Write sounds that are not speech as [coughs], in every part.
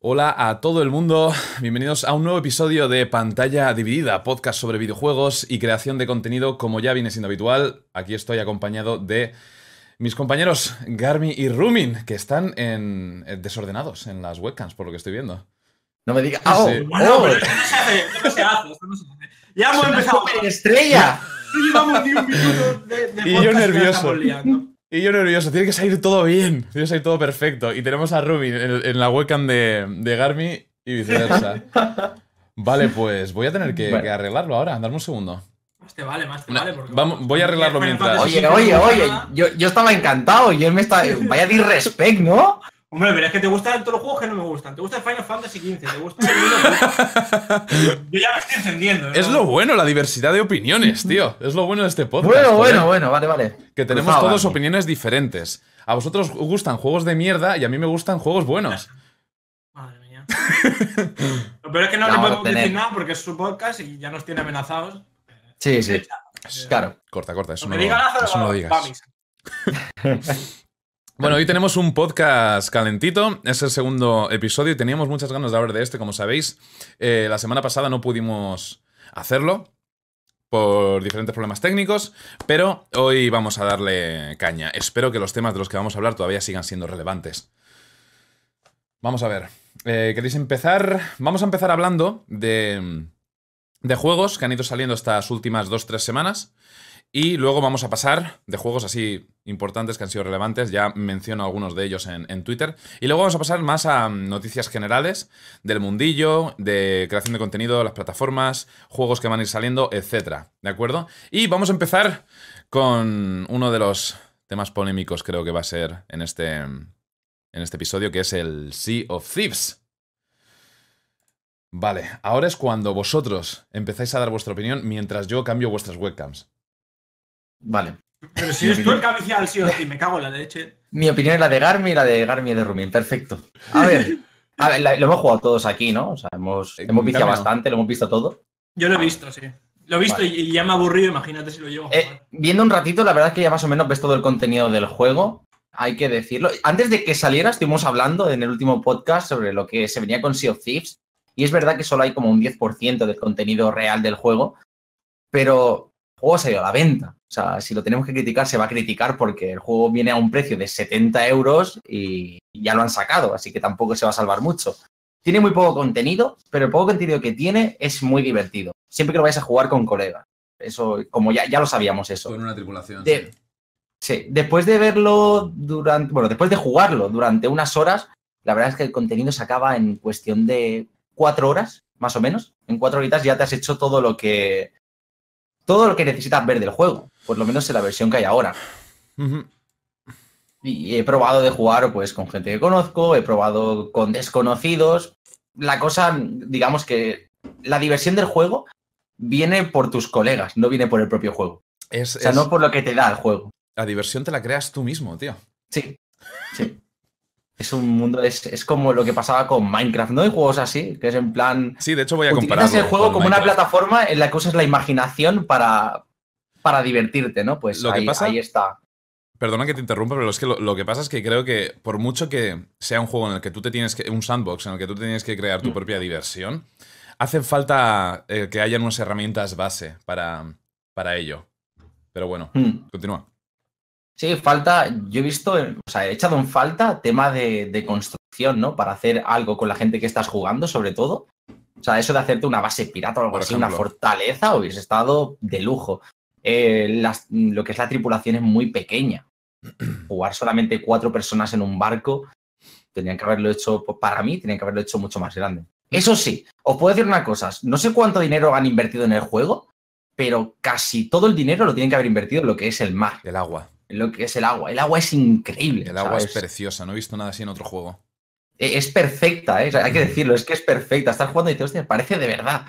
Hola a todo el mundo, bienvenidos a un nuevo episodio de Pantalla Dividida, podcast sobre videojuegos y creación de contenido como ya viene siendo habitual. Aquí estoy acompañado de mis compañeros Garmi y Rumin, que están en, eh, desordenados en las webcams, por lo que estoy viendo. No me digas. Sí. ¡Oh! Bueno, oh, pero [laughs] esto no se hace, esto no se hace, esto no se hace. Ya hemos empezado. estrella! No [laughs] llevamos ni un minuto de, de Y yo nervioso. liando. Y yo nervioso, tiene que salir todo bien, tiene que salir todo perfecto. Y tenemos a Rumin en, en la webcam de, de Garmi y viceversa. [laughs] Vale, pues voy a tener que, Bueno. que arreglarlo ahora, darme un segundo. Más te vale, más te No, vale. Porque vamos- voy a arreglarlo mientras. Oye, oye, oye, yo, yo estaba encantado y él me está. Vaya disrespect, ¿no? Hombre, pero es que te gustan todos los juegos que no me gustan. Te gusta el Final Fantasy XV, te gusta el [laughs] Yo ya me estoy encendiendo. Es lo bueno, la diversidad de opiniones, tío. Es lo bueno de este podcast. Bueno, joder. bueno, bueno, vale, vale. Que tenemos Cruzado, todos opiniones diferentes. A vosotros os gustan juegos de mierda y a mí me gustan juegos buenos. Madre mía. Lo peor es que no le podemos decir nada porque es su podcast y ya nos tiene amenazados. Sí, sí. Claro. Corta, corta, eso Lo no, diga eso no lo va- digas. [laughs] Bueno, hoy tenemos un podcast calentito, es el segundo episodio y teníamos muchas ganas de hablar de este, como sabéis. Eh, la semana pasada no pudimos hacerlo por diferentes problemas técnicos, pero hoy vamos a darle caña. Espero que los temas de los que vamos a hablar todavía sigan siendo relevantes. Vamos a ver, eh, ¿queréis empezar? Vamos a empezar hablando de, de juegos que han ido saliendo estas últimas dos, tres semanas. Y luego vamos a pasar de juegos así importantes que han sido relevantes. Ya menciono algunos de ellos en, Twitter. Y luego vamos a pasar más a mm, noticias generales del mundillo, de creación de contenido, las plataformas, juegos que van a ir saliendo, etc. ¿De acuerdo? Y vamos a empezar con uno de los temas polémicos, creo que va a ser en este, en este episodio, que es el Sea of Thieves. Vale, ahora es cuando vosotros empezáis a dar vuestra opinión mientras yo cambio vuestras webcams. Vale. Pero si eres tú el que ha viciado al sí o sí, me cago en la leche. Mi opinión es la de Garmi y la de Garmi y de Rumin. Perfecto. A ver. [laughs] A ver, la- lo hemos jugado todos aquí, ¿no? O sea, hemos, hemos no. bastante, lo hemos visto todo. Yo lo he visto, sí. Lo he visto Vale. y, ya me ha aburrido, imagínate si lo llevo a Eh, viendo un ratito, la verdad es que ya más o menos ves todo el contenido del juego. Hay que decirlo. Antes de que saliera, estuvimos hablando en el último podcast sobre lo que se venía con Sea of Thieves. Y es verdad que solo hay como un 10% del contenido real del juego. Pero juego ha salido a la venta. O sea, si lo tenemos que criticar, se va a criticar porque el juego viene a un precio de 70 euros y ya lo han sacado. Así que tampoco se va a salvar mucho. Tiene muy poco contenido, pero el poco contenido que tiene es muy divertido. Siempre que lo vais a jugar con colegas. Eso, como ya, ya lo sabíamos eso. una tripulación. De- Sí, después de verlo durante, bueno, después de jugarlo durante unas horas, la verdad es que el contenido se acaba en cuestión de cuatro horas, más o menos. En cuatro horitas ya te has hecho todo lo que, todo lo que necesitas ver del juego, por lo menos en la versión que hay ahora. Y he probado de jugar pues con gente que conozco, he probado con desconocidos. La cosa, digamos que la diversión del juego viene por tus colegas, no viene por el propio juego. Es, O sea, es- no por lo que te da el juego. La diversión te la creas tú mismo, tío. Sí, sí. Es un mundo, es, es como lo que pasaba con Minecraft, ¿no? Hay juegos así, que es en plan. Sí, de hecho voy a comparar. El juego como una plataforma en la que usas la imaginación para, para divertirte, ¿no? Pues Lo que ahí, pasa- ahí está. Perdona que te interrumpa, pero es que lo, lo que pasa es que creo que por mucho que sea un juego en el que tú te tienes que. un sandbox en el que tú tienes que crear tu Mm. propia diversión, hace falta eh, que haya unas herramientas base para, para ello. Pero bueno, Hmm. continúa. Sí, falta, yo he visto, o sea, he echado en falta tema de, de construcción, ¿no? Para hacer algo con la gente que estás jugando, sobre todo. O sea, eso de hacerte una base pirata o algo Por así, una fortaleza, hubiese estado de lujo. Eh, las- lo que es la tripulación es muy pequeña. [clears throat] Jugar solamente cuatro personas en un barco, tenían que haberlo hecho, para mí, tenían que haberlo hecho mucho más grande. Eso sí, os puedo decir una cosa, no sé cuánto dinero han invertido en el juego, pero casi todo el dinero lo tienen que haber invertido en lo que es el mar El agua. Lo que es el agua. El agua es increíble. El agua es preciosa. No he visto nada así en otro juego. E- es perfecta, ¿eh? O sea, hay que decirlo, es que es perfecta. Estás jugando y te hostia, parece de verdad.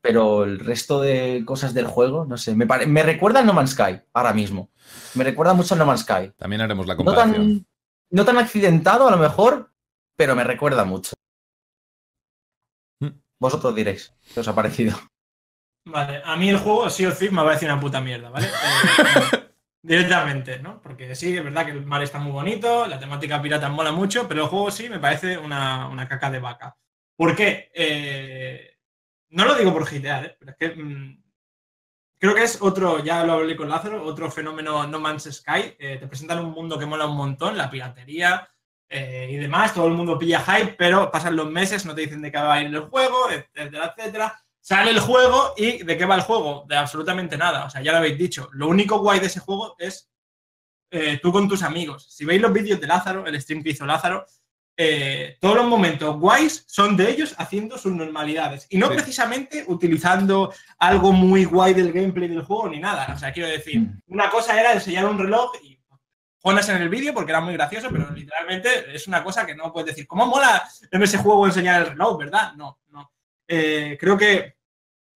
Pero el resto de cosas del juego, no sé, me, pare- me recuerda a No Man's Sky ahora mismo. Me recuerda mucho a No Man's Sky. También haremos la No comparación. tan, no tan accidentado a lo mejor, pero me recuerda mucho. Vosotros diréis qué os ha parecido. Vale, a mí el juego Sea of Thieves me va a decir una puta mierda, ¿vale? Eh, [laughs] directamente, ¿no? Porque sí, es verdad que el mar está muy bonito, la temática pirata mola mucho, pero el juego sí me parece una, una caca de vaca. ¿Por qué? Eh, no lo digo por gitear, ¿eh? pero es que mm, creo que es otro, ya lo hablé con Lázaro, otro fenómeno No Man's Sky. Eh, te presentan un mundo que mola un montón, la piratería eh, y demás, todo el mundo pilla hype, pero pasan los meses, no te dicen de qué va a ir el juego, etcétera, etcétera. Sale el juego y ¿de qué va el juego? De absolutamente nada. O sea, ya lo habéis dicho. Lo único guay de ese juego es eh, tú con tus amigos. Si veis los vídeos de Lázaro, el stream que hizo Lázaro, eh, todos los momentos guays son de ellos haciendo sus normalidades y no Sí. precisamente utilizando algo muy guay del gameplay del juego ni nada. O sea, quiero decir, Mm. una cosa era enseñar un reloj y jonas en el vídeo porque era muy gracioso, pero literalmente es una cosa que no puedes decir, ¿cómo mola en ese juego enseñar el reloj, verdad? No. Eh, creo que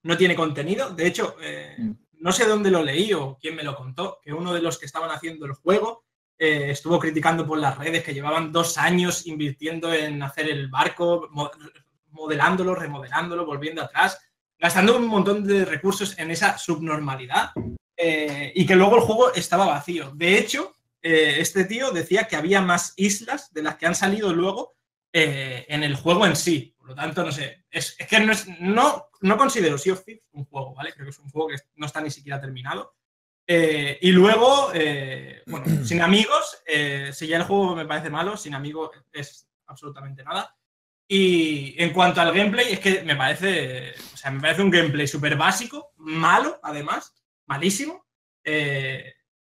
no tiene contenido. De hecho, eh, Mm. no sé dónde lo leí o quién me lo contó, que uno de los que estaban haciendo el juego eh, estuvo criticando por las redes que llevaban dos años invirtiendo en hacer el barco, mo- modelándolo, remodelándolo, volviendo atrás, gastando un montón de recursos en esa subnormalidad eh, y que luego el juego estaba vacío. De hecho, eh, este tío decía que había más islas de las que han salido luego en el juego en sí. Por lo tanto, no sé, es, es que no, es- no, no considero Sea of Thieves un juego, ¿vale? Creo que es un juego que no está ni siquiera terminado. Eh, y luego, eh, bueno, [clears throat] sin amigos, eh, si ya el juego me parece malo, sin amigos es absolutamente nada. Y en cuanto al gameplay, es que me parece, o sea, me parece un gameplay súper básico, malo, además, malísimo.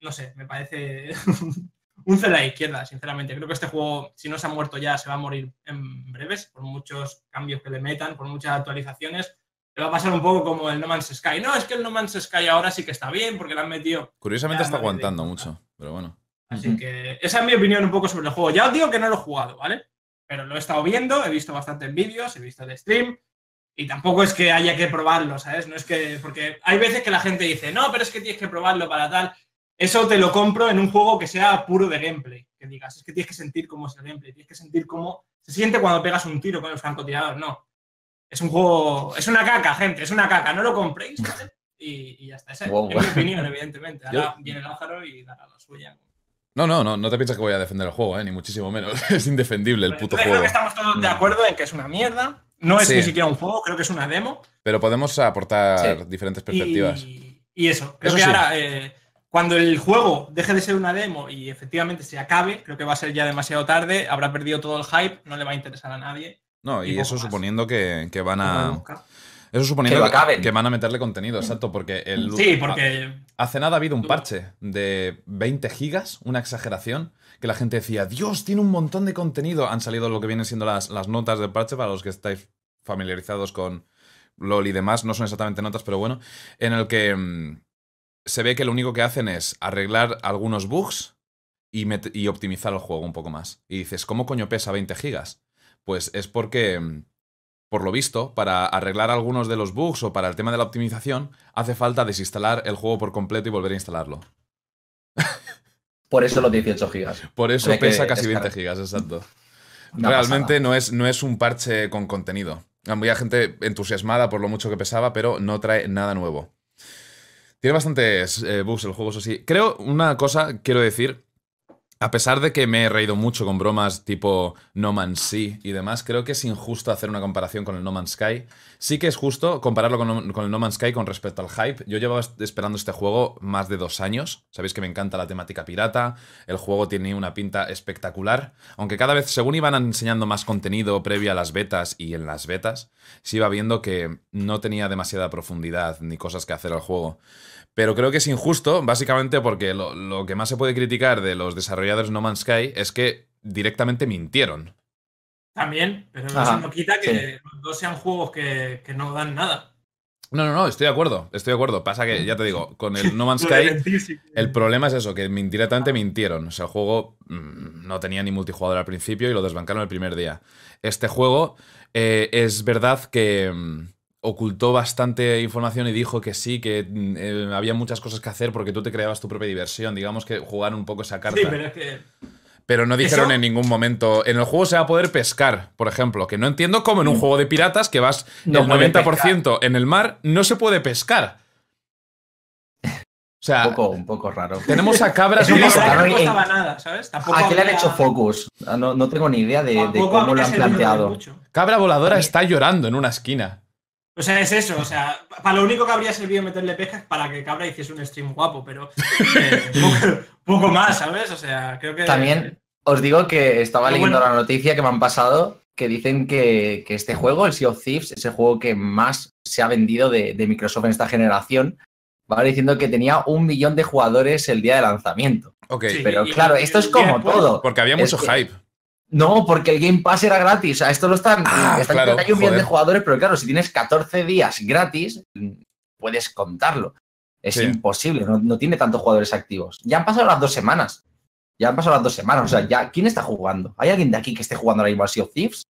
No sé, me parece [laughs] un cero a la izquierda, sinceramente. Creo que este juego, si no se ha muerto ya, se va a morir en breves, por muchos cambios que le metan, por muchas actualizaciones. Le va a pasar un poco como el No Man's Sky. No, es que el No Man's Sky ahora sí que está bien porque le han metido Curiosamente está de aguantando mucho, pero bueno. Así que esa es mi opinión un poco sobre el juego. Ya os digo que no lo he jugado, ¿vale? Pero lo he estado viendo, he visto bastantes vídeos, he visto el stream y tampoco es que haya que probarlo, ¿sabes? No es que. Porque hay veces que la gente dice, no, pero es que tienes que probarlo para tal. Eso te lo compro en un juego que sea puro de gameplay. Que digas, es que tienes que sentir cómo es el gameplay, tienes que sentir cómo se siente cuando pegas un tiro con el francotirador. No. Es un juego. Es una caca, gente, es una caca. No lo compréis, ¿vale? Y, y ya está. Esa es mi opinión, evidentemente. Ahora viene Lázaro y dará la suya. No, no, no, no te piensas que voy a defender el juego, ¿eh? ni muchísimo menos. [laughs] es indefendible el puto juego. Creo que estamos todos de Mm. acuerdo en que es una mierda. No es Sí. ni siquiera un juego, creo que es una demo. Pero podemos aportar Sí. diferentes perspectivas. Y, y eso. Creo Eso que sí. ahora, eh, cuando el juego deje de ser una demo y efectivamente se acabe, creo que va a ser ya demasiado tarde, habrá perdido todo el hype, no le va a interesar a nadie. No, y, eso más. suponiendo que, que van a. Eso suponiendo Que que, que van a meterle contenido, exacto, porque el. Sí, porque Hace nada ha habido un parche de 20 gigas, una exageración, que la gente decía, Dios, tiene un montón de contenido. Han salido lo que vienen siendo las, las notas del parche, para los que estáis familiarizados con LOL y demás, no son exactamente notas, pero bueno, en el que mm, se ve que lo único que hacen es arreglar algunos bugs y, optimizar el juego un poco más. Y dices, ¿cómo coño pesa 20 gigas? Pues es porque, mm, por lo visto, para arreglar algunos de los bugs o para el tema de la optimización, hace falta desinstalar el juego por completo y volver a instalarlo. [laughs] Por eso los 18 gigas. Por eso Hay pesa casi 20 descargar. gigas, exacto. [laughs] Una Realmente pasada. no es, no es un parche con contenido. Había gente entusiasmada por lo mucho que pesaba, pero no trae nada nuevo. Tiene bastantes eh, bugs el juego, eso sí. Creo, una cosa quiero decir. A pesar de que me he reído mucho con bromas tipo No Man's Sea y demás, creo que es injusto hacer una comparación con el No Man's Sky. Sí que es justo compararlo con, con el No Man's Sky con respecto al hype. Yo llevaba esperando este juego más de dos años. Sabéis que me encanta la temática pirata. El juego tiene una pinta espectacular. Aunque cada vez, según iban enseñando más contenido previo a las betas y en las betas, se iba viendo que no tenía demasiada profundidad ni cosas que hacer al juego. Pero creo que es injusto, básicamente porque lo, lo que más se puede criticar de los desarrolladores No Man's Sky es que directamente mintieron. también, pero Ajá, no quita que sí. los dos sean juegos que, que no dan nada. No, no, no, estoy de acuerdo, estoy de acuerdo. Pasa que, ya te digo, con el No Man's [laughs] Sky, el problema es eso, que directamente mintieron. O sea, el juego mm, no tenía ni multijugador al principio y lo desbancaron el primer día. Este juego eh, es verdad que mm, ocultó bastante información y dijo que sí, que mm, eh, había muchas cosas que hacer porque tú te creabas tu propia diversión. Digamos que jugaron un poco esa carta. Sí, pero es que Pero no dijeron Eso- en ningún momento. En el juego se va a poder pescar, por ejemplo. Que no entiendo cómo en un juego de piratas que vas No el puede 90% en el mar, no se puede pescar. O sea, Un poco, un poco raro. tenemos a cabras un poco raro no costaba nada, ¿sabes? Tampoco ¿A qué le han hecho focus? Ah, No, no tengo ni idea de, cómo lo han planteado. Cabra voladora está llorando en una esquina. O sea, es eso, o sea, para lo único que habría servido meterle pesca es para que Cabra hiciese un stream guapo, pero eh, [laughs] poco, poco más, ¿sabes? O sea, creo que... También os digo que estaba Pero leyendo bueno. la noticia que me han pasado que dicen que, que este juego, el Sea of Thieves, es el juego que más se ha vendido de, de Microsoft en esta generación. ¿vale? Diciendo que tenía un millón de jugadores el día de lanzamiento. Ok, Sí. Pero y- claro, y- esto es como todo. porque había Es mucho que- hype. No, porque el Game Pass era gratis. O sea, esto lo están. Ah, están claro, hay un millón de jugadores, pero claro, si tienes 14 días gratis, puedes contarlo. Es Sí. imposible, no, no tiene tantos jugadores activos. Ya han pasado las dos semanas. Ya han pasado las dos semanas. O sea, ya, ¿quién está jugando? ¿Hay alguien de aquí que esté jugando ahora mismo al Sea of Thieves?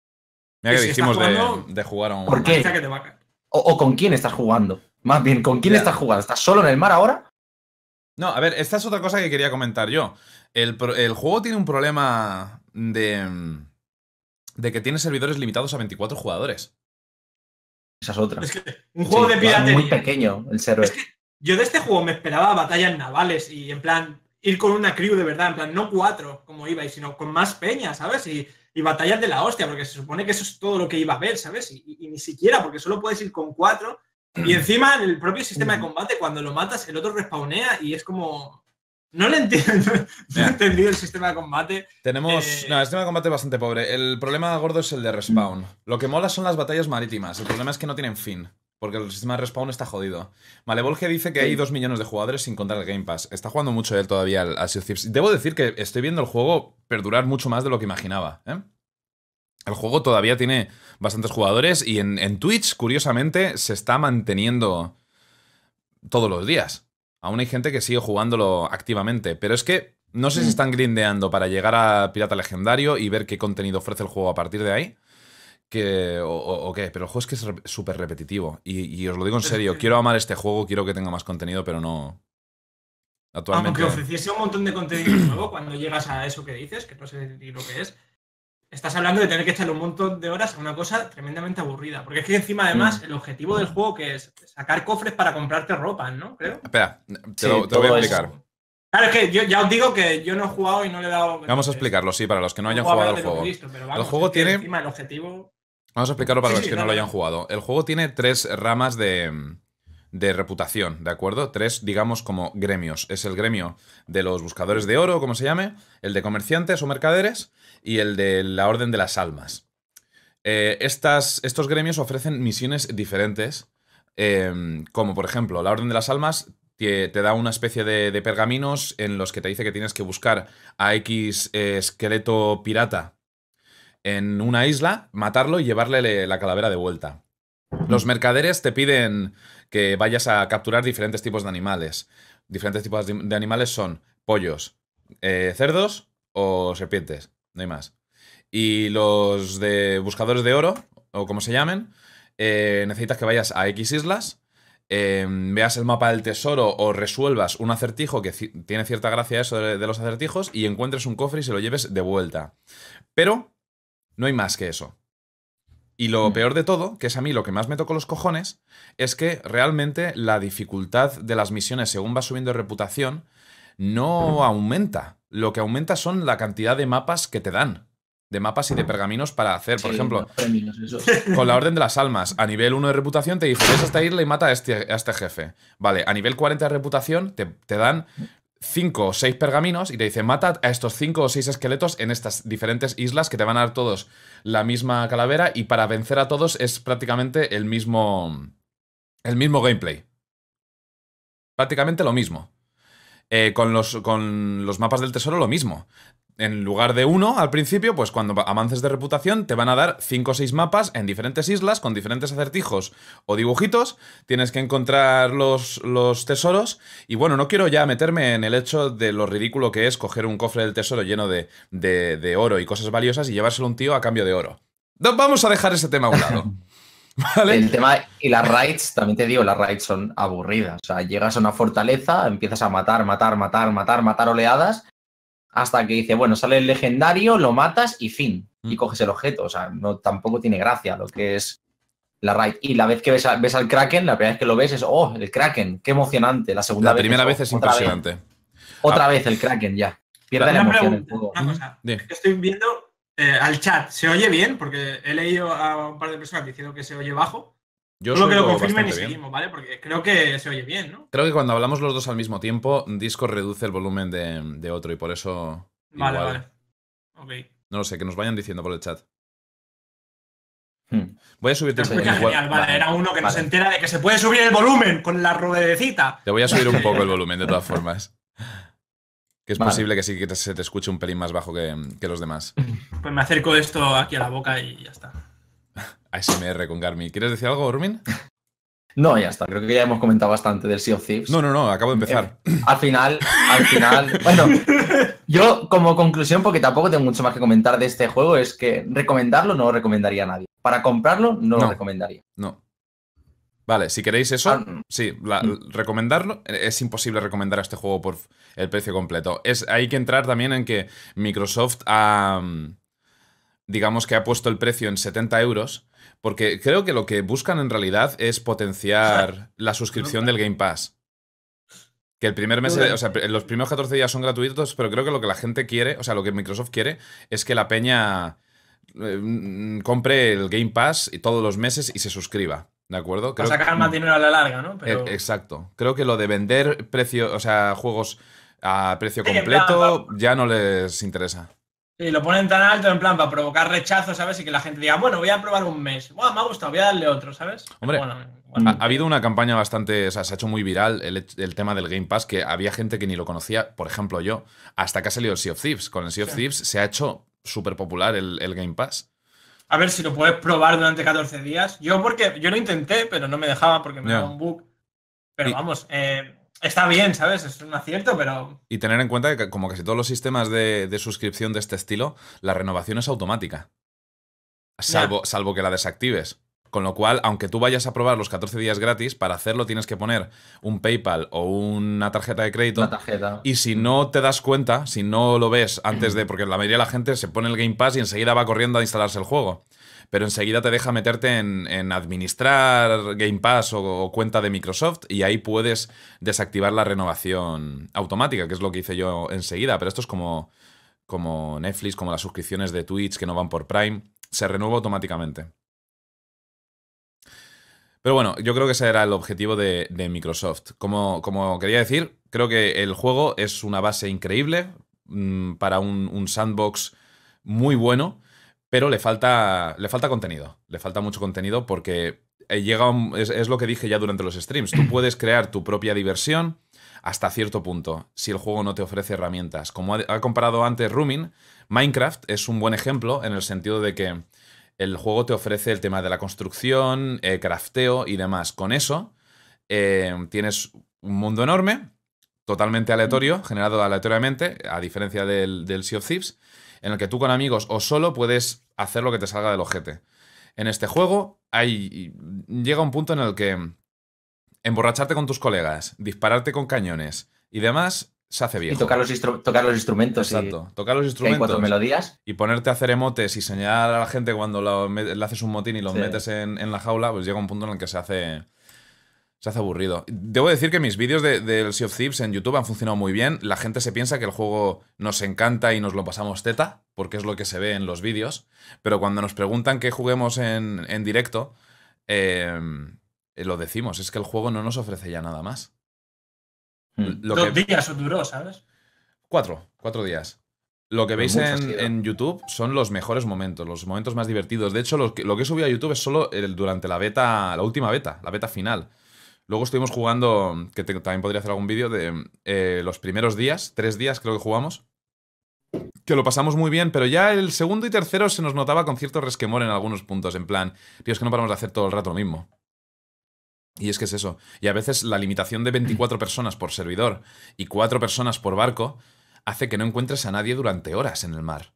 Mira que si dijimos de, jugando- de jugar a un. ¿Por qué? Que te va. O, o con quién estás jugando? Más bien, ¿con quién estás jugando? ¿Estás solo en el mar ahora? No, a ver, esta es otra cosa que quería comentar yo. El juego tiene un problema de. de que tiene servidores limitados a 24 jugadores. Esa es otra. Es que un juego Sí, de piratería. Muy pequeño el server. Es que yo de este juego me esperaba batallas navales y en plan ir con una crew de verdad, en plan no cuatro como iba, sino con más peña, ¿sabes? Y, y batallas de la hostia, porque se supone que eso es todo lo que iba a ver, ¿sabes? Y, y- y ni siquiera, porque solo puedes ir con cuatro. Y [clears throat] encima en el propio sistema de combate, cuando lo matas, el otro respawnea y es como... No le entiendo, [laughs] no he entendido el sistema de combate. Tenemos. Eh, No, el sistema de combate es bastante pobre. El problema gordo es el de respawn. Lo que mola son las batallas marítimas. El problema es que no tienen fin. Porque el sistema de respawn está jodido. Malevolge dice que hay dos millones de jugadores sin contar el Game Pass. Está jugando mucho él todavía al, Sea. Debo decir que estoy viendo el juego perdurar mucho más de lo que imaginaba. ¿eh? El juego todavía tiene bastantes jugadores y en, en Twitch, curiosamente, se está manteniendo todos los días. Aún hay gente que sigue jugándolo activamente. Pero es que no sé si Mm. están grindeando para llegar a Pirata Legendario y ver qué contenido ofrece el juego a partir de ahí. Que, o, o- o qué, pero el juego es que es re- súper repetitivo. Y, y os lo digo en serio, quiero amar este juego, quiero que tenga más contenido, pero no. Actualmente. Aunque ofreciese un montón de contenido nuevo cuando llegas a eso que dices, que no sé ni lo que es, estás hablando de tener que echarle un montón de horas a una cosa tremendamente aburrida. Porque es que encima, Mm. además, el objetivo del juego que es sacar cofres para comprarte ropa, ¿no? Creo. Espera, te, Sí, lo, te voy a explicar. eso. Claro, es que yo ya os digo que yo no he jugado y no le he dado. Vamos a explicarlo, sí, para los que no hayan jugado que juego. he visto, pero vamos, juego es que tiene- Encima el objetivo. Vamos a explicarlo para Sí, los sí, que no lo hayan jugado. El juego tiene tres ramas de, de reputación, ¿de acuerdo? Tres, digamos, como gremios. Es el gremio de los buscadores de oro, como se llame, el de comerciantes o mercaderes y el de la Orden de las Almas. Eh, estas, estos gremios ofrecen misiones diferentes, eh, como por ejemplo, la Orden de las Almas te, da una especie de, pergaminos en los que te dice que tienes que buscar a X eh, esqueleto pirata en una isla, matarlo y llevarle le- la calavera de vuelta. Los mercaderes te piden que vayas a capturar diferentes tipos de animales. Diferentes tipos de de animales son pollos, eh, cerdos o serpientes, no hay más. Y los de buscadores de oro, o como se llamen, eh, necesitas que vayas a X islas, eh, veas el mapa del tesoro o resuelvas un acertijo que tiene cierta gracia eso de, de los acertijos y encuentres un cofre y se lo lleves de vuelta. Pero no hay más que eso. Y lo Mm. peor de todo, que es a mí lo que más me tocó los cojones, es que realmente la dificultad de las misiones según va subiendo de reputación no aumenta. Lo que aumenta son la cantidad de mapas que te dan. De mapas y de pergaminos para hacer. Por Sí, ejemplo, premios, [laughs] con la Orden de las Almas, a nivel 1 de reputación te dice, ves a esta isla y mata a este, a este jefe. Vale, a nivel 40 de reputación te, te dan 5 o 6 pergaminos y te dice, mata a estos 5 o 6 esqueletos en estas diferentes islas que te van a dar todos la misma calavera y para vencer a todos es prácticamente el mismo, el mismo gameplay. Prácticamente lo mismo. Eh, con, los, con los mapas del tesoro lo mismo. En lugar de uno al principio, pues cuando avances de reputación te van a dar 5 o 6 mapas en diferentes islas con diferentes acertijos o dibujitos. Tienes que encontrar los, los tesoros. Y bueno, no quiero ya meterme en el hecho de lo ridículo que es coger un cofre del tesoro lleno de, de, de oro y cosas valiosas y llevárselo a un tío a cambio de oro. Vamos a dejar ese tema a un lado. [laughs] [laughs] ¿Vale? El tema, y las raids, también te digo, las raids son aburridas. O sea, llegas a una fortaleza, empiezas a matar, matar, matar, matar, matar oleadas, hasta que dice, bueno, sale el legendario, lo matas y fin. Y Mm. coges el objeto. O sea, no, tampoco tiene gracia lo que es la raid. Y la vez que ves, a- ves al Kraken, la primera vez que lo ves es, oh, el Kraken, qué emocionante. La segunda La vez primera oh, vez es otra vez. impresionante. Otra vez el Kraken, ya. Pierde la emoción el pregunta, juego. una cosa. Di. Es que estoy viendo eh, al chat. ¿Se oye bien? Porque he leído a un par de personas diciendo que se oye bajo. Yo Solo que lo confirmen y bien. seguimos, ¿vale? Porque creo que se oye bien, ¿no? Creo que cuando hablamos los dos al mismo tiempo, Discord reduce el volumen de, de otro y por eso. Vale, igual. vale. Ok. No lo sé, que nos vayan diciendo por el chat. Hmm. Voy a subirte escucha poco. genial, vale. vale, Era uno que no vale. se entera de que se puede subir el volumen con la ruedecita. Te voy a subir un poco el volumen, de todas [laughs] formas. Que es Vale. posible que sí que se te escuche un pelín más bajo que, que los demás. [laughs] Pues me acerco esto aquí a la boca y ya está. [laughs] ASMR con Garmi. ¿Quieres decir algo, Urmin? [laughs] No, ya está. Creo que ya hemos comentado bastante del Sea of Thieves. No, no, no, acabo de empezar. Al final, al final, bueno, yo como conclusión, porque tampoco tengo mucho más que comentar de este juego, es que recomendarlo no lo recomendaría a nadie. Para comprarlo no, No. lo recomendaría. No. Vale, si queréis eso, Ah, sí, la- mm. recomendarlo. Es imposible recomendar este juego por el precio completo. Es, hay que entrar también en que Microsoft ha. mm, Digamos que ha puesto el precio en 70 euros. Porque creo que lo que buscan en realidad es potenciar [laughs] la suscripción del Game Pass. Que el primer mes, o sea, los primeros 14 días son gratuitos, pero creo que lo que la gente quiere, o sea, lo que Microsoft quiere es que la peña eh, mm, compre el Game Pass todos los meses y se suscriba. ¿De acuerdo? Para Creo- sacar más dinero a la larga, ¿no? Pero Eh, Exacto. Creo que lo de vender precio, o sea, juegos a precio Sí, completo ya no les interesa. sí, lo ponen tan alto en plan para provocar rechazo, ¿sabes? Y que la gente diga, bueno, voy a probar un mes. Buah, me ha gustado, voy a darle otro, ¿sabes? Hombre, Bueno, Ha, bueno. ha habido una campaña bastante, o sea, se ha hecho muy viral el, el tema del Game Pass, que había gente que ni lo conocía, por ejemplo yo, hasta que ha salido el Sea of Thieves. Con el Sea of Sí. Thieves se ha hecho súper popular el, el Game Pass. A ver si lo puedes probar durante 14 días. Yo porque yo lo intenté, pero no me dejaba porque me daba un bug. Pero Y- vamos, eh, está bien, ¿sabes? Es un acierto, pero Y tener en cuenta que, como casi todos los sistemas de, de suscripción de este estilo, la renovación es automática. Salvo, salvo que la desactives. Con lo cual, aunque tú vayas a probar los 14 días gratis, para hacerlo tienes que poner un PayPal o una tarjeta de crédito. Una tarjeta. Y si no te das cuenta, si no lo ves antes de. Porque la mayoría de la gente se pone el Game Pass y enseguida va corriendo a instalarse el juego. Pero enseguida te deja meterte en, en administrar Game Pass o, o cuenta de Microsoft y ahí puedes desactivar la renovación automática, que es lo que hice yo enseguida. Pero esto es como, como Netflix, como las suscripciones de Twitch que no van por Prime. Se renueva automáticamente. Pero bueno, yo creo que ese era el objetivo de, Microsoft. Como, como quería decir, creo que el juego es una base increíble mm, para un, sandbox muy bueno, pero le falta, le falta contenido. Le falta mucho contenido porque eh, llega un- es, es lo que dije ya durante los streams. Tú puedes crear tu propia diversión hasta cierto punto, si el juego no te ofrece herramientas. Como ha, ha comparado antes Rumin, Minecraft es un buen ejemplo en el sentido de que el juego te ofrece el tema de la construcción, eh, crafteo y demás. Con eso eh, tienes un mundo enorme, totalmente aleatorio, generado aleatoriamente, a diferencia del, del Sea of Thieves, en el que tú con amigos o solo puedes hacer lo que te salga del ojete. En este juego hay, llega un punto en el que emborracharte con tus colegas, dispararte con cañones y demás se hace viejo. Y tocar los, tocar los instrumentos. y- Exacto. Tocar los hay cuatro instrumentos melodías. y ponerte a hacer emotes y señalar a la gente cuando lo le haces un motín y lo Sí. metes en, en la jaula, pues llega un punto en el que se hace. Se hace aburrido. Debo decir que mis vídeos de- del Sea of Thieves en YouTube han funcionado muy bien. La gente se piensa que el juego nos encanta y nos lo pasamos teta, porque es lo que se ve en los vídeos. Pero cuando nos preguntan que juguemos en, en directo, eh, lo decimos, es que el juego no nos ofrece ya nada más. Mm. Lo dos que, días duró, ¿sabes? Cuatro, cuatro días. Lo que veis en, en YouTube son los mejores momentos, los momentos más divertidos. De hecho, lo que, lo que he subido a YouTube es solo el- durante la beta, la última beta, la beta final. Luego estuvimos jugando, que te- también podría hacer algún vídeo, de eh, los primeros días, tres días creo que jugamos. Que lo pasamos muy bien, pero ya el segundo y tercero se nos notaba con cierto resquemor en algunos puntos. En plan, tío, es que no paramos de hacer todo el rato lo mismo. Y es que es eso. Y a veces la limitación de 24 personas por servidor y 4 personas por barco hace que no encuentres a nadie durante horas en el mar.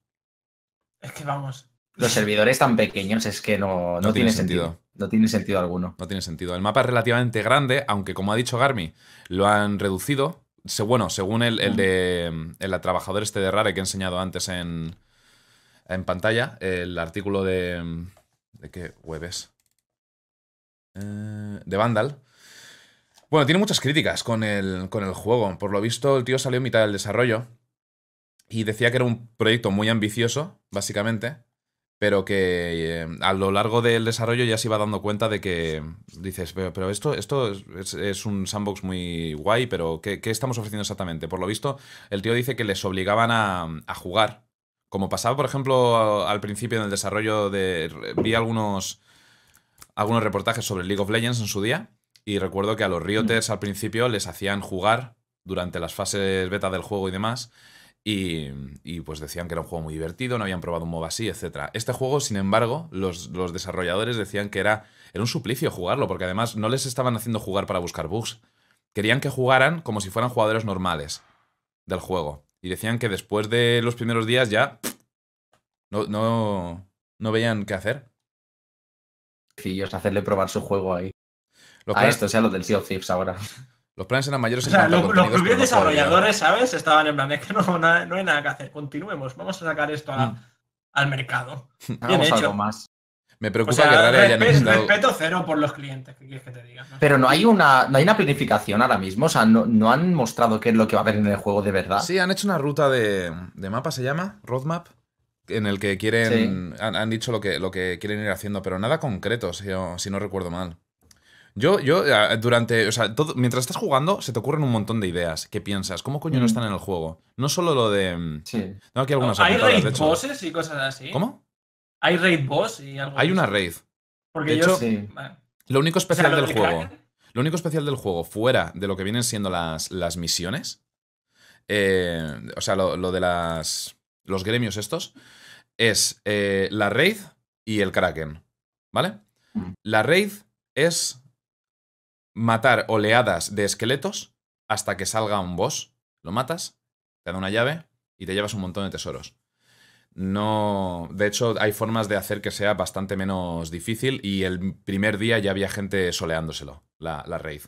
Es que vamos. Los servidores tan pequeños es que no, no, No tiene tiene sentido. sentido. No tiene sentido alguno. No tiene sentido. El mapa es relativamente grande, aunque como ha dicho Garmi, lo han reducido. Se- bueno, según el, el de el trabajador este de Rare que he enseñado antes en, en pantalla, el artículo de... ¿De qué web es? Eh, de Vandal. Bueno, tiene muchas críticas con el, con el juego. Por lo visto, el tío salió en mitad del desarrollo y decía que era un proyecto muy ambicioso, básicamente, pero que eh, a lo largo del desarrollo ya se iba dando cuenta de que dices, pero, esto, esto es, es un sandbox muy guay, pero ¿qué, ¿qué estamos ofreciendo exactamente? Por lo visto, el tío dice que les obligaban a, a jugar. Como pasaba, por ejemplo, al principio en el desarrollo de... Vi algunos, algunos reportajes sobre League of Legends en su día y recuerdo que a los Rioters al principio les hacían jugar durante las fases beta del juego y demás. Y, y, pues decían que era un juego muy divertido, no habían probado un MOBA así, etc. Este juego, sin embargo, los, los desarrolladores decían que era, era un suplicio jugarlo, porque además no les estaban haciendo jugar para buscar bugs. Querían que jugaran como si fueran jugadores normales del juego. Y decían que después de los primeros días ya no, no, no veían qué hacer. Hacerle probar su juego ahí. Los A planes, esto, sea lo del Sea of Thieves ahora. [laughs] los planes eran mayores O en sea, cuanto a lo- los propios no desarrolladores, ¿sabes? Estaban en plan, es que no, no hay nada que hacer. Continuemos, vamos a sacar esto a- Mm. al mercado. [laughs] Hagamos hecho. algo más. Me O preocupa sea, que Rare haya necesitado... respeto cero por los clientes, ¿qué quieres que te diga? Pero no hay una, no hay una planificación ahora mismo. O sea, no, no han mostrado qué es lo que va a haber en el juego de verdad. Sí, han hecho una ruta de, de mapa, se llama, roadmap, en el que quieren, han, han dicho lo que, lo que quieren ir haciendo, pero nada concreto, si, yo- si no recuerdo mal. Yo, yo, durante, o sea, todo, mientras estás jugando, se te ocurren un montón de ideas. ¿Qué piensas? ¿Cómo coño no Mm. están en el juego? No solo lo de... mm, Sí. Tengo aquí algunas ¿Hay apuntadas, raid bosses y cosas así? ¿Cómo? ¿Hay raid boss y algo Hay una raid. Porque de yo hecho, Sí. Lo único O sea, especial lo del juego... Lo único especial del juego, fuera de lo que vienen siendo las, las misiones, eh, o sea, lo, lo de las, los gremios estos, es eh, la raid y el kraken, ¿vale? La raid es matar oleadas de esqueletos hasta que salga un boss, lo matas, te da una llave y te llevas un montón de tesoros. No, de hecho, hay formas de hacer que sea bastante menos difícil y el primer día ya había gente soleándoselo, la, la raid.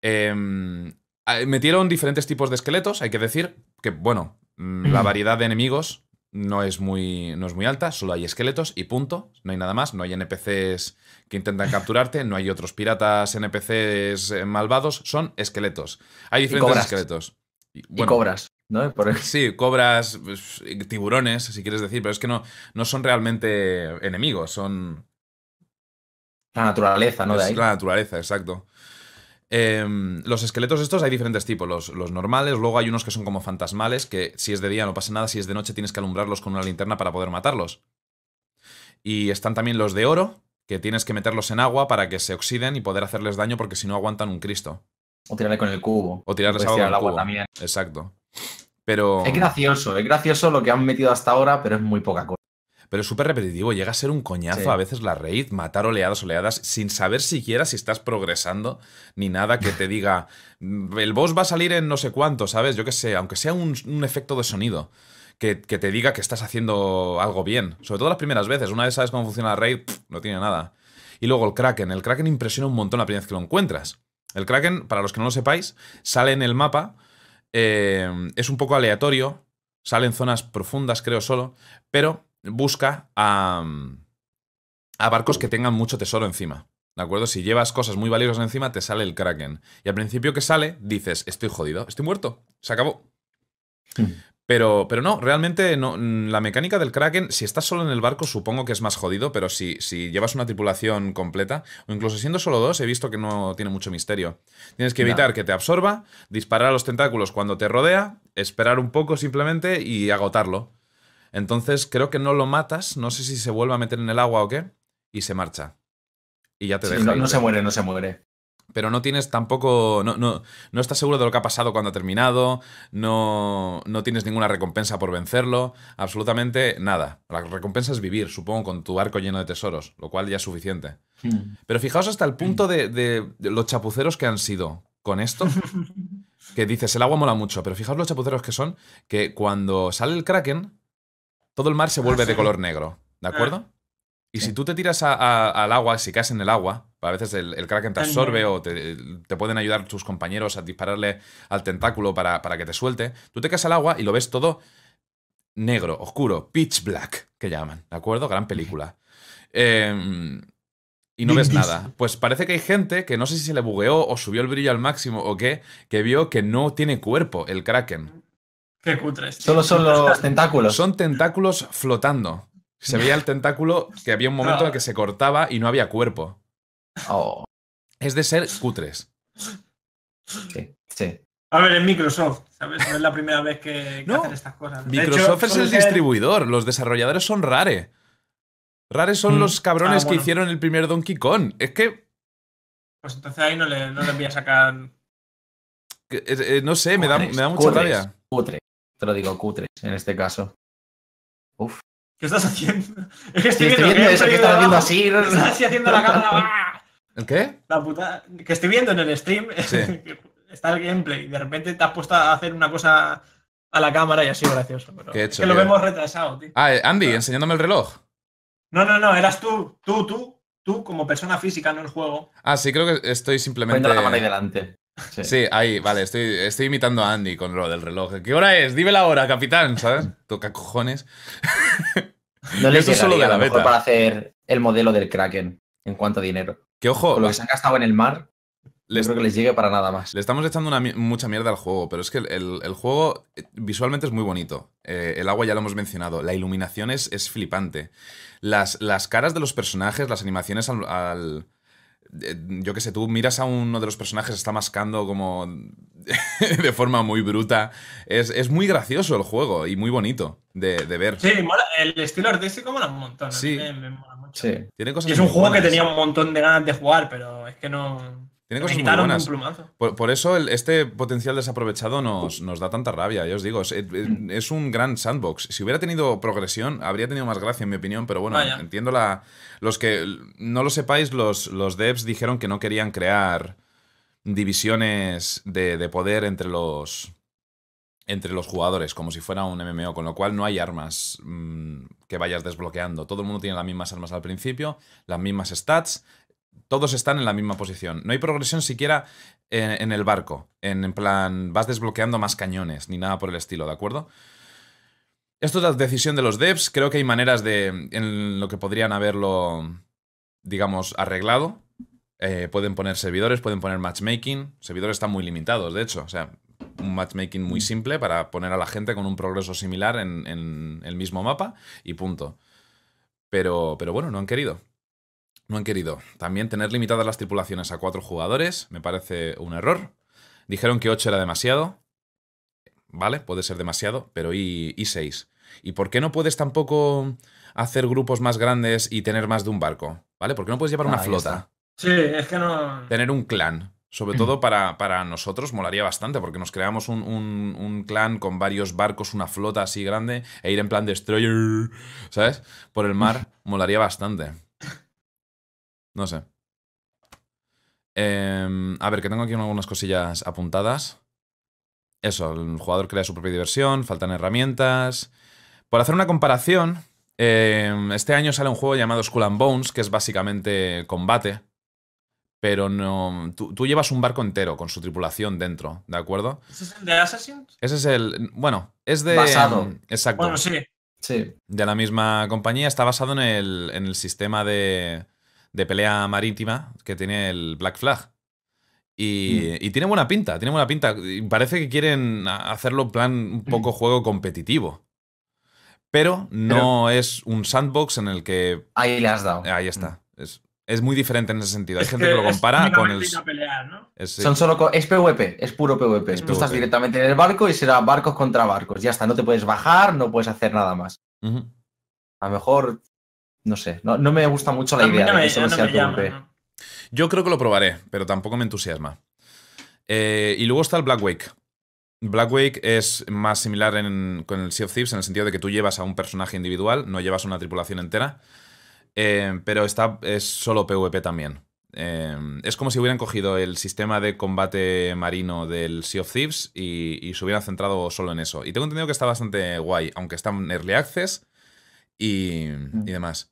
Em, metieron diferentes tipos de esqueletos, hay que decir que, bueno, mm, la [clears throat] variedad de enemigos no es, muy, no es muy alta, solo hay esqueletos y punto, no hay nada más, no hay NPCs que intentan [laughs] capturarte, no hay otros piratas NPCs eh, malvados, son esqueletos. Hay diferentes cobras. esqueletos. Y, cobras, ¿no? Por- Sí, cobras, pues, tiburones, si quieres decir, pero es que no, no son realmente enemigos, son La naturaleza, ¿no? De es ahí. la naturaleza, exacto. Em, los esqueletos estos hay diferentes tipos, los, los normales, luego hay unos que son como fantasmales, que si es de día no pasa nada, si es de noche tienes que alumbrarlos con una linterna para poder matarlos. Y están también los de oro, que tienes que meterlos en agua para que se oxiden y poder hacerles daño porque si no aguantan un Cristo. O tirarle con el cubo. O tirarles agua tirar con al el agua cubo. también. Exacto. Pero... Es gracioso, es gracioso lo que han metido hasta ahora, pero es muy poca cosa. Pero es súper repetitivo, llega a ser un coñazo Sí. a veces la raid, matar oleadas, oleadas, sin saber siquiera si estás progresando, ni nada que te diga, "Mm, el boss va a salir en no sé cuánto, ¿sabes? Yo qué sé, aunque sea un, un efecto de sonido, que, que te diga que estás haciendo algo bien. Sobre todo las primeras veces, una vez sabes cómo funciona la raid, pff, no tiene nada. Y luego el Kraken, el Kraken impresiona un montón la primera vez que lo encuentras. El Kraken, para los que no lo sepáis, sale en el mapa, eh, es un poco aleatorio, sale en zonas profundas, creo solo, pero busca a, a barcos que tengan mucho tesoro encima. ¿De acuerdo? Si llevas cosas muy valiosas encima, te sale el Kraken. Y al principio que sale, dices, estoy jodido, estoy muerto, se acabó. Pero, pero no, realmente no, mm, la mecánica del Kraken, si estás solo en el barco, supongo que es más jodido, pero si, si llevas una tripulación completa, o incluso siendo solo dos, he visto que no tiene mucho misterio. Tienes que No. evitar que te absorba, disparar a los tentáculos cuando te rodea, esperar un poco simplemente y agotarlo. Entonces creo que no lo matas, no sé si se vuelve a meter en el agua o qué, y se marcha. Y ya te Sí, deja. no, se muere, no se muere. Pero no tienes tampoco. No, no, no estás seguro de lo que ha pasado cuando ha terminado. No, no tienes ninguna recompensa por vencerlo. Absolutamente nada. La recompensa es vivir, supongo, con tu arco lleno de tesoros, lo cual ya es suficiente. Pero fijaos hasta el punto de, de- de los chapuceros que han sido con esto. [laughs] Que dices, el agua mola mucho, pero fijaos los chapuceros que son, que cuando sale el kraken, todo el mar se vuelve Ah, de color negro, ¿de acuerdo? Y si tú te tiras a- a- al agua, si caes en el agua, a veces el, el kraken te absorbe o te, te pueden ayudar tus compañeros a dispararle al tentáculo para, para que te suelte, tú te caes al agua y lo ves todo negro, oscuro, pitch black, que llaman, ¿de acuerdo? Gran película. Eh, y no ves nada. Pues parece que hay gente que no sé si se le bugueó o subió el brillo al máximo o qué, que vio que no tiene cuerpo el Kraken. Qué cutres. tío. Solo son los [laughs] tentáculos. Son tentáculos flotando. Se veía el tentáculo que había un momento en el que se cortaba y no había cuerpo. Oh, Es de ser cutres. sí, sí. A ver, es Microsoft, ¿sabes? No es la primera vez que, que No. hacen estas cosas. De hecho, Microsoft es el ser- distribuidor, los desarrolladores son Rare. Rare son Mm. los cabrones Ah, que hicieron el primer Donkey Kong. Es que, Pues entonces ahí no le, no le voy a sacar. que, eh, eh, no sé, me da, me da mucha cutres, rabia. Cutre. Te lo digo, cutres en este caso. Uf. ¿Qué estás haciendo? [laughs] Es que Sí, estoy, estoy viendo eso que estás haciendo así. [laughs] Estás así haciendo la [laughs] cámara. ¡ah! ¿El qué? La puta. Que estoy viendo en el stream. Sí. está el gameplay. De repente te has puesto a hacer una cosa a la cámara y ha sido gracioso. Pero ¿Qué he es hecho, que lo vemos retrasado, tío. Ah, eh, Andy, enseñándome el reloj. No, no, no. Eras tú. Tú, tú. Tú como persona física, no el juego. Ah, sí, creo que estoy simplemente. Poniendo la mano ahí delante. Sí. Sí, ahí, vale, estoy, estoy imitando a Andy con lo del reloj. ¿Qué hora es? Dime la hora, capitán, ¿sabes? [laughs] Toca cojones. No les Eso es solo de a la lo mejor para hacer el modelo del Kraken en cuanto a dinero. Que ojo, Con lo que se han gastado en el mar, le, no creo que les llegue para nada más. le estamos echando una mucha mierda al juego, pero es que el, juego eh, visualmente es muy bonito. Eh, el agua ya lo hemos mencionado. La iluminación es, es flipante. Las, las caras de los personajes, las animaciones al. al- yo qué sé, tú miras a uno de los personajes, está mascando como [laughs] de forma muy bruta. Es, es muy gracioso el juego y muy bonito de, de ver. Sí, mola. El estilo artístico mola un montón. Sí. Me, me mola mucho. Sí. Tiene cosas Y es un juego que tenía un montón de ganas de jugar, pero es que no. Tiene cosas muy buenas. Por, por eso el- este potencial desaprovechado nos, nos da tanta rabia, ya os digo. Es, es- es un gran sandbox. Si hubiera tenido progresión, habría tenido más gracia, en mi opinión, pero bueno, Vaya. entiendo la. Los que no lo sepáis, los, los devs dijeron que no querían crear divisiones de, de poder entre los. Entre los jugadores, como si fuera un MMO, con lo cual no hay armas mm, que vayas desbloqueando. Todo el mundo tiene las mismas armas al principio, las mismas stats, todos están en la misma posición. No hay progresión siquiera en, en el barco. En, en plan, vas desbloqueando más cañones, ni nada por el estilo, ¿de acuerdo? Esto es la decisión de los devs. Creo que hay maneras de. en lo que podrían haberlo, digamos, arreglado. Eh, pueden poner servidores, pueden poner matchmaking. Servidores están muy limitados, de hecho. O sea, un matchmaking muy simple para poner a la gente con un progreso similar en, en el mismo mapa y punto. Pero, pero bueno, no han querido. No han querido. También tener limitadas las tripulaciones a cuatro jugadores me parece un error. Dijeron que ocho era demasiado. Vale, puede ser demasiado, pero ¿y, y seis? ¿Y por qué no puedes tampoco hacer grupos más grandes y tener más de un barco? ¿Vale? ¿Por qué no puedes llevar una Ah, flota? está. Sí, es que no. Tener un clan. Sobre todo para, para nosotros molaría bastante, porque nos creamos un, un- un clan con varios barcos, una flota así grande, e ir en plan destroyer, ¿sabes? Por el mar, [laughs] molaría bastante. No sé. Em, a ver, que tengo aquí algunas cosillas apuntadas. Eso, el jugador crea su propia diversión, faltan herramientas. Por hacer una comparación, em, este año sale un juego llamado Skull and Bones, que es básicamente combate, pero no. Tú, tú llevas un barco entero con su tripulación dentro, ¿de acuerdo? ¿Ese es el de Assassin's? Ese es el. Bueno, es de. Basado. Exacto. Bueno, sí. Sí. De la misma compañía. Está basado en el, en el sistema de, de pelea marítima que tiene el Black Flag. Y, y tiene buena pinta, tiene buena pinta. Y Parece que quieren hacerlo en plan un poco juego competitivo. Pero no es un sandbox en el que. Ahí le has dado. Ahí está. Es, es muy diferente en ese sentido. Hay Es gente que, lo es compara con el. es- Son solo es PvP, es puro PvP. Es Tú estás directamente en el barco y será barcos contra barcos. Ya está, no te puedes bajar, no puedes hacer nada más. A lo mejor, no sé, no, no me gusta mucho la idea no de me- que solo no. Yo creo que lo probaré, pero tampoco me entusiasma. Eh, y luego está el Black Wake. Black Wake es más similar en- con el Sea of Thieves en el sentido de que tú llevas a un personaje individual, no llevas una tripulación entera, eh, pero está, es solo PvP también. Eh, es como si hubieran cogido el sistema de combate marino del Sea of Thieves y, y se hubieran centrado solo en eso. Y tengo entendido que está bastante guay, aunque está en Early Access y, y demás.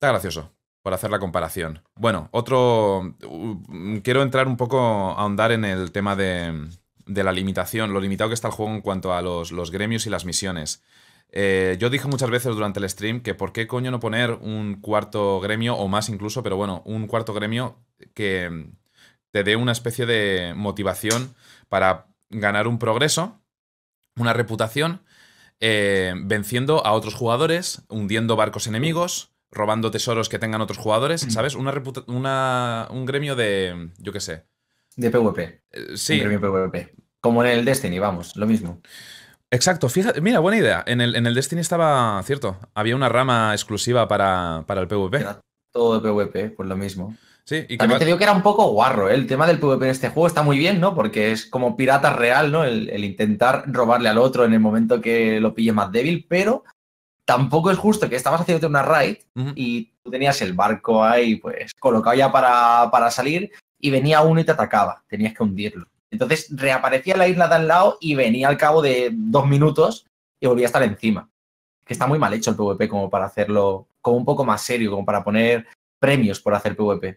Está gracioso, por hacer la comparación. Bueno, otro... Quiero entrar un poco, ahondar en el tema de, la limitación, lo limitado que está el juego en cuanto a los, los gremios y las misiones. Eh, yo dije muchas veces durante el stream que por qué coño no poner un cuarto gremio o más incluso, pero bueno, un cuarto gremio que te dé una especie de motivación para ganar un progreso, una reputación, eh, venciendo a otros jugadores, hundiendo barcos enemigos, robando tesoros que tengan otros jugadores. ¿sabes? Una, una- un gremio de, yo qué sé. De PvP. Eh, Un sí, premio PvP. Como en el Destiny, vamos, lo mismo. exacto. Fíjate, mira, buena idea. En el, en el Destiny estaba, cierto, había una rama exclusiva para, para el PvP. Era todo de PvP, pues lo mismo. Sí, y También te digo que era un poco guarro, ¿eh? El tema del PvP en este juego está muy bien, ¿no? Porque es como pirata real, ¿no? El, el intentar robarle al otro en el momento que lo pille más débil, pero tampoco es justo que estabas haciéndote una raid y tú tenías el barco ahí, pues, colocado ya para, para salir y venía uno y te atacaba. Tenías que hundirlo. Entonces reaparecía la isla de al lado y venía al cabo de dos minutos y volvía a estar encima. Que está muy mal hecho el PvP como para hacerlo como un poco más serio, como para poner premios por hacer PvP.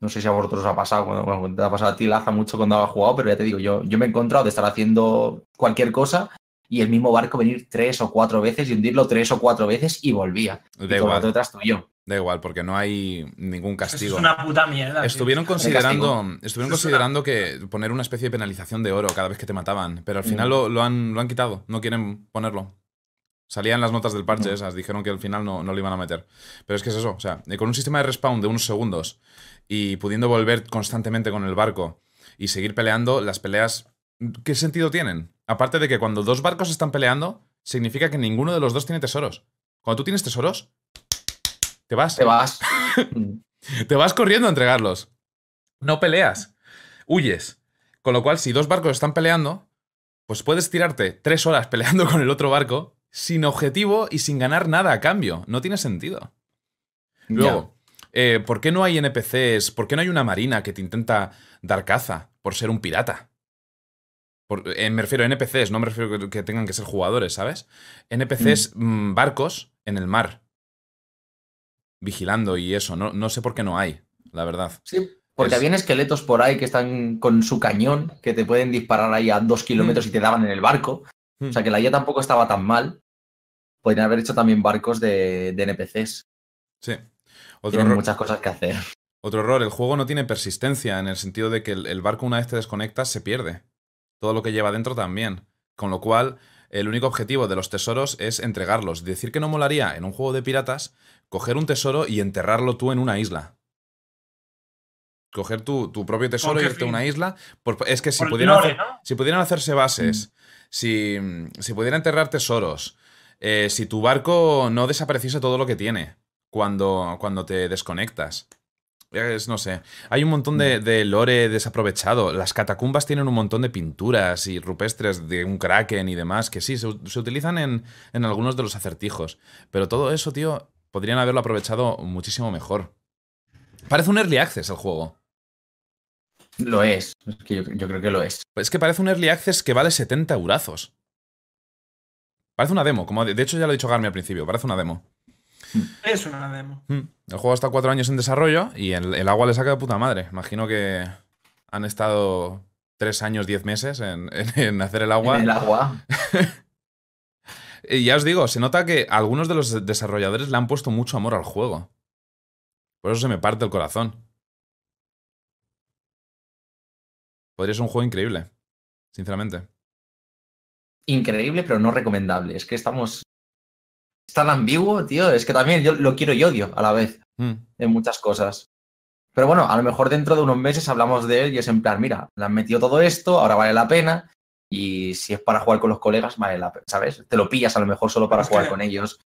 No sé si a vosotros os ha pasado, bueno, te ha pasado a ti, Laza, mucho cuando has jugado, pero ya te digo, yo, yo me he encontrado de estar haciendo cualquier cosa y el mismo barco venir tres o cuatro veces y hundirlo tres o cuatro veces y volvía. Da y igual. detrás tuyo. Da igual, porque no hay ningún Eso castigo. es una puta mierda. Estuvieron considerando, estuvieron Eso considerando que poner una especie de penalización de oro cada vez que te mataban, pero al final Mm. lo, lo han, lo han quitado, no quieren ponerlo. Salían las notas del parche Mm. esas, dijeron que al final no, no lo iban a meter. Pero es que es eso, o sea, eh, con un sistema de respawn de unos segundos y pudiendo volver constantemente con el barco y seguir peleando, las peleas, ¿qué sentido tienen? Aparte de que cuando dos barcos están peleando, significa que ninguno de los dos tiene tesoros. Cuando tú tienes tesoros, te vas. Te vas. [laughs] Te vas corriendo a entregarlos. No peleas. Huyes. Con lo cual, si dos barcos están peleando, pues puedes tirarte tres horas [laughs] peleando con el otro barco sin objetivo y sin ganar nada a cambio. No tiene sentido. Luego, eh, ¿por qué no hay NPCs? ¿Por qué no hay una marina que te intenta dar caza por ser un pirata? Por- eh, me refiero a NPCs, no me refiero que, que tengan que ser jugadores, ¿sabes? NPCs, mm, barcos en el mar. Vigilando y eso. No, no sé por qué no hay, la verdad. Sí, porque Es- habían esqueletos por ahí que están con su cañón, que te pueden disparar ahí a dos kilómetros y te daban en el barco. Mm. O sea que la IA tampoco estaba tan mal. Podrían haber hecho también barcos de, de NPCs. Sí. Otro Tienen muchas cosas que hacer. otro error, el juego no tiene persistencia en el sentido de que el, el barco una vez te desconectas se pierde. Todo lo que lleva dentro también. Con lo cual, el único objetivo de los tesoros es entregarlos. Decir que no molaría en un juego de piratas coger un tesoro y enterrarlo tú en una isla. Coger tu, tu propio tesoro ¿Con y irte a una isla. por- es que si pudieran, lore, hacer, ¿no? si pudieran hacerse bases, si, si pudieran enterrar tesoros, eh, si tu barco no desapareciese todo lo que tiene cuando, cuando te desconectas. Es, no sé. Hay un montón de, de lore desaprovechado. Las catacumbas tienen un montón de pinturas y rupestres de un kraken y demás que sí, se, se utilizan en, en algunos de los acertijos. Pero todo eso, tío, podrían haberlo aprovechado muchísimo mejor. Parece un early access el juego. Lo es. Es que yo, yo creo que lo es. Es que parece un early access que vale 70 eurazos. Parece una demo, como de de hecho ya lo ha dicho Garmi al principio, parece una demo. Es una demo. Mm. El juego está cuatro años en desarrollo y el, el agua le saca de puta madre. Imagino que han estado tres años, diez meses en, [laughs] en- en hacer el agua. En el agua. [laughs] Y ya os digo, se nota que algunos de los desarrolladores le han puesto mucho amor al juego. Por eso se me parte el corazón. Podría ser un juego increíble, sinceramente. Increíble, pero no recomendable. Es que estamos. Es tan ambiguo, tío. Es que también yo lo quiero y odio a la vez. Mm. en muchas cosas. Pero bueno, a lo mejor dentro de unos meses hablamos de él y es en plan, mira, le han metido todo esto, ahora vale la pena. Y si es para jugar con los colegas, vale la pena, ¿sabes? Te lo pillas a lo mejor solo para Es jugar que- con ellos.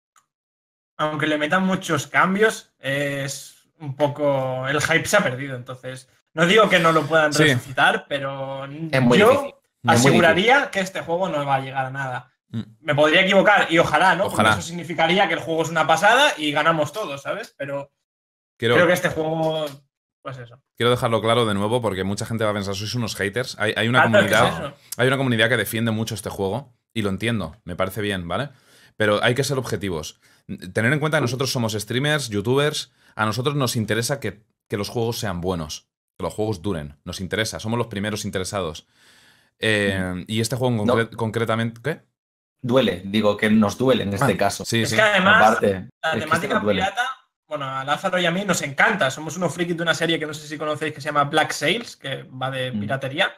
Aunque le metan muchos cambios, es un poco. El hype se ha perdido. Entonces, no digo que no lo puedan Sí. resucitar, pero Es muy yo difícil. Es muy aseguraría que este juego no va a llegar a nada. Mm. Me podría equivocar y ojalá, ¿no? Porque Ojalá. eso significaría que el juego es una pasada y ganamos todos, ¿sabes? Pero Quiero, creo que este juego. Pues eso. quiero dejarlo claro de nuevo porque mucha gente va a pensar, sois unos haters. Hay, hay una Ah, pero ¿qué es comunidad. Hay una comunidad que defiende mucho este juego y lo entiendo, me parece bien, ¿vale? Pero hay que ser objetivos. Tener en cuenta que nosotros somos streamers, youtubers, a nosotros nos interesa que, que los juegos sean buenos, que los juegos duren, nos interesa, somos los primeros interesados. Eh, y este juego en No. concretamente. ¿Qué? Duele, digo que nos duele en este Ah, caso. Sí, Es sí. que además, Aparte, la temática pirata, bueno, a Lázaro y a mí nos encanta. Somos unos frikis de una serie que no sé si conocéis que se llama Black Sails, que va de Mm. piratería.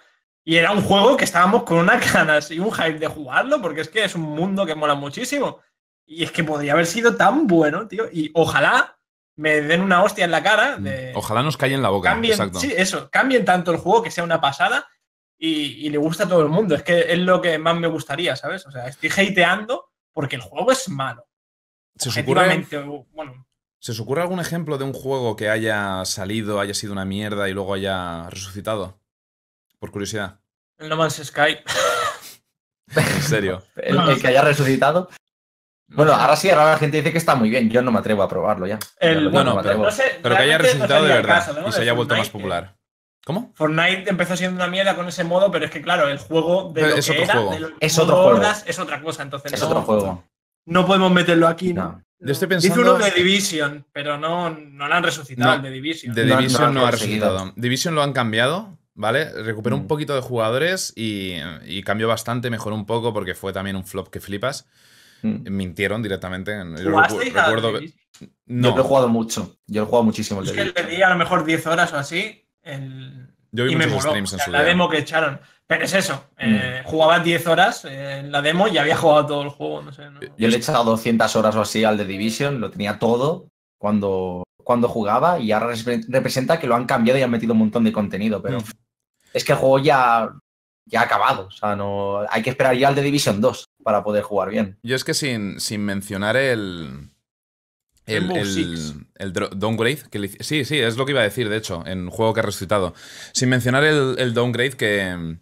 Y era un juego que estábamos con unas [laughs] ganas y un hype de jugarlo, porque es que es un mundo que mola muchísimo. Y es que podría haber sido tan bueno, tío. Y ojalá me den una hostia en la cara de. Ojalá nos calle en la boca. cambien, Exacto. sí, eso, cambien tanto el juego que sea una pasada y, y le gusta a todo el mundo. Es que es lo que más me gustaría, ¿sabes? O sea, estoy hateando porque el juego es malo. ¿Se os, ocurre, bueno, ¿Se os ocurre algún ejemplo de un juego que haya salido, haya sido una mierda y luego haya resucitado? Por curiosidad. el No Man's Sky. [laughs] En serio. El, que haya resucitado. Bueno, ahora sí, ahora la gente dice que está muy bien. Yo no me atrevo a probarlo ya. El- Ya lo- bueno, no me atrevo. no sé, Pero que haya resucitado de verdad caso, ¿no? y se haya vuelto más popular. ¿Cómo? Fortnite empezó siendo una mierda con ese modo, pero es que claro, el juego de Pero lo es que otro era, juego. de lo- Es otro juego. hordas, es otra cosa, entonces Es no, otro juego. no podemos meterlo aquí, ¿no? No. Yo estoy Dice pensando. uno de Division, pero no, no lo han resucitado, No, el de Division. The No, no Division no, han ha resucitado. Division lo han cambiado, ¿vale? Recuperó un Mm. poquito de jugadores y, y cambió bastante, mejoró un poco porque fue también un flop que flipas. Mm. Mintieron directamente. Yo ¿Jugasteis recu- a recuerdo. The Division? Yo lo he No, jugado mucho. Yo lo he jugado muchísimo. el Es de que le di a lo mejor 10 horas o así. El- yo vi y me muchos moló. streams O en sea, su la día. Mm. demo que echaron. Pero es eso. eh, jugaba 10 horas en la demo y había jugado todo el juego. No sé. no- Yo le he echado 200 horas o así al de Division, lo tenía todo cuando, cuando jugaba y ahora repre- representa que lo han cambiado y han metido un montón de contenido, pero Mm. es que el juego ya, ya ha acabado, o sea, no hay que esperar ya al de Division 2 para poder jugar bien. Yo es que sin, sin mencionar el. El, el, el downgrade. Que le sí, sí, es lo que iba a decir, de hecho, en un juego que ha resucitado. Sin mencionar el, el downgrade que,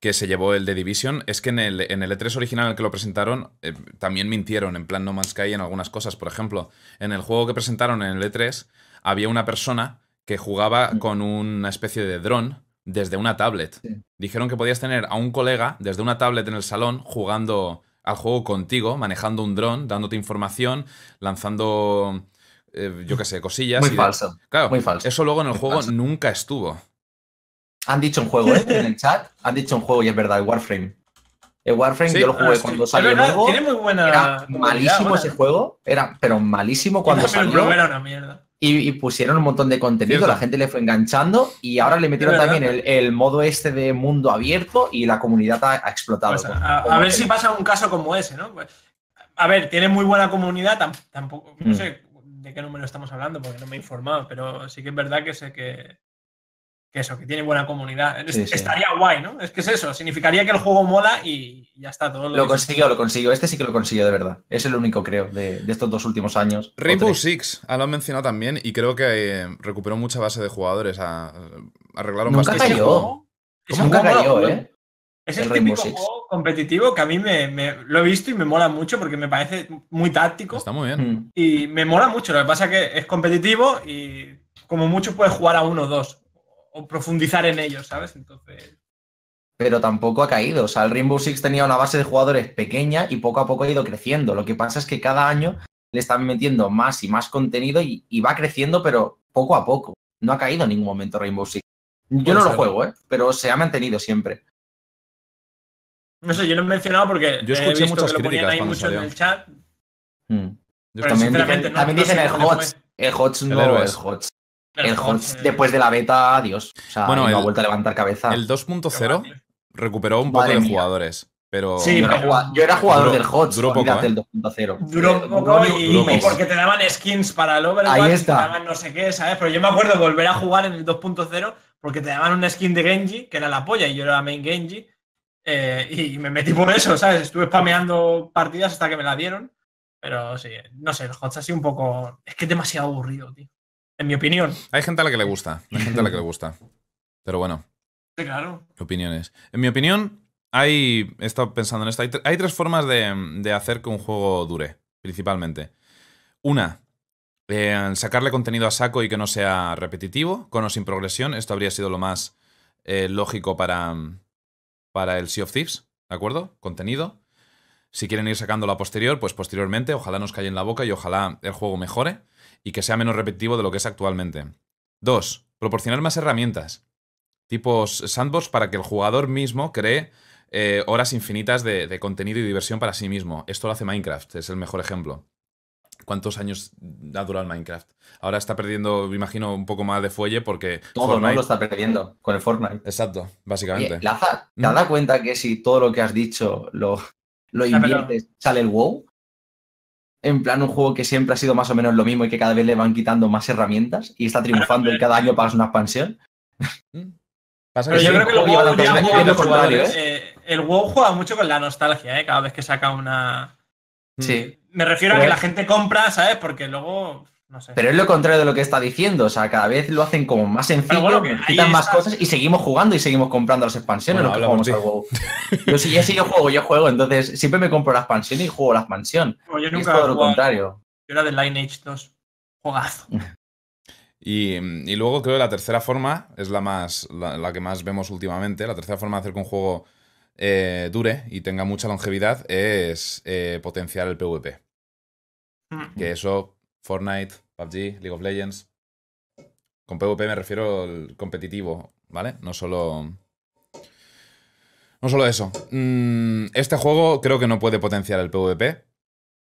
que se llevó el de Division, es que en el, en el E3 original en el que lo presentaron, eh, también mintieron en plan No Man's Sky en algunas cosas. Por ejemplo, en el juego que presentaron en el E3, había una persona que jugaba con una especie de dron desde una tablet. Sí. Dijeron que podías tener a un colega desde una tablet en el salón jugando al juego contigo, manejando un dron, dándote información, lanzando, eh, yo qué sé, cosillas. Muy y de- falso. Claro, muy falso. eso luego en el Muy juego falso. nunca estuvo. Han dicho un juego, ¿eh? En el chat han dicho un juego y es verdad, el Warframe. El Warframe Sí, yo lo Ah, jugué sí. cuando salió verdad, nuevo. Tiene muy buena. Era malísimo buena. ese juego, era, pero malísimo cuando salió. era una mierda. Y, y pusieron un montón de contenido, Cierto. la gente le fue enganchando y ahora le metieron también el, el modo este de mundo abierto y la comunidad ha, ha explotado. Pues Como- a, a como ver el- si pasa un caso como ese, ¿no? Pues, a ver, tiene muy buena comunidad, tam- tampoco, no Mm. sé de qué número estamos hablando porque no me he informado, pero sí que es verdad que sé que, que eso, que tiene buena comunidad. Es- Sí, sí. Estaría guay, ¿no? Es que es eso, significaría que el juego mola y ya está todo. Lo que- consiguió, lo consiguió. Este sí que lo consiguió de verdad. Es el único, creo, de, de estos dos últimos años. Rainbow. Six, ah, lo han mencionado también y creo que eh, recuperó mucha base de jugadores. a- arreglaron Nunca bastante. cayó. ese Nunca cayó. ¿eh? Es el el, Rainbow típico Six. juego competitivo que a mí me, me- lo he visto y me mola mucho porque me parece muy táctico. Está muy bien. Mm. Y me mola mucho. Lo que pasa es que es competitivo y como mucho puedes jugar a uno o dos. O profundizar en ellos, ¿sabes? Entonces. Pero tampoco ha caído. O sea, el Rainbow Six tenía una base de jugadores pequeña y poco a poco ha ido creciendo. Lo que pasa es que cada año le están metiendo más y más contenido y, y va creciendo, pero poco a poco. No ha caído en ningún momento Rainbow Six. Yo no lo juego, ¿eh? Pero se ha mantenido siempre. No sé, yo lo he mencionado porque Yo he escuché visto muchas que lo ponían críticas ahí mucho en salió. el chat. Mm. Yo También sinceramente, dicen, no- también no dicen el HOTS. El HOTS no, el HOTS. Pero, El HOTS después de la beta, adiós. O sea, Bueno, no ha el- vuelto a levantar cabeza. El pero 2.0 vale. recuperó un poco Madre de mía. jugadores. Pero. Sí, yo, era pero- jugua- yo era jugador Duró- del HOTS, duró poco, ¿eh? del 2.0. Duró poco y, porque te daban skins para el Overwatch, te está. daban no sé qué, ¿sabes? Pero yo me acuerdo de volver a jugar en el 2.0 porque te daban una skin de Genji, que era la polla, y yo era main Genji, eh, y me metí por eso, ¿sabes? Estuve spameando partidas hasta que me la dieron, pero sí, no sé, el HOTS ha sido un poco... Es que es demasiado aburrido, tío. En mi opinión. Hay gente a la que le gusta. Hay gente a la que le gusta. Pero bueno, Sí, claro. opiniones. En mi opinión, hay. He estado pensando en esto. Hay, tre- hay tres formas de, de hacer que un juego dure, principalmente. Una, eh, sacarle contenido a saco y que no sea repetitivo, con o sin progresión. Esto habría sido lo más eh, lógico para, para el Sea of Thieves, ¿de acuerdo? Contenido. Si quieren ir sacándolo a posterior, pues posteriormente, ojalá nos calle en la boca y ojalá el juego mejore y que sea menos repetitivo de lo que es actualmente. Dos, proporcionar más herramientas. tipos sandbox para que el jugador mismo cree eh, horas infinitas de, de contenido y diversión para sí mismo. Esto lo hace Minecraft, es el mejor ejemplo. ¿Cuántos años ha durado el Minecraft? Ahora está perdiendo, me imagino, un poco más de fuelle porque. Todo, ¿no? Fortnite- Lo está perdiendo con el Fortnite. Exacto, Oye, básicamente. Laza, ¿te ¿Mm? has dado cuenta que si todo lo que has dicho lo, lo inviertes, sale el WoW? En plan, un juego que siempre ha sido más o menos lo mismo y que cada vez le van quitando más herramientas y está triunfando y cada año pagas una expansión. ¿Mm? Pasa Pero que yo creo que el juego WoW, contrario, jugadores, eh, el WoW juega mucho con la nostalgia, ¿eh? Cada vez que saca una. Mm. Sí. Me refiero a que la gente compra, ¿sabes? Porque luego. No sé. Pero es lo contrario de lo que está diciendo. O sea, cada vez lo hacen como más sencillo, bueno, que quitan más está. cosas y seguimos jugando y seguimos comprando las expansiones Bueno, lo que jugamos al WoW. Yo sí, yo sí, yo juego, yo juego. Entonces, siempre me compro la expansión y juego la expansión. Yo Y es todo lo contrario. Yo era de Lineage 2. Juegazo. Y, y luego creo que la tercera forma es la más la, la que más vemos últimamente. La tercera forma de hacer que un juego eh, dure y tenga mucha longevidad es eh, potenciar el PvP. Mm. Que eso, Fortnite, PUBG, League of Legends. Con PvP me refiero al competitivo, ¿vale? No solo. No solo eso. Mm, este juego creo que no puede potenciar el PvP.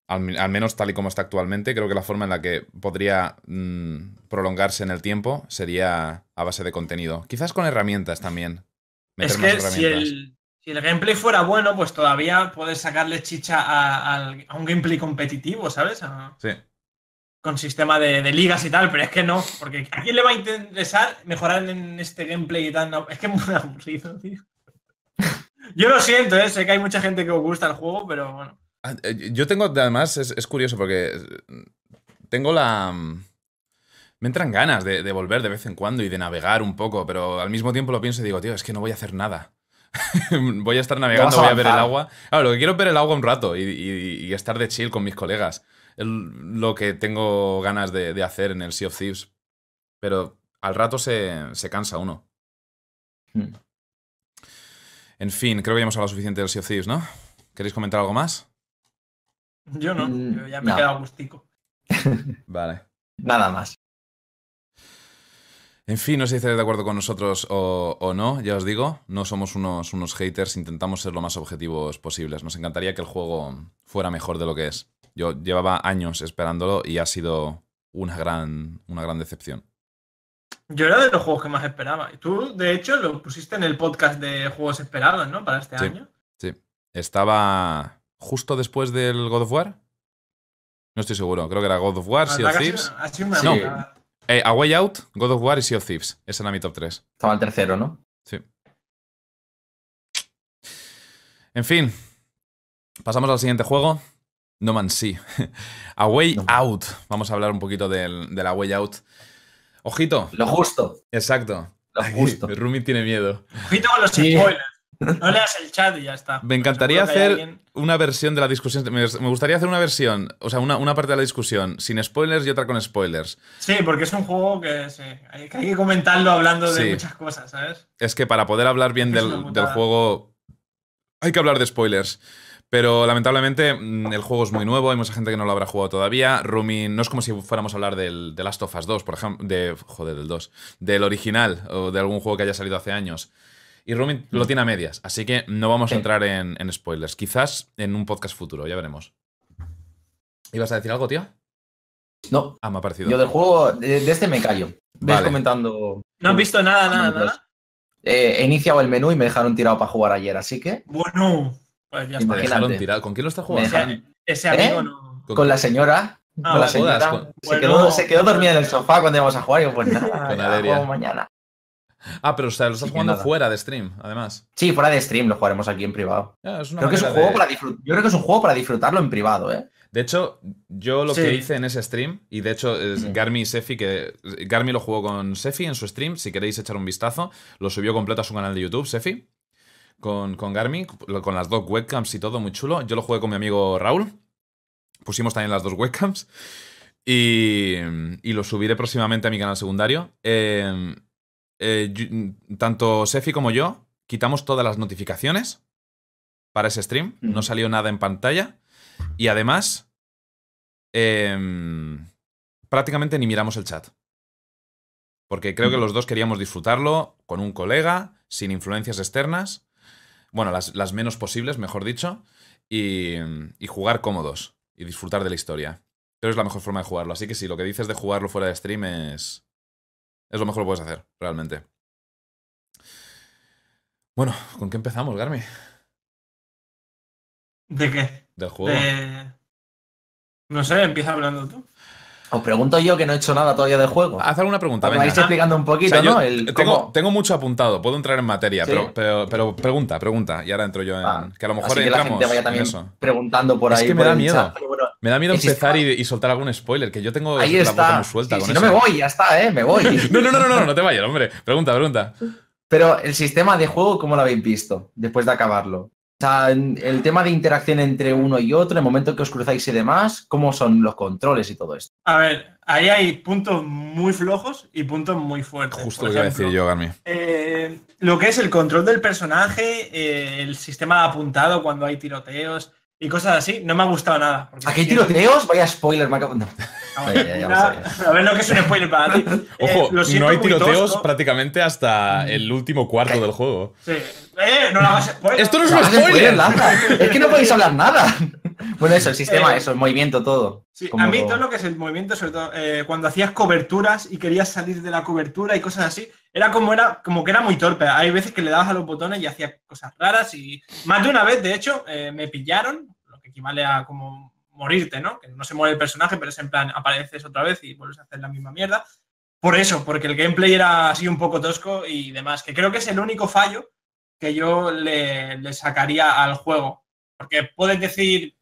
Al, menos tal y como está actualmente. Creo que la forma en la que podría mm, prolongarse en el tiempo sería a base de contenido. Quizás con herramientas también. Es Meter que más si el, si el gameplay fuera bueno, pues todavía puedes sacarle chicha a, un gameplay competitivo, ¿sabes? A- Sí. Con sistema de, de ligas y tal, pero es que no, porque ¿a quién le va a interesar mejorar en este gameplay y tan... Es que [laughs] es muy aburrido, tío. Yo lo siento, ¿eh? sé que hay mucha gente que os gusta el juego, pero bueno. Ah, eh, Yo tengo, además, es, es curioso porque eh, tengo la... mm, Me entran ganas de, de volver de vez en cuando y de navegar un poco, pero al mismo tiempo lo pienso y digo, tío, es que no voy a hacer nada. [laughs] voy a estar navegando, a voy a ver el agua. Claro, lo que quiero es ver el agua un rato y, y- y estar de chill con mis colegas. Es lo que tengo ganas de, de hacer en el Sea of Thieves. Pero al rato se, se cansa uno. Mm. En fin, creo que ya hemos hablado suficiente del Sea of Thieves, ¿no? ¿Queréis comentar algo más? Yo no, Mm, yo ya me he no. quedado gustico. [laughs] Vale. Nada más. En fin, no sé si estaréis de acuerdo con nosotros o, o no, ya os digo, no somos unos, unos haters, intentamos ser lo más objetivos posibles. Nos encantaría que el juego fuera mejor de lo que es. Yo llevaba años esperándolo y ha sido una gran, una gran decepción. Yo era de los juegos que más esperaba. Y tú, de hecho, lo pusiste en el podcast de juegos esperados, ¿no? Para este Sí. año. Estaba justo después del God of War. No estoy seguro, creo que era God of War, Sea of ha Thieves. sido- ha sido una No. Eh, A Way Out, God of War y Sea of Thieves. Ese era mi top 3. Estaba el tercero, ¿no? Sí. En fin. Pasamos al siguiente juego. No Man's Sea. [laughs] A Way No. Out. Vamos a hablar un poquito del, de la Way Out. Ojito. Lo justo. Exacto. Lo Aquí, justo. Rumi tiene miedo. Ojito con los Sí. spoilers. No leas el chat y ya está. Me encantaría hacer alguien- una versión de la discusión. Me gustaría hacer una versión, o sea, una, una parte de la discusión sin spoilers y otra con spoilers. Sí, porque es un juego que, sí, hay, que hay que comentarlo hablando de muchas cosas, ¿sabes? Es que para poder hablar bien del, del juego hay que hablar de spoilers. Pero lamentablemente mm, el juego es muy nuevo, hay mucha gente que no lo habrá jugado todavía. Rumi, no es como si fuéramos a hablar del, de Last of Us 2, por ejemplo, de, joder, del 2, del original o de algún juego que haya salido hace años. Y Rumi lo tiene a medias, así que no vamos a entrar en, en spoilers. Quizás en un podcast futuro, ya veremos. ¿Ibas a decir algo, tío? No, Ah, me ha parecido. yo del juego, de, de este me callo. Ves Vale. comentando. No has visto nada, nada, nada. eh, he iniciado el menú y me dejaron tirado para jugar ayer, así que Bueno, pues ya está. Imagínate. ¿Con quién lo estás jugando? Ese, ese amigo ¿Eh? no. Con- con la señora. Ah, con la señora. Con- se, Bueno. quedó, se quedó dormida en el sofá cuando íbamos a jugar y yo, pues [laughs] nada, juego mañana. Ah, pero o sea, lo estás jugando nada. fuera de stream, además. Sí, fuera de stream lo jugaremos aquí en privado. Ah, es Creo que es un juego de- para. Yo creo que es un juego para disfrutarlo en privado, ¿eh? De hecho, yo lo Sí. que hice en ese stream, y de hecho es. Garmi y Sefi, que Garmi lo jugó con Sefi en su stream, si queréis echar un vistazo, lo subió completo a su canal de YouTube, Sefi, con, con Garmi, lo- con las dos webcams y todo, muy chulo. Yo lo jugué con mi amigo Raúl, pusimos también las dos webcams, y, y lo subiré próximamente a mi canal secundario. Eh, eh, yo- tanto Sefi como yo quitamos todas las notificaciones para ese stream, no salió nada en pantalla. Y además, em, prácticamente ni miramos el chat. Porque creo que los dos queríamos disfrutarlo con un colega, sin influencias externas. Bueno, las, las menos posibles, mejor dicho. Y, y jugar cómodos. Y disfrutar de la historia. Que es la mejor forma de jugarlo. Así que sí, lo que dices de jugarlo fuera de stream es. Es lo mejor que puedes hacer, realmente. Bueno, ¿con qué empezamos, Garmi? ¿De qué? Del juego. De... No sé, empieza hablando tú. Os pregunto yo que no he hecho nada todavía del juego. Haz alguna pregunta, me vais explicando un O poquito, sea, ¿no? El tengo, cómo- tengo mucho apuntado, puedo entrar en materia, ¿Sí? pero, pero, pero pregunta, pregunta. Y ahora entro yo en. Ah, que a lo mejor Así que la entramos gente vaya en también eso. preguntando por Es ahí. que me por da miedo. chat, pero bueno, Me da miedo empezar y, y soltar algún spoiler, que yo tengo ahí la boca está. muy suelta Sí, con si eso. no me voy, ya está, ¿eh? Me voy. [laughs] No, no, no, no, no, no te vayas, hombre. Pregunta, pregunta. Pero el sistema de juego, ¿cómo lo habéis visto después de acabarlo? O sea, el tema de interacción entre uno y otro, en el momento que os cruzáis y demás, ¿cómo son los controles y todo esto? A ver, ahí hay puntos muy flojos y puntos muy fuertes. Justo lo que iba a decir yo, Garmi. eh, lo que es el control del personaje, eh, el sistema de apuntado cuando hay tiroteos y cosas así, no me ha gustado nada. ¿Aquí hay tiroteos? Vaya spoiler, me acabo... [laughs] no. A Ya, ya, ver, ya lo una- sabía. a ver lo que es un spoiler para ti. [laughs] Eh, Ojo, lo siento no hay tiroteos tosco. prácticamente hasta el último cuarto del juego. Sí. Eh, no lo hagas spoiler. Esto no es un spoiler. Laza. Es que no podéis hablar nada. [laughs] Bueno, eso, el sistema, Eh, eso, el movimiento, todo. Sí, Como a mí lo- todo lo que es el movimiento, sobre todo eh, cuando hacías coberturas y querías salir de la cobertura y cosas así, era como, era como que era muy torpe. Hay veces que le dabas a los botones y hacías cosas raras y más de una vez, de hecho, eh, me pillaron, equivale a como morirte, ¿no? Que no se muere el personaje, pero es en plan, apareces otra vez y vuelves a hacer la misma mierda. Por eso, porque el gameplay era así un poco tosco y demás, que creo que es el único fallo que yo le, le sacaría al juego. Porque puedes decir,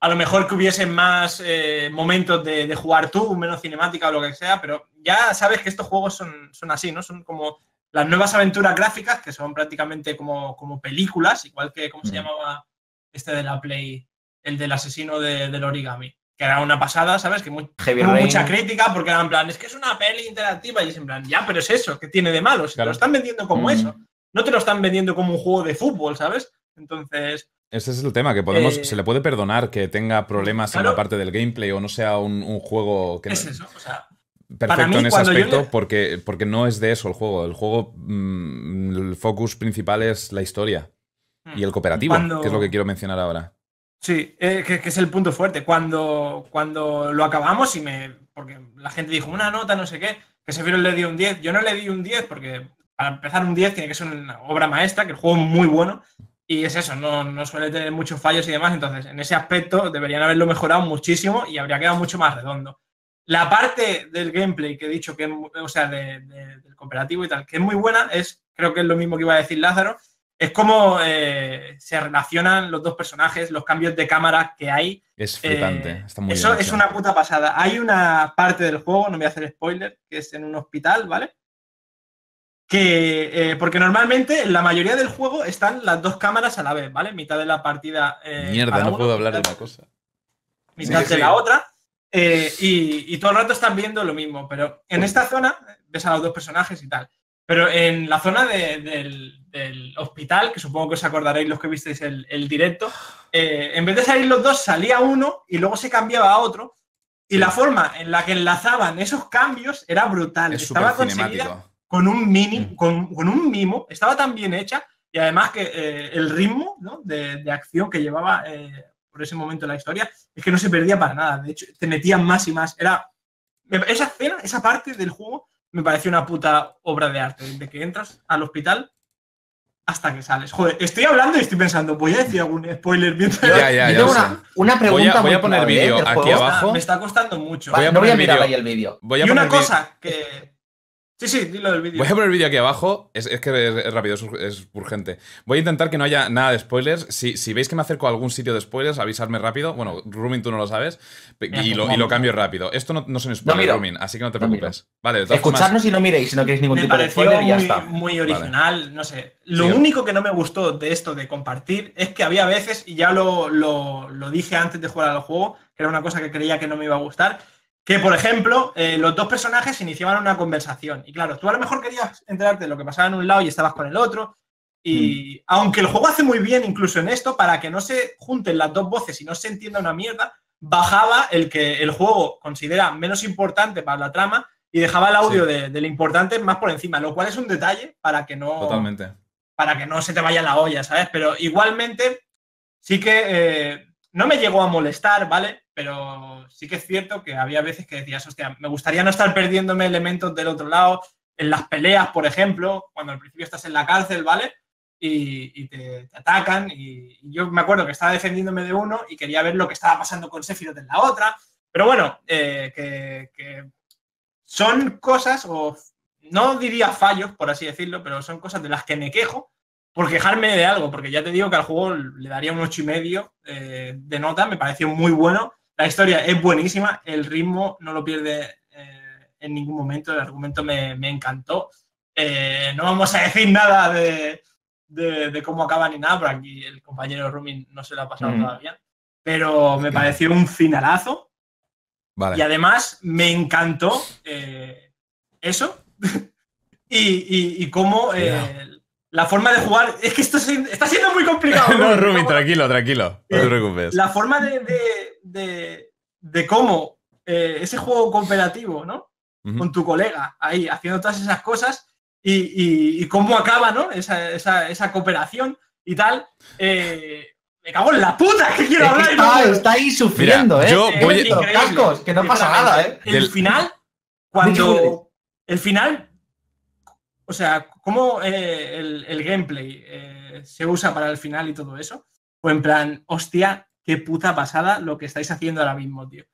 a lo mejor que hubiese más eh, momentos de, de jugar tú, menos cinemática o lo que sea, pero ya sabes que estos juegos son, son así, ¿no? Son como las nuevas aventuras gráficas, que son prácticamente como, como películas, igual que, ¿cómo se Mm. llamaba este de la Play? El del asesino de- del origami, que era una pasada, ¿sabes? Que Rain. mucha crítica porque era en plan, es que es una peli interactiva y es en plan, ya, pero es eso, ¿qué tiene de malo? Si te lo están vendiendo como Mm. eso, no te lo están vendiendo como un juego de fútbol, ¿sabes? Entonces, Ese es el tema, que podemos, Eh, se le puede perdonar que tenga problemas en la parte del gameplay o no sea un, un juego que es eso, o sea, perfecto mí, en ese aspecto le- porque, porque no es de eso el juego. El juego, mm, el focus principal es la historia y el cooperativo, Cuando- que es lo que quiero mencionar ahora. Sí, eh, que, que es el punto fuerte. Cuando, cuando lo acabamos y me. Porque la gente dijo una nota, no sé qué, que Sephiroth le dio un 10. Yo no le di un 10 porque para empezar un 10 tiene que ser una obra maestra, que el juego es muy bueno. Y es eso, no, no suele tener muchos fallos y demás. Entonces, en ese aspecto deberían haberlo mejorado muchísimo y habría quedado mucho más redondo. La parte del gameplay que he dicho que o sea, de- de- del cooperativo y tal, que es muy buena, es, creo que es lo mismo que iba a decir Lázaro, es cómo eh, se relacionan los dos personajes, los cambios de cámara que hay. Es flipante, Eh, está muy eso bien es hecho. una puta pasada. Hay una parte del juego, no voy a hacer spoiler, que es en un hospital, ¿vale? Que, eh, porque normalmente en la mayoría del juego están las dos cámaras a la vez, ¿vale? Mitad de la partida. eh, Mierda, no uno, puedo hablar de una cosa. mitad Sí, de sí. la otra. eh, y, y todo el rato están viendo lo mismo. Pero en esta zona ves a los dos personajes y tal. Pero en la zona de- del, del hospital, que supongo que os acordaréis los que visteis el, el directo, eh, en vez de salir los dos, salía uno y luego se cambiaba a otro. Y Sí. la forma en la que enlazaban esos cambios era brutal. Es Estaba conseguida con un, mini, Mm. con, con un mimo, estaba tan bien hecha y además que eh, el ritmo ¿no? de, de acción que llevaba eh, por ese momento la historia es que no se perdía para nada. De hecho, te metían más y más. Era esa escena, esa parte del juego me pareció una puta obra de arte. Desde que entras al hospital hasta que sales. Joder, estoy hablando y estoy pensando, voy a decir algún spoiler bien. Yo, Ya, ya, yo ya tengo una, una Voy pregunta. a- voy a poner vídeo aquí abajo. Me está costando mucho. Voy a no voy a mirar ahí el vídeo. Y una cosa que. Sí, sí, dilo del vídeo. Voy a poner el vídeo aquí abajo. Es, es que es, es rápido, es, ur- es urgente. Voy a intentar que no haya nada de spoilers. Si, si veis que me acerco a algún sitio de spoilers, avisadme rápido. Bueno, Rumin, tú no lo sabes. Y lo, y lo vamos. cambio rápido. Esto no, no son spoilers. Rumin, así que no te No preocupes. Vale, todas formas- Escuchadnos y no miréis si no queréis ningún me tipo de spoiler y ya muy, está. muy original, no sé. Lo Sí. único que no me gustó de esto de compartir es que había veces, y ya lo, lo- lo dije antes de jugar al juego, que era una cosa que creía que no me iba a gustar, que por ejemplo, eh, los dos personajes iniciaban una conversación. Y claro, tú a lo mejor querías enterarte de lo que pasaba en un lado y estabas con el otro. Y Mm. aunque el juego hace muy bien incluso en esto, para que no se junten las dos voces y no se entienda una mierda, bajaba el que el juego considera menos importante para la trama y dejaba el audio de, de lo importante más por encima, lo cual es un detalle para que no, Totalmente. para que no se te vaya la olla, ¿sabes? Pero igualmente sí que eh, no me llegó a molestar, ¿vale? Pero sí que es cierto que había veces que decías, hostia, me gustaría no estar perdiéndome elementos del otro lado, en las peleas, por ejemplo, cuando al principio estás en la cárcel, ¿vale? Y, te, atacan, y, y yo me acuerdo que estaba defendiéndome de uno y quería ver lo que estaba pasando con Sephiroth en la otra, pero bueno, eh, que, que son cosas, o no diría fallos, por así decirlo, pero son cosas de las que me quejo por quejarme de algo, porque ya te digo que al juego le daría un ocho y medio eh, de nota, me pareció muy bueno, la historia es buenísima, el ritmo no lo pierde eh, en ningún momento, el argumento me, me encantó. Eh, no vamos a decir nada de, de- de cómo acaba ni nada, porque aquí el compañero Rumin no se lo ha pasado Mm. todavía, pero me pareció un finalazo. Vale. Y además me encantó eh, eso [laughs] y, y- y cómo. La forma de jugar. Es que esto está siendo muy complicado. [laughs] no, ¿cómo? tranquilo, tranquilo. No te Eh, preocupes. La forma de, de- de- de cómo eh, ese juego cooperativo, ¿no? Con tu colega ahí haciendo todas esas cosas y, y- y cómo acaba, ¿no? Esa, esa- esa cooperación y tal. eh, me cago en la puta que quiero Es hablar. está, está ahí sufriendo, Mira, ¿eh? yo Eh, voy- los cascos, que no pasa nada, ¿eh? El final, cuando. El final. O sea, cómo eh, el, el gameplay eh, se usa para el final y todo eso. O en plan, hostia, qué puta pasada lo que estáis haciendo ahora mismo, tío.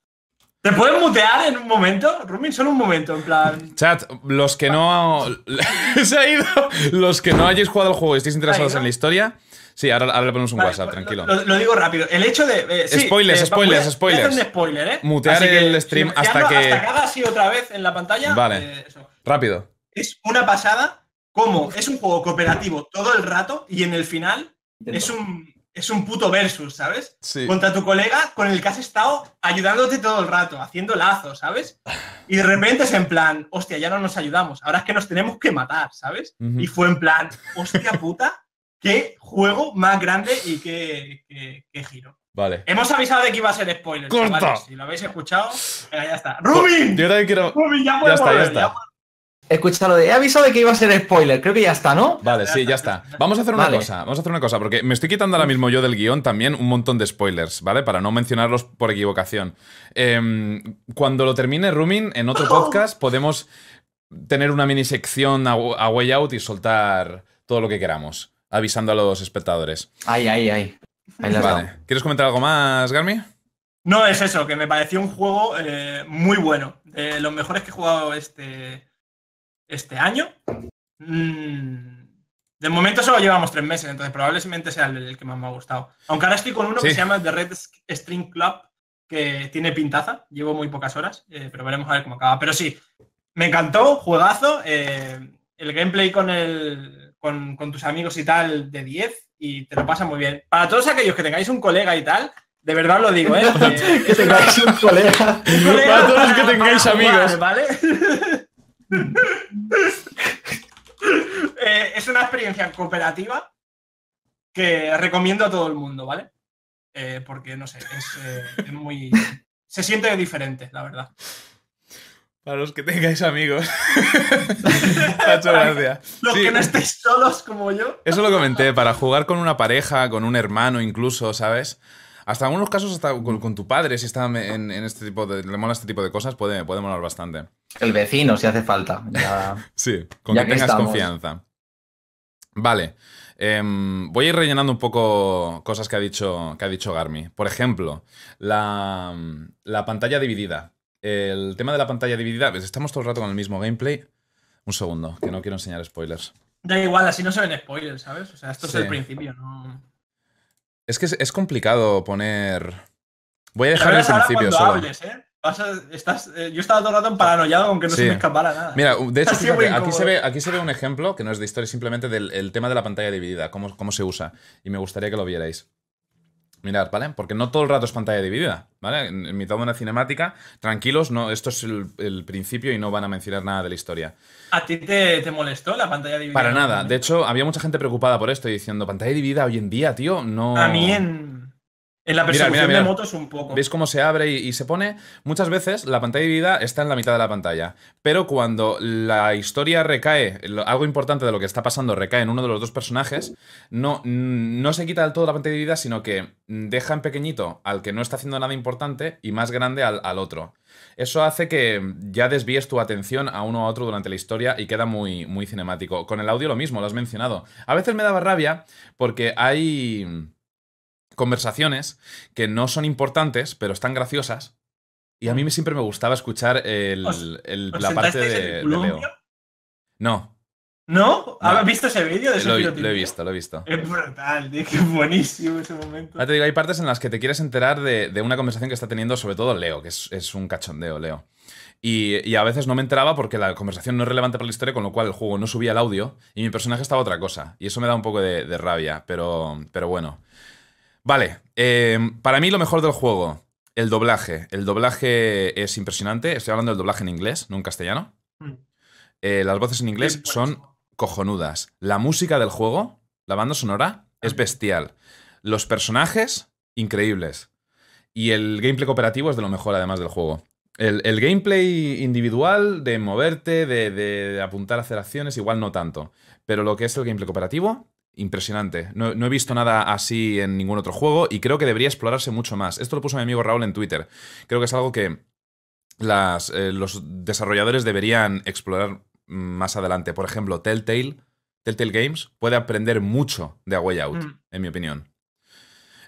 ¿Te puedes mutear en un momento? Rumin, solo un momento, en plan. Chat, los que no. [laughs] Se ha ido. Los que no hayáis jugado el juego y estéis interesados en la historia. Sí, ahora, ahora le ponemos un Vale, WhatsApp, lo- tranquilo. Lo, lo digo rápido. El hecho de. eh, sí, Spoilers, eh, spoilers, a- spoilers. un spoiler, ¿eh? Mutear que, el stream hasta que- Hasta que haga así otra vez en la pantalla. Vale. eso. Rápido. Es una pasada como es un juego cooperativo todo el rato y en el final es un, es un puto versus, ¿sabes? Sí. Contra tu colega con el que has estado ayudándote todo el rato, haciendo lazos, ¿sabes? Y de repente es en plan, hostia, ya no nos ayudamos, ahora es que nos tenemos que matar, ¿sabes? Y fue en plan, hostia puta, qué juego más grande y qué, qué- qué giro. Vale. Hemos avisado de que iba a ser spoiler. Corta. chavales, Si lo habéis escuchado, ya está. ¡Rubin! Yo también quiero. ¡Rubin, ya Ya está. Escucha lo de. He avisado de que iba a ser spoiler. Creo que ya está, ¿no? Vale, sí, ya está. Vamos a hacer una Vale. cosa, vamos a hacer una cosa, porque me estoy quitando ahora mismo yo del guion también un montón de spoilers, ¿vale? Para no mencionarlos por equivocación. Em, cuando lo termine Rumin, en otro podcast podemos tener una mini sección a, a Way Out y soltar todo lo que queramos, avisando a los espectadores. Ahí, ahí, ahí. Ahí. Vale. ¿Quieres comentar algo más, Garmi? No, es eso, que me pareció un juego eh, muy bueno. De los mejores que he jugado este, este año. Mm, de momento solo llevamos tres meses, entonces probablemente sea el, el que más me ha gustado. Aunque ahora estoy con uno Sí. que se llama The Red String Club, que tiene pintaza. Llevo muy pocas horas, eh, pero veremos a ver cómo acaba. Pero sí, me encantó, juegazo. eh, el gameplay con, el, con, con tus amigos y tal de 10 y te lo pasa muy bien. Para todos aquellos que tengáis un colega y tal, de verdad lo digo, ¿eh? [laughs] Eh, Que tengáis un colega. [laughs] un colega Para todos los que tengáis jugar, amigos. ¿vale? [laughs] Eh, es una experiencia cooperativa que recomiendo a todo el mundo, ¿vale? Eh, porque, no sé, es, eh, es muy... Se siente diferente, la verdad. Para los que tengáis amigos. Me [laughs] ha hecho gracia. Los Sí. que no estéis solos como yo. Eso lo comenté, para jugar con una pareja, con un hermano incluso, ¿sabes? Hasta en algunos casos hasta con, con tu padre, si está en, en este tipo de. le mola este tipo de cosas, puede, puede molar bastante. El vecino, si hace falta. Ya. [laughs] Sí, con Ya que que tengas estamos. confianza. Vale. em, voy a ir rellenando un poco cosas que ha dicho, que ha dicho Garmi. Por ejemplo, la, la pantalla dividida. El tema de la pantalla dividida. pues Estamos todo el rato con el mismo gameplay. Un segundo, que no quiero enseñar spoilers. Da igual, así no se ven spoilers, ¿sabes? O sea, esto Sí. es el principio, ¿no? Es que es, es complicado poner. Voy a dejar el principio solo. hables, ¿eh? Vas a- estás, eh, yo estaba todo el rato paranoiado con que no Sí. se me escapara nada. Mira, de [laughs] hecho, fíjate, aquí se, ve, aquí se ve un ejemplo que no es de historia, simplemente del el tema de la pantalla dividida, cómo, cómo se usa. Y me gustaría que lo vierais. Mirad, ¿vale? Porque no todo el rato es pantalla dividida, ¿vale? En, en mitad de una cinemática, tranquilos, no, esto es el, el principio y no van a mencionar nada de la historia. ¿A ti te, te molestó la pantalla dividida? Para nada. De hecho, había mucha gente preocupada por esto y diciendo, pantalla dividida hoy en día, tío, no. A mí en, En la Mira, persecución mira, mira. de motos un poco. ¿Veis cómo se abre y, y se pone? Muchas veces la pantalla dividida está en la mitad de la pantalla. Pero cuando la historia recae, lo- algo importante de lo que está pasando recae en uno de los dos personajes, no, no se quita del todo la pantalla dividida, sino que deja en pequeñito al que no está haciendo nada importante y más grande al, al otro. Eso hace que ya desvíes tu atención a uno a otro durante la historia y queda muy, muy cinemático. Con el audio lo mismo, lo has mencionado. A veces me daba rabia porque hay conversaciones que no son importantes, pero están graciosas. Y a mí siempre me gustaba escuchar el- ¿Os- el- ¿Os la parte sentasteis en de, de? Leo. No, ¿No? ¿Has visto ese vídeo de ese lo, lo he visto, lo he visto. Es brutal, tío. Qué buenísimo ese momento. Ya te digo, hay partes en las que te quieres enterar de, de una conversación que está teniendo sobre todo Leo, que es, es un cachondeo, Leo. Y, y a veces no me enteraba porque la conversación no es relevante para la historia, con lo cual el juego no subía el audio y mi personaje estaba otra cosa. Y eso me da un poco de, de rabia, pero, pero bueno. Vale, eh, para mí lo mejor del juego, el doblaje. El doblaje es impresionante. Estoy hablando del doblaje en inglés, no en castellano. Mm. Eh, las voces en inglés son cojonudas. La música del juego, la banda sonora, es bestial. Los personajes, increíbles. Y el gameplay cooperativo es de lo mejor, además del juego. El, el gameplay individual, de moverte, de, de apuntar a hacer acciones, igual no tanto. Pero lo que es el gameplay cooperativo, impresionante. No, no he visto nada así en ningún otro juego y creo que debería explorarse mucho más. Esto lo puso mi amigo Raúl en Twitter. Creo que es algo que las, eh, los desarrolladores deberían explorar más adelante. Por ejemplo, Telltale, Telltale Games puede aprender mucho de A Way Out, Mm. en mi opinión.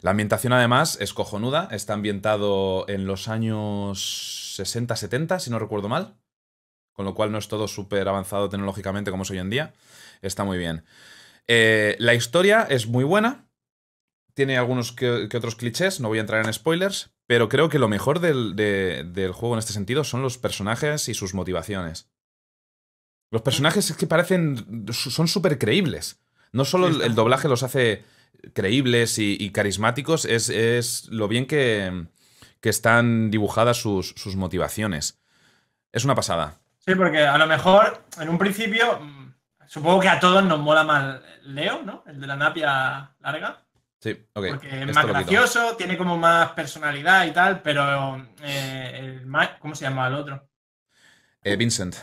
La ambientación, además, es cojonuda. Está ambientado en los años 60-70, si no recuerdo mal. Con lo cual no es todo súper avanzado tecnológicamente como es hoy en día. Está muy bien. Eh, la historia es muy buena. Tiene algunos que, que otros clichés, no voy a entrar en spoilers, pero creo que lo mejor del, de- del juego en este sentido son los personajes y sus motivaciones. Los personajes es que parecen. son súper creíbles. No solo el, doblaje los hace creíbles y, y carismáticos, es, es lo bien que, que están dibujadas sus, sus motivaciones. Es una pasada. Sí, porque a lo mejor en un principio, supongo que a todos nos mola más Leo, ¿no? El de la napia larga. Sí, ok. Porque es más gracioso, tiene como más personalidad y tal, pero eh, el ¿cómo se llama el otro? Eh, Vincent.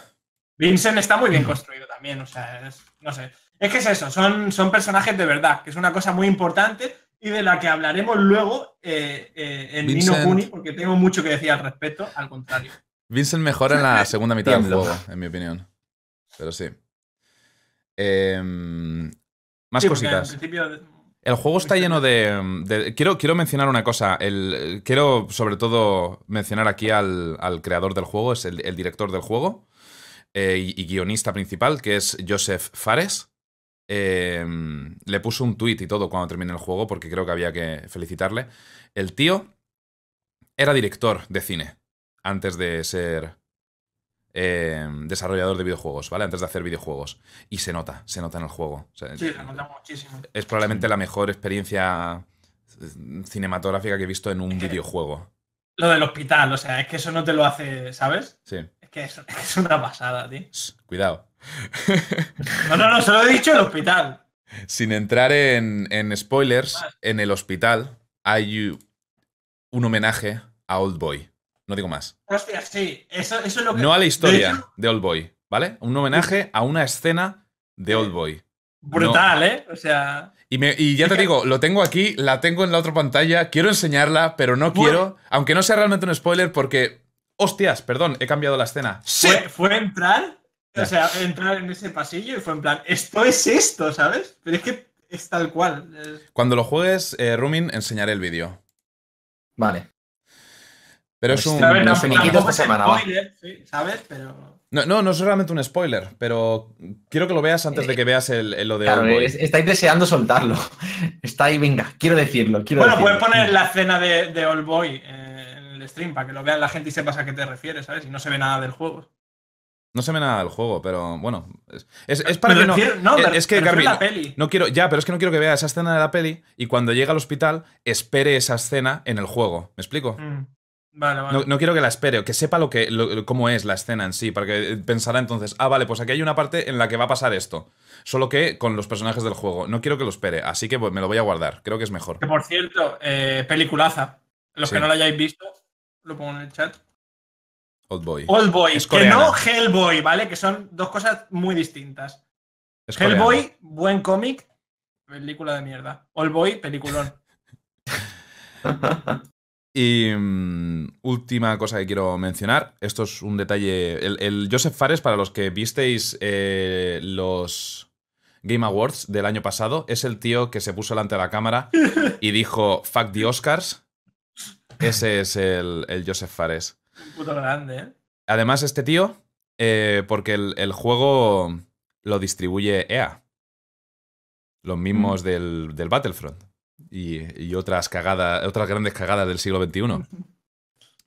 Vincent está muy bien construido también, o sea, es- no sé. Es que es eso, son, son personajes de verdad, que es una cosa muy importante y de la que hablaremos luego eh, en Nino Vincent- Kuni, porque tengo mucho que decir al respecto, al contrario. Vincent mejora en la segunda mitad del juego, en mi opinión. Pero sí. Em, más Sí, cositas. En principio, El juego está Muy lleno de. de- quiero, quiero mencionar una cosa. El, quiero, sobre todo, mencionar aquí al, al creador del juego, es el, el director del juego eh, y, y guionista principal, que es Joseph Fares. Eh, le puso un tweet y todo cuando termine el juego, porque creo que había que felicitarle. El tío era director de cine antes de ser eh, desarrollador de videojuegos, ¿vale? Antes de hacer videojuegos. Y se nota, se nota en el juego. O sea, sí, la notamos muchísimo. es probablemente la mejor experiencia eh, cinematográfica que he visto en un videojuego. Lo del hospital, o sea, es que eso no te lo hace, ¿sabes? Sí. Es que es, [laughs] es una pasada, tío. Cuidado. No, no, no, solo he dicho el hospital. Sin entrar en, en spoilers, en el hospital hay un homenaje a Old Boy. No digo más. Hostia, sí, eso, eso es lo que. No a la de historia hecho, de Old Boy, ¿vale? Un homenaje a una escena de Old Boy. brutal, ¿eh? O sea. Y, me- y ya te digo, lo tengo aquí, la tengo en la otra pantalla, quiero enseñarla, pero no Bueno. quiero, aunque no sea realmente un spoiler, porque... Hostias, perdón, he cambiado la escena. Fue, fue entrar, o sea, entrar en ese pasillo y fue en plan, esto es esto, ¿sabes? Pero es que es tal cual. Cuando lo juegues, eh, Rumin, enseñaré el vídeo. Vale. Pero es un... no spoiler, sí, ¿sabes? Pero. no, no, no es realmente un spoiler, pero quiero que lo veas antes de que veas el, el- lo de Claro, Old Boy. es- estáis deseando soltarlo. [laughs] Está ahí, venga, quiero decirlo. Quiero Bueno, decirlo. puedes poner la escena de, de All Boy eh, en el stream para que lo vean la gente y sepas a qué te refieres, ¿sabes? Y no se ve nada del juego. No se ve nada del juego, pero bueno. Es, es- es Me para que no... refiero- no, es- me- es que, la peli. No quiero, ya, pero es que no quiero que vea esa escena de la peli y cuando llegue al hospital espere esa escena en el juego. ¿Me explico? Mm. Vale, vale. No, no quiero que la espere, o que sepa lo que, lo- cómo es la escena en sí, porque pensará entonces, ah, vale, pues aquí hay una parte en la que va a pasar esto. Solo que con los personajes del juego. No quiero que lo espere, así que pues, me lo voy a guardar. Creo que es mejor. Que por cierto, eh, peliculaza. Los Sí. que no lo hayáis visto, lo pongo en el chat. Old Boy. Old Boy, Es que no Hellboy, ¿vale? Que son dos cosas muy distintas. Es. Hellboy, buen cómic, película de mierda. Old Boy, peliculón. [laughs] Y mm, última cosa que quiero mencionar, esto es un detalle, el, el Joseph Fares, para los que visteis eh, los Game Awards del año pasado, es el tío que se puso delante de la cámara [laughs] y dijo, fuck the Oscars. Ese es el, el Joseph Fares. Un puto grande, ¿eh? Además, este tío, eh, porque el, el juego lo distribuye EA. Los mismos del, del Battlefront. Y, y otras cagadas, otras grandes cagadas del siglo XXI.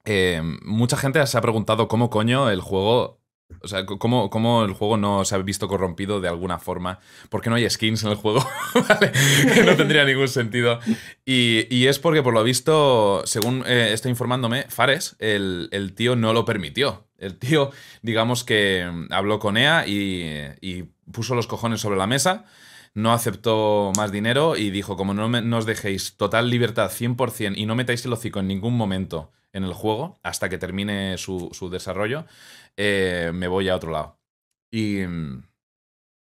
Eh, mucha gente se ha preguntado cómo coño el juego. O sea, cómo, cómo el juego no se ha visto corrompido de alguna forma. ¿Por qué no hay skins en el juego? [laughs] ¿Vale? Que no tendría ningún sentido. Y, y es porque, por lo visto, según eh, estoy informándome, Fares, el, el tío no lo permitió. El tío, digamos que mm, habló con EA y, y puso los cojones sobre la mesa, no aceptó más dinero y dijo, como no me- nos dejéis total libertad 100% y no metáis el hocico en ningún momento en el juego hasta que termine su, su desarrollo, eh, me voy a otro lado. Y... mm,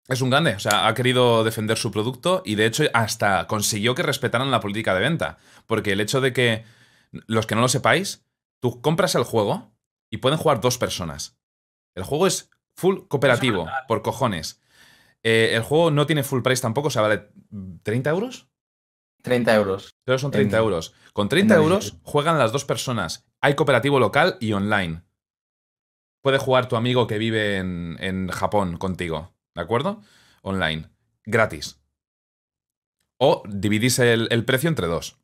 es un grande, o sea, ha querido defender su producto y de hecho hasta consiguió que respetaran la política de venta. Porque el hecho de que, los que no lo sepáis, tú compras el juego y pueden jugar dos personas. El juego es full cooperativo, por cojones. Eh, el juego no tiene full price tampoco, o sea, vale 30 euros. 30 euros. Que son 30 En- euros. Con 30 en euros juegan las dos personas. Hay cooperativo local y online. Puede jugar tu amigo que vive en, en Japón contigo, ¿de acuerdo? Online. Gratis. O dividís el, el precio entre dos.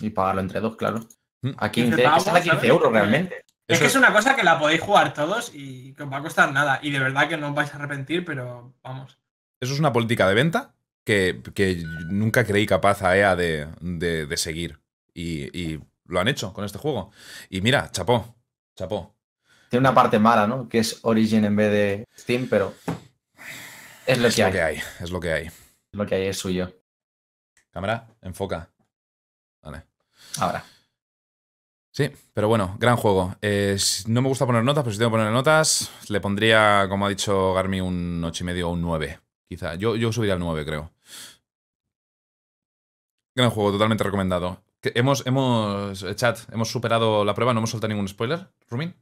Y pagarlo entre dos, claro. Mm. A 15, 15 que pavos, sale a 15 ¿sabes? euros realmente. Es que es una cosa que la podéis jugar todos y que os va a costar nada. Y de verdad que no os vais a arrepentir, pero vamos. Eso es una política de venta que, que nunca creí capaz a EA de, de- de seguir. Y, y lo han hecho con este juego. Y mira, chapó. Chapó. Tiene una parte mala, ¿no? Que es Origin en vez de Steam, pero es lo Es que lo hay. que hay. Es lo que hay. Lo que hay es suyo. Cámara, enfoca. Vale. Ahora. Sí, pero bueno, gran juego. Eh, no me gusta poner notas, pero si tengo que poner notas, le pondría, como ha dicho Garmi, un 8,5 o un 9. Quizá. Yo, yo subiría al 9, creo. Gran juego, totalmente recomendado. Que hemos, hemos, eh, chat, hemos superado la prueba, no hemos soltado ningún spoiler, Rumin.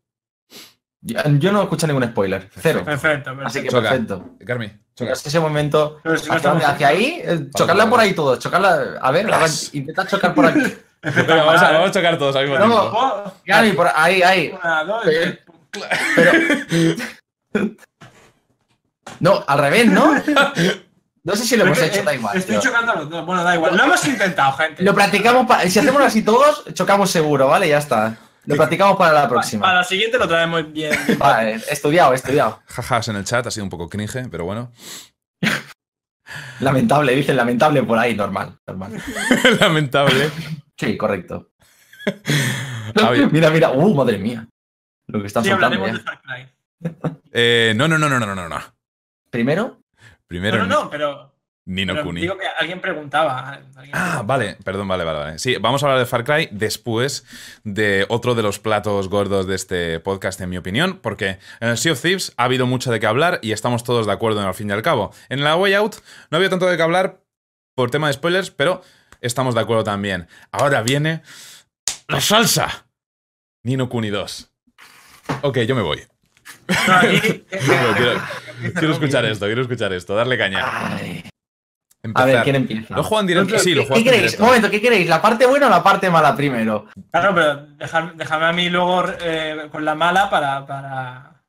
Yo yo no escucho ningún spoiler. Cero. Perfecto, perfecto. Así que Choca. perfecto. Garmi, choca. Ese momento. Si no Hacia, estamos- hacia ahí, eh, chocarla por ahí todos. Chocarla. A ver, intenta chocar por aquí. [laughs] Venga, vamos, a, vamos a chocar todos al mismo No, tiempo. Gary, por ahí, ahí. Una, dos, tres. Pero. No, al revés, ¿no? No sé si lo hemos Pero, hecho, eh, da igual. Estoy tío. chocando a los dos. Bueno, da igual. Lo hemos intentado, gente. Lo practicamos. pa- Si hacemos así todos, chocamos seguro, ¿vale? Ya está. Lo practicamos para la Para próxima. la siguiente lo traemos bien. bien. Vale, estudiado, estudiado. Jajas en el chat, ha sido un poco cringe, pero bueno. Lamentable, dicen lamentable por ahí, normal, normal. [laughs] Lamentable. Sí, correcto. [laughs] [laughs] Mira, mira, uh, madre mía. Lo que están Sí, soltando hablaremos de. Far Cry. eh, no, no, no, no, no, no, no. Primero, Primero, No, no, no, pero, Nino pero Kuni. digo que alguien preguntaba. alguien Ah, preguntaba. vale, perdón, vale, vale, vale. Sí, vamos a hablar de Far Cry después de otro de los platos gordos de este podcast, en mi opinión, porque en el Sea of Thieves ha habido mucho de qué hablar y estamos todos de acuerdo en al fin y al cabo. En la Way Out no había tanto de qué hablar por tema de spoilers, pero estamos de acuerdo también. Ahora viene la salsa. Nino Kuni 2. Ok, yo me voy. No, aquí- [laughs] Quiero, escuchar esto, quiero escuchar esto, darle caña. a ver, ¿quién empieza? ¿Lo juegan directo? ¿Qué- Sí, lo ¿Qué, juegas qué queréis? directo. Un momento, ¿qué queréis? ¿La parte buena o la parte mala primero? Claro, pero dejar- déjame a mí luego eh, con la mala para, para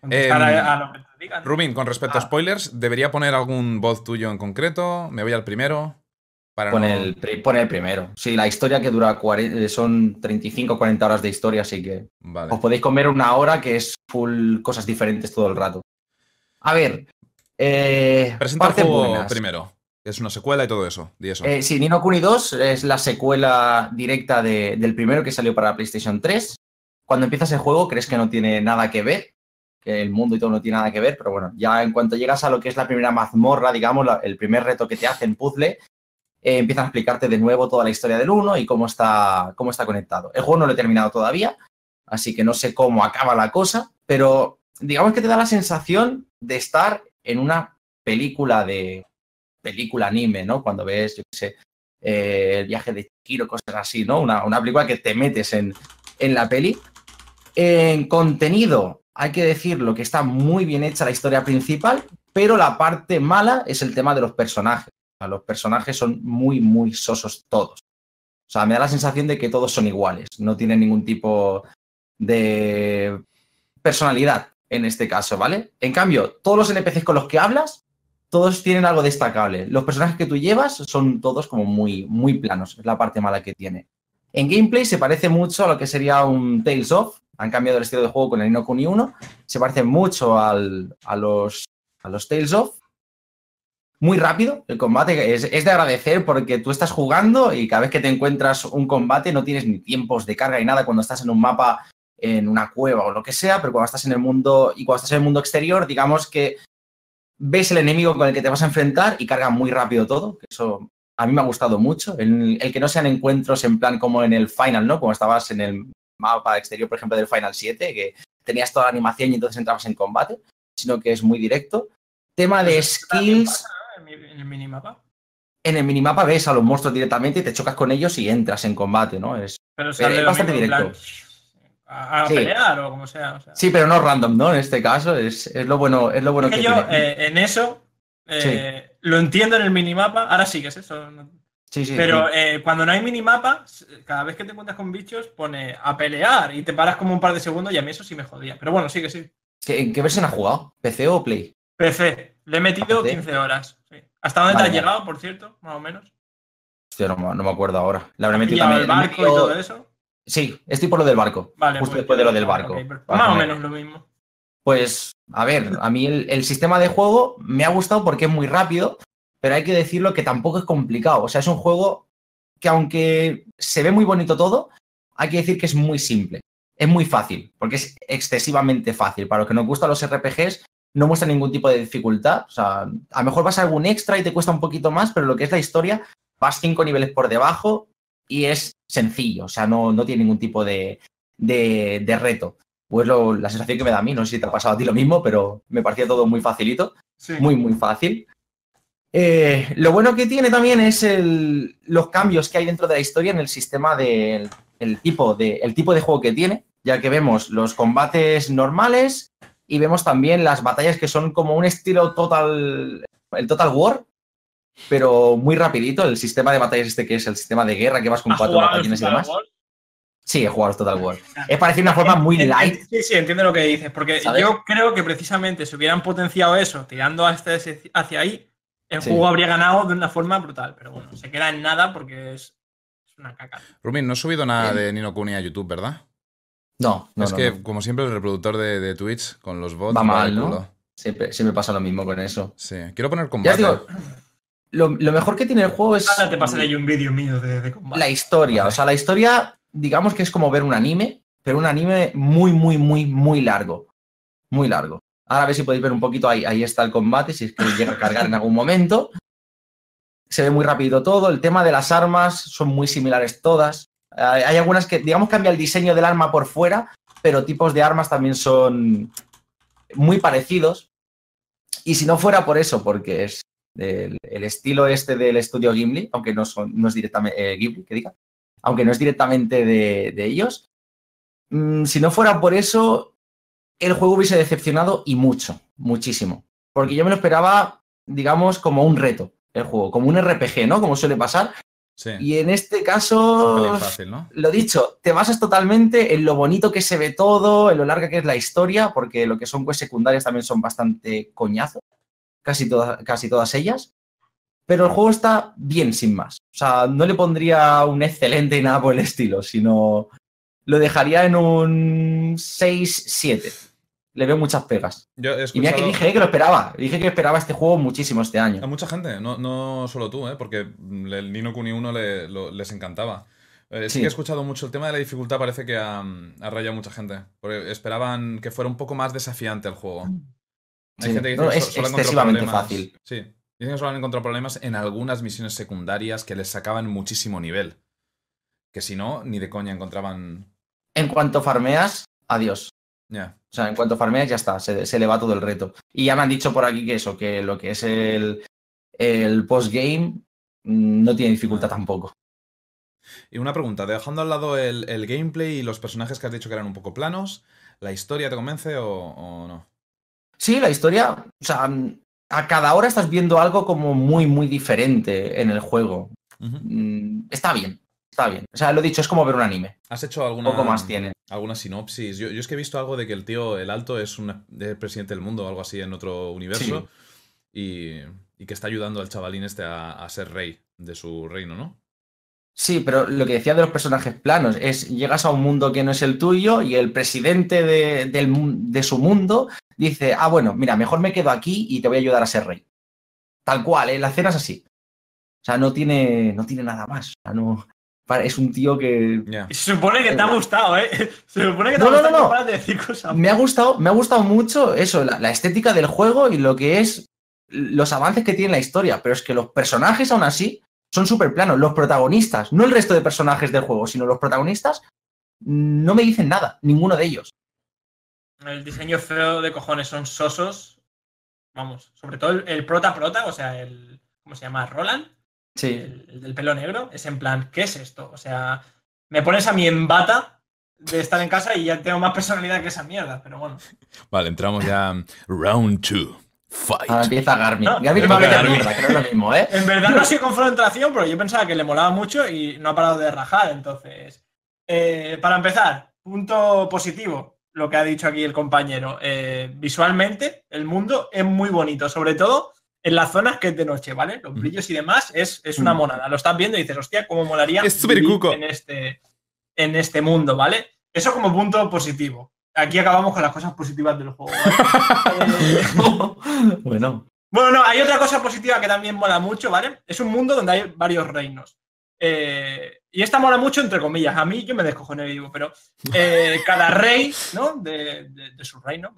contestar a, a lo que te digan. Rubin, con respecto a Ah. spoilers, ¿debería poner algún voz tuyo en concreto? Me voy al primero. Para Pon no- el, pon el primero. Sí, la historia que dura 40 son 35 o 40 horas de historia, así que Vale. os podéis comer una hora que es full cosas diferentes todo el rato. A ver, eh, Presenta el partes juego buenas. primero. Es una secuela y todo eso. Di eso. Eh, sí, Nino Kuni 2 es la secuela directa de- del primero que salió para PlayStation 3. Cuando empiezas el juego crees que no tiene nada que ver, que el mundo y todo no tiene nada que ver, pero bueno, ya en cuanto llegas a lo que es la primera mazmorra, digamos, la- el primer reto que te hacen puzzle, eh, empiezan a explicarte de nuevo toda la historia del 1 y cómo está, cómo está conectado. El juego no lo he terminado todavía, así que no sé cómo acaba la cosa, pero digamos que te da la sensación de estar en una película de película anime, ¿no? Cuando ves, yo qué sé, eh, el viaje de Chihiro, cosas así, ¿no? Una, una película que te metes en, en la peli. En contenido, hay que decirlo que está muy bien hecha la historia principal, pero la parte mala es el tema de los personajes. Los personajes son muy, muy sosos todos. O sea, me da la sensación de que todos son iguales, no tienen ningún tipo de personalidad en este caso, ¿vale? En cambio, todos los NPCs con los que hablas, todos tienen algo destacable. Los personajes que tú llevas son todos como muy, muy planos, es la parte mala que tiene. En gameplay se parece mucho a lo que sería un Tales of, han cambiado el estilo de juego con el Nino Kuni 1, se parece mucho al- a, los, a los Tales of. Muy rápido el combate, es, es de agradecer porque tú estás jugando y cada vez que te encuentras un combate no tienes ni tiempos de carga ni nada cuando estás en un mapa en una cueva o lo que sea, pero cuando estás en el mundo y cuando estás en el mundo exterior, digamos que ves el enemigo con el que te vas a enfrentar y carga muy rápido todo, que eso a mí me ha gustado mucho. El, el que no sean encuentros en plan como en el Final, ¿no? Como estabas en el mapa exterior, por ejemplo, del Final 7, que tenías toda la animación y entonces entrabas en combate, sino que es muy directo. Tema de skills, En el minimapa. en el minimapa ves a los monstruos directamente y te chocas con ellos y entras en combate, ¿no? Es, Pero sale es lo bastante plan, directo. a, a Sí. pelear o como sea. o sea. Sí, pero no random, ¿no? En este caso es, es lo bueno, es lo bueno Es que, que yo eh, en eso eh, lo entiendo en el minimapa. Ahora sí que es eso. no- Sí, sí, Pero sí. eh, cuando no hay minimapa, cada vez que te encuentras con bichos pone a pelear y te paras como un par de segundos y a mí eso sí me jodía. Pero bueno, sí que sí. ¿Qué- ¿En qué versión has jugado? ¿PC o Play? PC, le he metido PC. 15 horas. sí. ¿Hasta dónde Vale, te has llegado, por cierto? Más o menos. Hostia, no, me- no me acuerdo ahora. La habré ¿Has metido también. el barco y todo eso? Sí, estoy por lo del barco. Vale. justo pues después de lo del barco. Para Más o menos lo mismo. Pues, a ver, a mí el, el sistema de juego me ha gustado porque es muy rápido, pero hay que decirlo que tampoco es complicado. O sea, es un juego que aunque se ve muy bonito todo, hay que decir que es muy simple. Es muy fácil, porque es excesivamente fácil. Para los que nos gustan los RPGs, no muestra ningún tipo de dificultad. O sea, a lo mejor vas a algún extra y te cuesta un poquito más, pero lo que es la historia, vas cinco niveles por debajo y es sencillo. O sea, no, no tiene ningún tipo de, de- de reto. Pues lo- la sensación que me da a mí, no sé si te ha pasado a ti lo mismo, pero me parecía todo muy facilito Sí. muy, muy fácil. Eh, lo bueno que tiene también es el- los cambios que hay dentro de la historia en el sistema del el tipo, de, el tipo de juego que tiene, ya que vemos los combates normales y vemos también las batallas que son como un estilo total, el Total War, pero muy rapidito, el sistema de batallas este que es el sistema de guerra que vas con ¿Has cuatro batallones y demás. War? Sí, he jugado al Total War. [laughs] Es parecido una forma muy light. Sí, sí, entiendo lo que dices, porque ¿Sabes? yo creo que precisamente si hubieran potenciado eso, tirando hasta ese- hacia ahí, el Sí. juego habría ganado de una forma brutal. Pero bueno, se queda en nada porque es, es una caca. Rumin, no he subido nada de Nino Kuni a YouTube, ¿verdad? No, no, es no, que, no. como siempre, el reproductor de, de Twitch con los bots. Va mal, ¿no? Siempre, siempre pasa lo mismo con eso. Sí. Quiero poner combate. digo, lo, lo mejor que tiene el juego es Ahora te pasaré yo un vídeo mío de, de combate. la historia. O sea, la historia, digamos que es como ver un anime, pero un anime muy, muy, muy, muy largo. Muy largo. Ahora a ver si podéis ver un poquito, ahí, ahí está el combate, si es que llega a cargar en algún momento. Se ve muy rápido todo. El tema de las armas son muy similares todas. Hay algunas que, digamos, cambia el diseño del arma por fuera, pero tipos de armas también son muy parecidos. Y si no fuera por eso, porque es el estilo este del estudio Gimli, aunque no, es directamente que diga, aunque no es directamente de, de ellos, mm, si no fuera por eso, el juego hubiese decepcionado y mucho, muchísimo. Porque yo me lo esperaba, digamos, como un reto, el juego, como un RPG, ¿no? Como suele pasar. Sí. Y en este caso, pelín fácil, ¿no? lo dicho, te basas totalmente en lo bonito que se ve todo, en lo larga que es la historia, porque lo que son quests secundarias también son bastante coñazo, casi todas, casi todas ellas. Pero el juego está bien sin más. O sea, no le pondría un excelente y nada por el estilo, sino lo dejaría en un 6-7. Le veo muchas pegas. Yo he Y mira que dije eh, que lo esperaba. Dije que esperaba este juego muchísimo este a año. mucha gente, no, no solo tú, ¿eh? porque el Nino Kuni 1 le- lo- les encantaba. Eh, sí. Sí. que he escuchado mucho el tema de la dificultad, parece que ha, ha rayado mucha gente. Porque esperaban que fuera un poco más desafiante el juego. Hay Sí. gente que dice No, que es so- solo ha encontrado excesivamente problemas- fácil. Sí. Dicen que solo han encontrado problemas en algunas misiones secundarias que les sacaban muchísimo nivel. Que si no, ni de coña encontraban. En cuanto farmeas, adiós. Ya. O sea, en cuanto farmeas ya está, se, se le va todo el reto. Y ya me han dicho por aquí que eso, que lo que es el, el postgame mm, no tiene dificultad tampoco. Y una pregunta, dejando al lado el, el gameplay y los personajes que has dicho que eran un poco planos, ¿la historia te convence o, o no? Sí, la historia, o sea, mm, a cada hora estás viendo algo como muy, muy diferente en el juego. Mm, Está bien, está bien. O sea, lo dicho, es como ver un anime. ¿Has hecho alguna, Poco más tiene. alguna sinopsis? Yo, yo es que he visto algo de que el tío, el alto, es un presidente del mundo o algo así en otro universo. Y, y que está ayudando al chavalín este a, a ser rey de su reino, ¿no? Sí, pero lo que decía de los personajes planos es llegas a un mundo que no es el tuyo y el presidente de, del de su mundo dice, ah, bueno, mira, mejor me quedo aquí y te voy a ayudar a ser rey. Tal cual, ¿eh? la escena es así. O sea, no tiene, no tiene nada más. O sea, no, es un tío que... Se supone que te ha gustado, ¿eh? [laughs] Se supone que te No, ha no, gustado no, no. de decir cosas. Me ha gustado, me ha gustado mucho eso, la, la estética del juego y lo que es los avances que tiene la historia, pero es que los personajes aún así son súper planos. Los protagonistas, no el resto de personajes del juego, sino los protagonistas, no me dicen nada, ninguno de ellos. El diseño feo de cojones son sosos. Vamos, sobre todo el, el prota prota, o sea, el. ¿Cómo se llama? Roland, Sí. el, el del pelo negro. Es en plan, ¿qué es esto? O sea, me pones a mí en bata de estar en casa y ya tengo más personalidad que esa mierda, pero bueno. Vale, entramos ya. Round 2. Fight. Ahora empieza Garmin. No, Garmin va a meter Garmin. mierda, que no es lo mismo, ¿eh? En verdad no ha sido confrontación, pero yo pensaba que le molaba mucho y no ha parado de rajar. Entonces, eh, para empezar, punto positivo, lo que ha dicho aquí el compañero. Eh, visualmente, el mundo es muy bonito, sobre todo en las zonas que es de noche, ¿vale? Los brillos y demás es, es una monada. Lo estás viendo y dices, hostia, cómo molaría Es cuco. en este, en este mundo, ¿vale? Eso como punto positivo. Aquí acabamos con las cosas positivas del juego. ¿vale? [laughs] [laughs] Bueno, bueno, no, hay otra cosa positiva que también mola mucho, ¿vale? Es un mundo donde hay varios reinos. Eh, y esta mola mucho, entre comillas. A mí yo me descojoné vivo, pero eh, cada rey, ¿no? De, de- de su reino,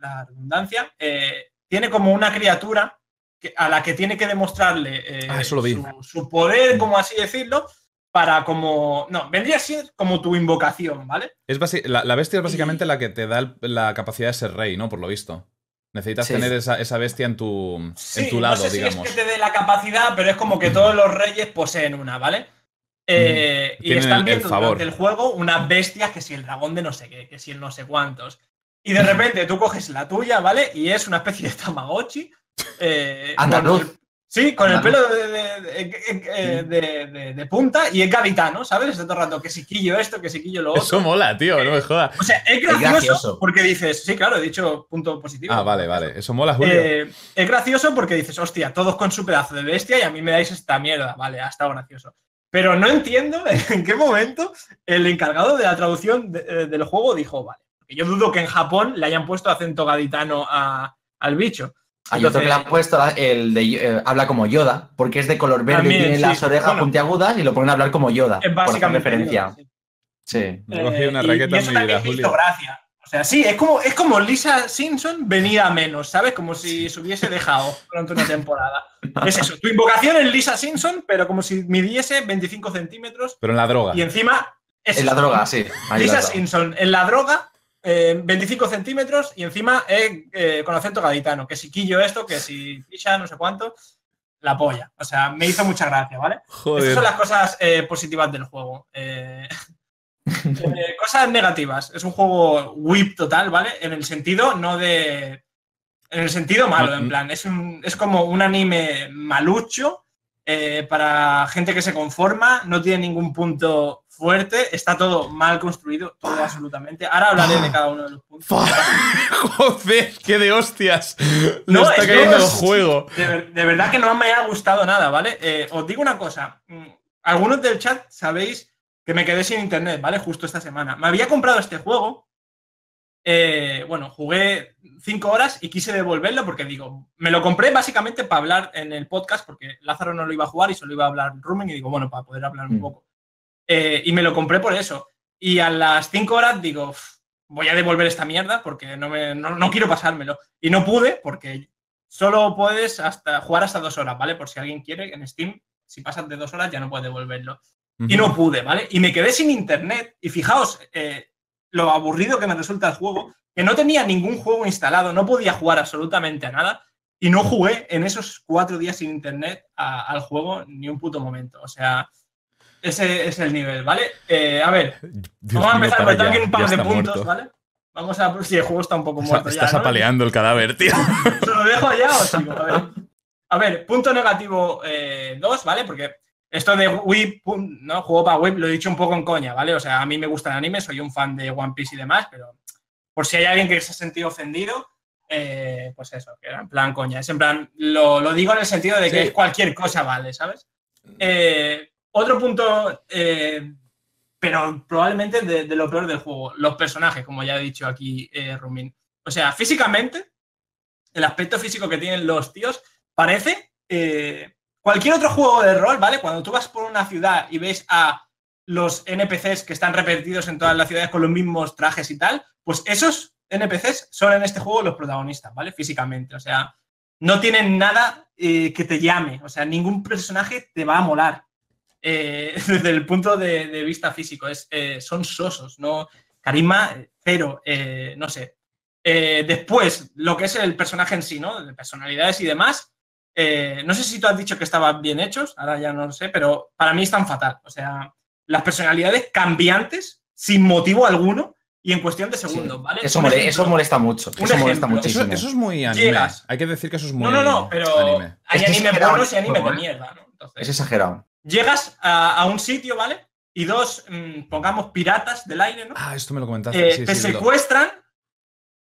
la redundancia, eh, tiene como una criatura que- a la que tiene que demostrarle eh, Ah, eso lo vi. Su, su poder, como así decirlo, para como. No, vendría a ser como tu invocación, ¿vale? Es basi- la, la bestia es básicamente la que te da el- la capacidad de ser rey, ¿no? Por lo visto. Necesitas Sí. tener esa, esa bestia en tu, Sí, en tu lado, no sé si digamos. es que te dé la capacidad, pero es como que todos los reyes poseen una, ¿vale? Eh, y están el- el viendo favor. durante el juego unas bestias que si el dragón de no sé qué, que si el no sé cuántos. Y de repente tú coges la tuya, ¿vale? Y es una especie de Tamagotchi. Eh, Andaluz. con el- sí, con el pelo de, de- de- eh, de- de- de punta y es gaditano, ¿sabes? Está todo el rato que si quillo esto, que si quillo lo otro. Eso mola, tío, no me jodas. O sea, es gracioso, gracioso. porque dices, sí, claro, he dicho punto positivo. Ah, vale, vale. Eso mola, Julio. Eh, es gracioso porque dices, hostia, todos con su pedazo de bestia y a mí me dais esta mierda. Vale, ha estado gracioso. Pero no entiendo [laughs] en qué momento el encargado de la traducción eh, del juego dijo, vale. Porque yo dudo que en Japón le hayan puesto acento gaditano a- al bicho. Hay otro que le han puesto el de eh, habla como Yoda, porque es de color verde También, y tiene sí. las orejas Bueno. puntiagudas y lo ponen a hablar como Yoda. Es por básicamente. referencia. sí. Sí. Me una Eh, y- raqueta y en eso también me hizo gracia. O sea, sí, es como, es como Lisa Simpson venir a menos, ¿sabes? Como si se hubiese dejado durante una temporada. Es eso, tu invocación es Lisa Simpson, pero como si midiese 25 centímetros Pero en la droga. y encima... Es En la droga, sí. Lisa. Simpson en la droga, eh, 25 centímetros y encima eh, eh, con acento gaditano. Que si quillo esto, que si picha, no sé cuánto, la polla. O sea, me hizo mucha gracia, ¿vale? Estas son las cosas eh, positivas del juego. Eh, [laughs] eh, cosas negativas. Es un juego whip total, ¿vale? En el sentido no de. En el sentido malo, No, en no. plan. Es, un- es como un anime malucho eh, para gente que se conforma, no tiene ningún punto fuerte, está todo mal construido, todo absolutamente. Ahora hablaré de cada uno de los puntos. [laughs] Joder, qué de hostias. No, No está cayendo el juego. De verdad que no me ha gustado nada, ¿vale? Eh, os digo una cosa. mm, Algunos del chat sabéis que me quedé sin internet, ¿vale? Justo esta semana. Me había comprado este juego eh, bueno, jugué cinco horas y quise devolverlo porque digo, me lo compré básicamente para hablar en el podcast porque Lázaro no lo iba a jugar y solo iba a hablar Rumen y digo, bueno, para poder hablar un Mm. poco. Eh, y me lo compré por eso. Y a las cinco horas digo, "Uf, voy a devolver esta mierda porque no, me, no, no quiero pasármelo. Y no pude porque solo puedes hasta jugar hasta dos horas, ¿vale? Por si alguien quiere, en Steam, si pasas de dos horas ya no puedes devolverlo. Y no pude, ¿vale? Y me quedé sin internet. Y fijaos eh, lo aburrido que me resulta el juego, que no tenía ningún juego instalado, no podía jugar absolutamente a nada. Y no jugué en esos cuatro días sin internet a- al juego ni un puto momento. O sea, ese es el nivel, ¿vale? Eh, a ver, Dios vamos a empezar, ya, aquí un par de puntos, muerto. ¿vale? Vamos a. Si el juego está un poco Estás- muerto Estás ya. ¿no? apaleando el cadáver, tío. [laughs] ¿Se lo dejo ya o sigo? A ver, [laughs] a ver punto negativo 2, ¿vale? Porque esto de Whip, ¿no? Juego para Whip, lo he dicho un poco en coña, ¿vale? O sea, a mí me gusta el anime, soy un fan de One Piece y demás, pero por si hay alguien que se ha sentido ofendido, eh, pues eso, que era en plan coña. Es en plan, lo, lo digo en el sentido de que Sí. cualquier cosa vale, ¿sabes? Eh, otro punto, eh, pero probablemente de, lo peor del juego, los personajes, como ya he dicho aquí eh, Rumin. O sea, físicamente, el aspecto físico que tienen los tíos parece eh, cualquier otro juego de rol, ¿vale? Cuando tú vas por una ciudad y ves a los NPCs que están repetidos en todas las ciudades con los mismos trajes y tal, pues esos NPCs son en este juego los protagonistas, ¿vale? Físicamente, o sea, no tienen nada eh, que te llame, o sea, ningún personaje te va a molar eh, [laughs] desde el punto de, de vista físico, es, eh, son sosos, ¿no? Carisma cero, eh, no sé. Eh, después, lo que es el personaje en sí, ¿no? De personalidades y demás, eh, no sé si tú has dicho que estaban bien hechos, ahora ya no lo sé, pero para mí están fatal. O sea, las personalidades cambiantes sin motivo alguno y en cuestión de segundos, Sí. ¿vale? Eso, Un mole- ejemplo. eso molesta mucho. Un Eso molesta ejemplo. Eso, muchísimo. eso es muy anime. Llegas. Hay que decir que eso es muy No, no, no, pero anime. hay Es que animes buenos y animes de mierda, ¿no? Entonces, Es exagerado. Llegas a, a un sitio, ¿vale? Y dos, mm, pongamos, piratas del aire, ¿no? Ah, esto me lo comentaste. Eh, sí, te sí, lo- secuestran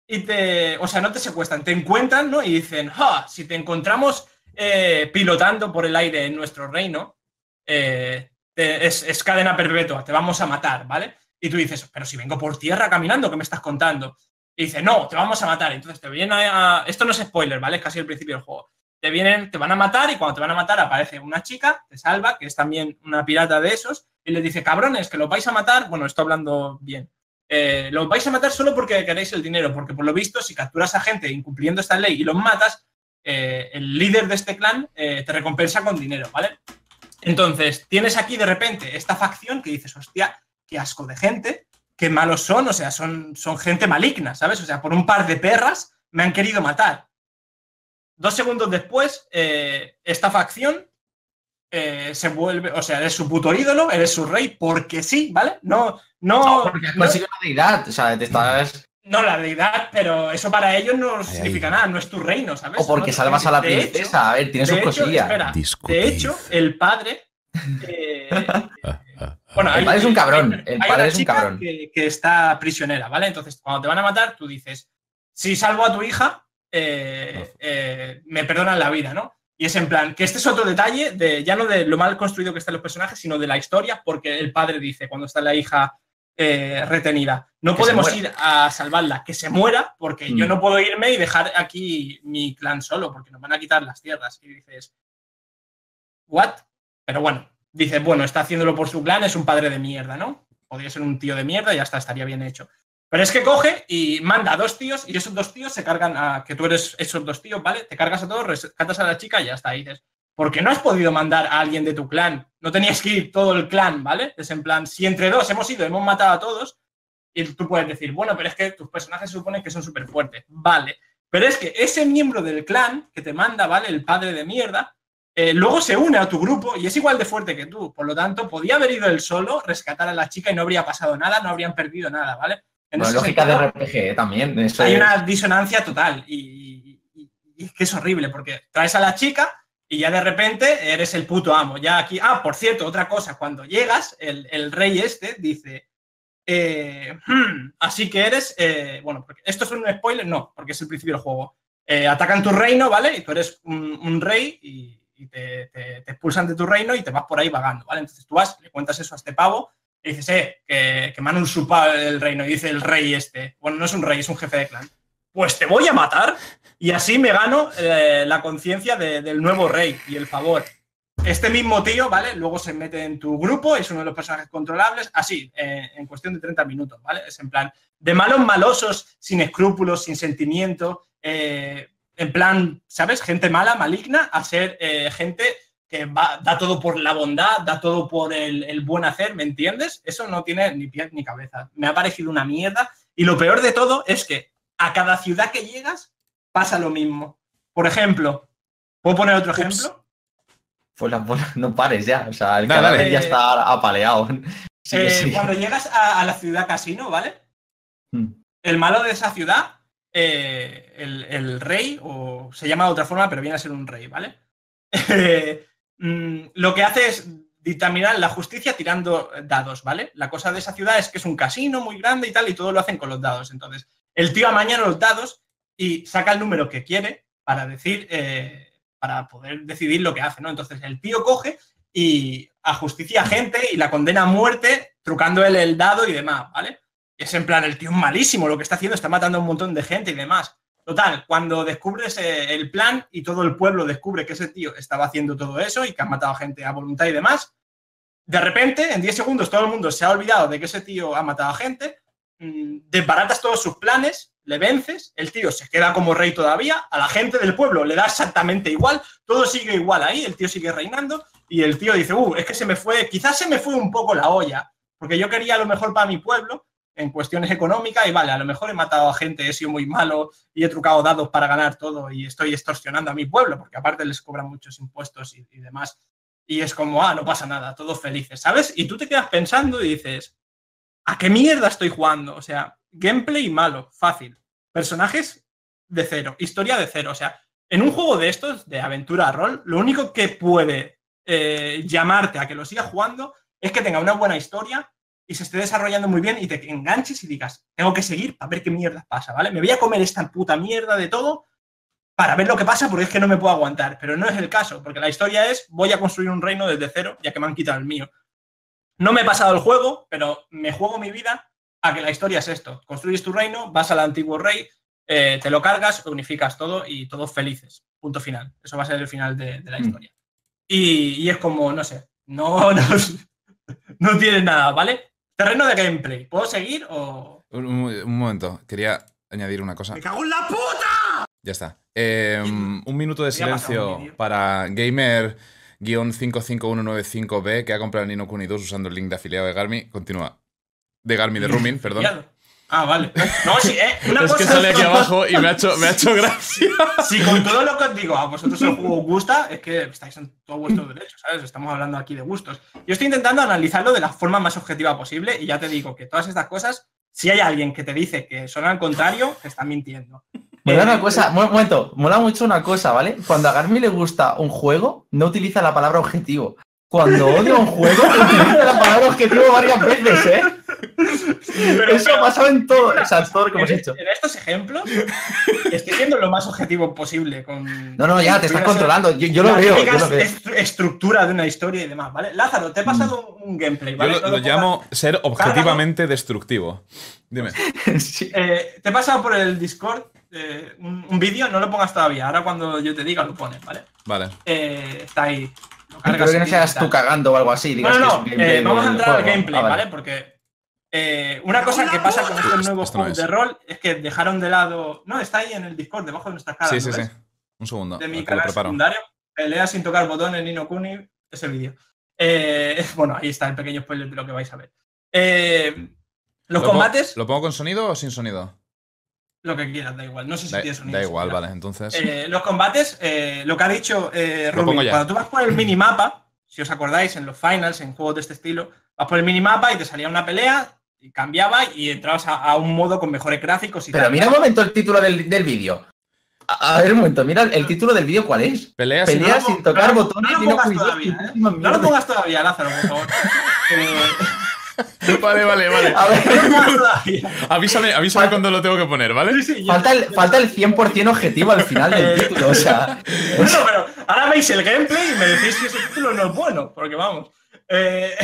y te. O sea, no te secuestran, te encuentran, ¿no? Y dicen, ¡ja! Si te encontramos eh, pilotando por el aire en nuestro reino, eh, te- es, es cadena perpetua, te vamos a matar, ¿vale? Y tú dices, pero si vengo por tierra caminando, ¿qué me estás contando? Y dice, no, te vamos a matar. Entonces te vienen a. Esto no es spoiler, ¿vale? Es casi el principio del juego. Te vienen, te van a matar y cuando te van a matar aparece una chica, te salva, que es también una pirata de esos, y le dice, cabrones, que lo vais a matar. Bueno, estoy hablando bien. Eh, lo vais a matar solo porque queréis el dinero, porque por lo visto, si capturas a gente incumpliendo esta ley y los matas, eh, el líder de este clan eh, te recompensa con dinero, ¿vale? Entonces, tienes aquí de repente esta facción que dices, hostia, qué asco de gente, qué malos son, o sea, son, son gente maligna, ¿sabes? O sea, por un par de perras me han querido matar. Dos segundos después, eh, esta facción eh, se vuelve, o sea, eres su puto ídolo, eres su rey, porque sí, ¿vale? No, no, porque has no, conseguido una deidad. O sea, te estás. no la deidad, pero eso para ellos no significa nada, no es tu reino, ¿sabes? O porque No- salvas a la hecho- princesa. A ver, tiene sus cosillas. de hecho, el padre. [laughs] eh, bueno, El hay- padre es un cabrón, hay- el padre es un cabrón. Que, que está prisionera, ¿vale? Entonces, cuando te van a matar, tú dices: Si salvo a tu hija, eh, eh, me perdonan la vida, ¿no? Y es en plan, que este es otro detalle de ya no de lo mal construido que están los personajes, sino de la historia, porque el padre dice cuando está la hija eh, retenida, no Que podemos ir a salvarla, que se muera, porque yo Mm. no puedo irme y dejar aquí mi clan solo, porque nos van a quitar las tierras. Y dices, ¿what? Pero bueno, dice, bueno, está haciéndolo por su clan, es un padre de mierda, ¿no? Podría ser un tío de mierda y ya está, estaría bien hecho. Pero es que coge y manda a dos tíos y esos dos tíos se cargan a que tú eres esos dos tíos, ¿vale? Te cargas a todos, rescatas a la chica y ya está. Y dices, ¿por qué no has podido mandar a alguien de tu clan? No tenías que ir todo el clan, ¿vale? Es en plan, si entre dos hemos ido, hemos matado a todos, y tú puedes decir, bueno, pero es que tus personajes suponen que son súper fuertes, vale. Pero es que ese miembro del clan que te manda, ¿vale? El padre de mierda, eh, luego se une a tu grupo y es igual de fuerte que tú. Por lo tanto, podía haber ido él solo, rescatar a la chica y no habría pasado nada, no habrían perdido nada, ¿vale? En Bueno, lógica de RPG eh, también. Eso hay es- una disonancia total y, y- y es que es horrible porque traes a la chica y ya de repente eres el puto amo. Ya aquí, ah, por cierto, otra cosa, cuando llegas, el, el rey este dice, eh, "Hmm, así que eres, eh, bueno, porque esto es un spoiler, no, porque es el principio del juego. Atacan tu reino, ¿vale? Y tú eres un, un rey y, y te, te- te expulsan de tu reino y te vas por ahí vagando, ¿vale? Entonces tú vas, le cuentas eso a este pavo y dices, eh, que, que me han usurpado el reino. Y dice el rey este, bueno, no es un rey, es un jefe de clan. Pues te voy a matar y así me gano eh, la conciencia de- del nuevo rey y el favor. Este mismo tío, ¿vale? Luego se mete en tu grupo, es uno de los personajes controlables, así, eh, en cuestión de 30 minutos, ¿vale? Es en plan, de malos malosos, sin escrúpulos, sin sentimiento, eh, en plan, ¿sabes? Gente mala, maligna, a ser gente que va, da todo por la bondad, da todo por el, el buen hacer, ¿me entiendes? Eso no tiene ni pies ni cabeza. Me ha parecido una mierda. Y lo peor de todo es que a cada ciudad que llegas pasa lo mismo. Por ejemplo, ¿puedo poner otro Ups. ejemplo? Pues la no pares ya. O sea, el Dale, cadáver dale. ya está apaleado. [laughs] Sigue, Eh, sigue. Cuando llegas a, a la ciudad casino, ¿vale? Mm. El malo de esa ciudad, eh, el, el rey, o se llama de otra forma, pero viene a ser un rey, ¿vale? [laughs] Mm, lo que hace es dictaminar la justicia tirando dados, ¿vale? La cosa de esa ciudad es que es un casino muy grande y tal, y todo lo hacen con los dados. Entonces, el tío amaña los dados y saca el número que quiere para decir, eh, para poder decidir lo que hace, ¿no? Entonces, el tío coge y ajusticia a gente y la condena a muerte trucando él el dado y demás, ¿vale? Es en plan, el tío malísimo, lo que está haciendo está matando a un montón de gente y demás. Total, cuando descubres eh, el plan y todo el pueblo descubre que ese tío estaba haciendo todo eso y que ha matado a gente a voluntad y demás, de repente, en 10 segundos, todo el mundo se ha olvidado de que ese tío ha matado a gente, mm, desbaratas todos sus planes, le vences, el tío se queda como rey todavía, a la gente del pueblo le da exactamente igual, todo sigue igual ahí, el tío sigue reinando y el tío dice, uh, es que se me fue, quizás se me fue un poco la olla, porque yo quería lo mejor para mi pueblo en cuestiones económicas y vale, a lo mejor he matado a gente, he sido muy malo y he trucado dados para ganar todo y estoy extorsionando a mi pueblo, porque aparte les cobran muchos impuestos y, demás. Y es como, ah, no pasa nada, todos felices, ¿sabes? Y tú te quedas pensando y dices, ¿a qué mierda estoy jugando? O sea, gameplay malo, fácil. Personajes de cero, historia de cero. O sea, en un juego de estos, de aventura rol, lo único que puede eh, llamarte a que lo sigas jugando es que tenga una buena historia y se esté desarrollando muy bien y te enganches y digas, tengo que seguir para ver qué mierda pasa, ¿vale? Me voy a comer esta puta mierda de todo para ver lo que pasa porque es que no me puedo aguantar. Pero no es el caso, porque la historia es, voy a construir un reino desde cero, ya que me han quitado el mío. No me he pasado el juego, pero me juego mi vida a que la historia es esto. Construyes tu reino, vas al antiguo rey, eh, te lo cargas, unificas todo y todos felices. Punto final. Eso va a ser el final de, de la Mm. historia. Y, y es como, no sé, no, [laughs] no, no tiene nada, ¿vale? Terreno de gameplay. ¿Puedo seguir o...? Un, un- un momento, quería añadir una cosa. ¡Me cago en la puta! Ya está. Eh, un minuto de silencio para Gamer-55195B que ha comprado el Nino Kuni 2 usando el link de afiliado de Garmi. Continúa. De Garmi, de Rumin, perdón. Ah, vale. No, sí, eh, una Es que sale aquí abajo [laughs] y me ha hecho, me ha hecho gracia. Si con todo lo que os digo a vosotros el juego os gusta, es que estáis en todo vuestro derecho, ¿sabes? Estamos hablando aquí de gustos. Yo estoy intentando analizarlo de la forma más objetiva posible y ya te digo que todas estas cosas, si hay alguien que te dice que son al contrario, te está mintiendo. Mola Eh, una cosa, un momento, mola mucho una cosa, ¿vale? Cuando a Garmi le gusta un juego, no utiliza la palabra objetivo. Cuando odia un juego, [laughs] utiliza la palabra objetivo varias veces, ¿eh? Pero- Eso ha pasado en todo, o sea, todo lo que hemos en, hecho. en estos ejemplos, estoy siendo lo más objetivo posible. Con, No, no, ya, te estás controlando. Yo, yo lo veo, yo típicas lo veo. est- estructura de una historia y demás, ¿vale? Lázaro, te he pasado un, un gameplay, Yo ¿vale? lo, No lo llamo ser objetivamente destructivo. Dime. [laughs] Sí. Eh, te he pasado por el Discord eh, un, un vídeo, no lo pongas todavía. Ahora cuando yo te diga lo pones, ¿vale? Vale. Eh, está ahí. Lo Creo que no seas tú cagando o algo así. No, Digas no, que es no. un gameplay eh, vamos a entrar al gameplay, Ah, ¿vale? Porque eh, una cosa que pasa con estos nuevos juegos de rol es que dejaron de lado. No, está ahí en el Discord, debajo de nuestras caras. Sí, ¿lo sí, sí. Un segundo. de mi canal secundario. Pelea sin tocar botones, Nino Kuni, ese vídeo. Eh, [laughs] bueno, ahí está el pequeño spoiler de lo que vais a ver. Eh, los ¿Lo pongo- combates, ¿Lo pongo con sonido o sin sonido? Lo que quieras, da igual. No sé si Da, tiene sonido. da igual, vale. Entonces. Eh, los combates, eh, lo que ha dicho eh, Rubin, cuando tú vas por el minimapa, si os acordáis, en los finals, en juegos de este estilo, vas por el minimapa y te salía una pelea, y cambiaba y entrabas a, a un modo con mejores gráficos y Pero tal. mira un momento el título del, del vídeo. A, a ver un momento, mira el título del vídeo, ¿cuál es? Pelea sin. No, sin tocar no, botones no lo y no pongas todavía, ¿eh? No lo pongas todavía, Lázaro, por favor. [laughs] [laughs] Vale, vale, vale. A ver. [laughs] Avísame, avísame cuando lo tengo que poner, ¿vale? Sí, falta el, falta el 100% objetivo al final del Eh, título, o sea. [laughs] Bueno, pero ahora veis el gameplay y me decís que ese título no es bueno, porque vamos. Eh,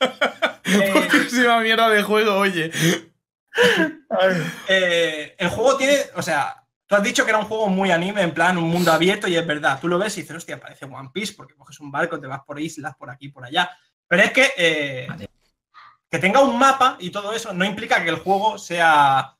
eh, Poquísima mierda de juego, oye. eh, el juego tiene, o sea, tú has dicho que era un juego muy anime, en plan un mundo abierto, y es verdad. Tú lo ves y dices, hostia, parece One Piece, porque coges un barco, te vas por islas, por aquí, por allá. Pero es que eh, Vale. Que tenga un mapa y todo eso no implica que el juego sea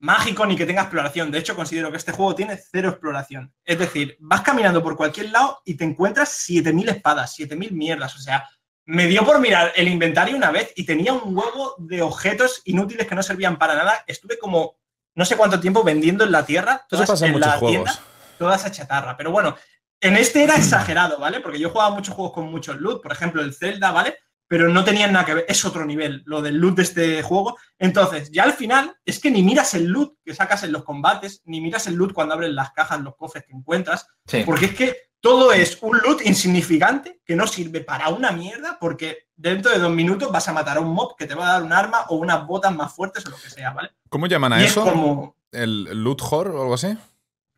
mágico ni que tenga exploración. De hecho, considero que este juego tiene cero exploración. Es decir, vas caminando por cualquier lado y te encuentras 7000 espadas, 7000 mierdas. O sea, me dio por mirar el inventario una vez y tenía un huevo de objetos inútiles que no servían para nada. Estuve como no sé cuánto tiempo vendiendo en la tierra, Eso todas pasa en la juegos. tienda, toda esa chatarra. Pero bueno, en este era exagerado, ¿vale? Porque yo jugaba muchos juegos con muchos loot, por ejemplo, el Zelda, ¿vale? Pero no tenían nada que ver, es otro nivel, lo del loot de este juego. Entonces, ya al final, es que ni miras el loot que sacas en los combates, ni miras el loot cuando abres las cajas, los cofres que encuentras, Sí. porque es que todo es un loot insignificante que no sirve para una mierda, porque dentro de dos minutos vas a matar a un mob que te va a dar un arma o unas botas más fuertes o lo que sea, ¿vale? ¿Cómo llaman a Y es eso? como, ¿El loot whore o algo así?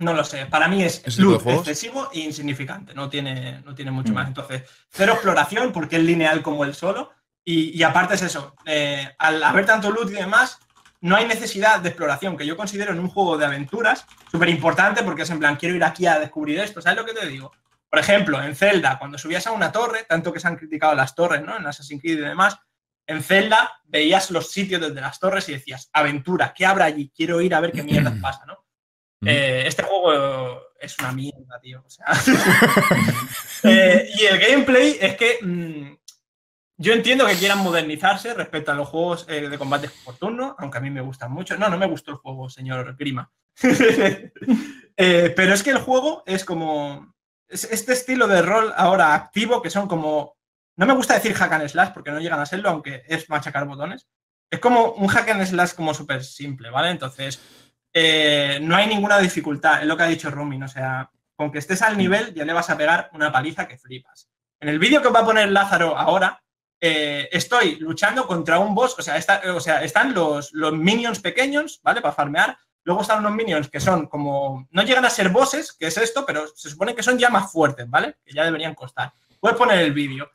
No lo sé, para mí es excesivo e insignificante, no tiene, no tiene mucho Mm. más. Entonces, cero exploración porque es lineal como el solo. Y, y aparte es eso, eh, al haber tanto loot y demás, no hay necesidad de exploración, que yo considero en un juego de aventuras súper importante porque es en plan, quiero ir aquí a descubrir esto, ¿sabes lo que te digo? Por ejemplo, en Zelda, cuando subías a una torre, tanto que se han criticado las torres, ¿no? En Assassin's Creed y demás, en Zelda veías los sitios desde las torres y decías, aventura, ¿qué habrá allí? Quiero ir a ver qué mierda [clears throat] pasa, ¿no? Eh, este juego es una mierda, tío. O sea. [laughs] Eh, y el gameplay es que mm, yo entiendo que quieran modernizarse respecto a los juegos eh, de combate por turno, aunque a mí me gustan mucho. No, no me gustó el juego, señor Grima. [laughs] Eh, pero es que el juego es como. es este estilo de rol ahora activo que son como. No me gusta decir hack and slash porque no llegan a serlo, aunque es machacar botones. Es como un hack and slash como súper simple, ¿vale? Entonces, eh, no hay ninguna dificultad, es lo que ha dicho Rumin, o sea, con que estés al nivel ya le vas a pegar una paliza que flipas. En el vídeo que va a poner Lázaro ahora, eh, estoy luchando contra un boss, o sea, está- o sea están los, los minions pequeños, ¿vale? Para farmear. Luego están unos minions que son como, no llegan a ser bosses, que es esto, pero se supone que son ya más fuertes, ¿ale? Que ya deberían costar. Puedes poner el vídeo.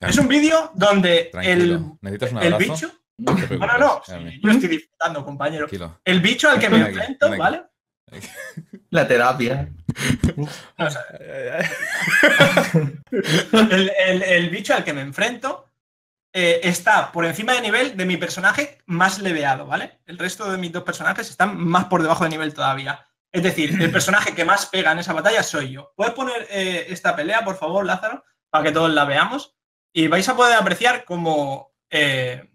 Es un vídeo donde el, Tranquilo. ¿Necesitas un el bicho... No te No, no, sí, yo estoy disfrutando, compañero. Tranquilo. El bicho al que me Ven aquí, enfrento, ven aquí. ¿vale? La terapia. O sea, [laughs] el, el- el bicho al que me enfrento eh, está por encima de nivel de mi personaje más leveado, ¿vale? El resto de mis dos personajes están más por debajo de nivel todavía. Es decir, el [laughs] personaje que más pega en esa batalla soy yo. ¿Puedes poner eh, esta pelea, por favor, Lázaro? Para que todos la veamos. Y vais a poder apreciar cómo eh,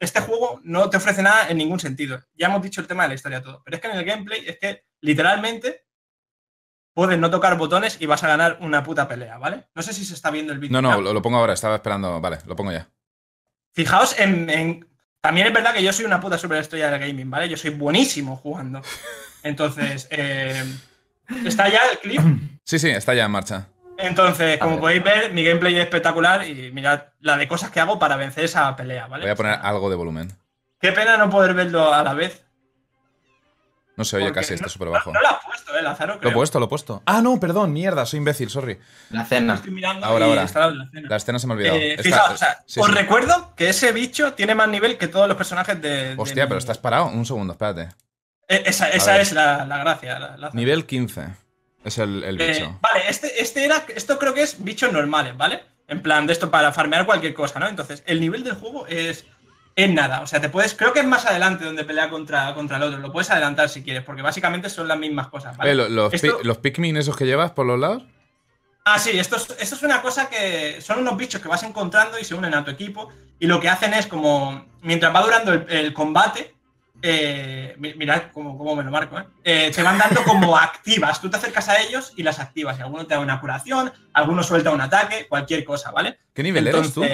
este juego no te ofrece nada en ningún sentido. Ya hemos dicho el tema de la historia todo. Pero es que en el gameplay es que literalmente puedes no tocar botones y vas a ganar una puta pelea, ¿vale? No sé si se está viendo el vídeo. No, no, lo, lo pongo ahora. Estaba esperando. Vale, lo pongo ya. Fijaos en, en- También es verdad que yo soy una puta superestrella del gaming, ¿vale? Yo soy buenísimo jugando. Entonces, eh, ¿está ya el clip? Sí, sí, está ya en marcha. Entonces, como ver. podéis ver, mi gameplay es espectacular y mirad la de cosas que hago para vencer esa pelea, ¿vale? Voy a poner algo de volumen. Qué pena no poder verlo a la vez. No se oye porque casi, está no- súper no- bajo. No, lo has puesto, ¿eh, Lázaro? Lo he Creo. puesto, lo he puesto. Ah, no, perdón, mierda, soy imbécil, sorry. La cena. Estoy mirando Ahora, ahora. está la escena. La escena se me ha olvidado. Eh, Está- fijaos, o sea, sí, os sí. recuerdo que ese bicho tiene más nivel que todos los personajes de. de Hostia, mi- pero estás parado. Un segundo, espérate. Eh, Esa, es la, la gracia. la- la- Nivel 15 es el, el Eh, bicho. vale, este, este era. Esto creo que es bichos normales, ¿vale? En plan, de esto para farmear cualquier cosa, ¿no? Entonces, el nivel del juego es. Es nada. O sea, te puedes. Creo que es más adelante donde pelea contra, contra el otro. Lo puedes adelantar si quieres, porque básicamente son las mismas cosas, ¿vale? Eh, lo- los, Esto- pi- los Pikmin esos que llevas por los lados. Ah, sí, esto es, esto es una cosa que son unos bichos que vas encontrando y se unen a tu equipo y lo que hacen es como, mientras va durando el, el combate, eh, mi- mirad cómo, cómo me lo marco, ¿eh? Eh, te van dando como [laughs] activas, tú te acercas a ellos y las activas, y alguno te da una curación, alguno suelta un ataque, cualquier cosa, ¿vale? ¿Qué nivel eres tú?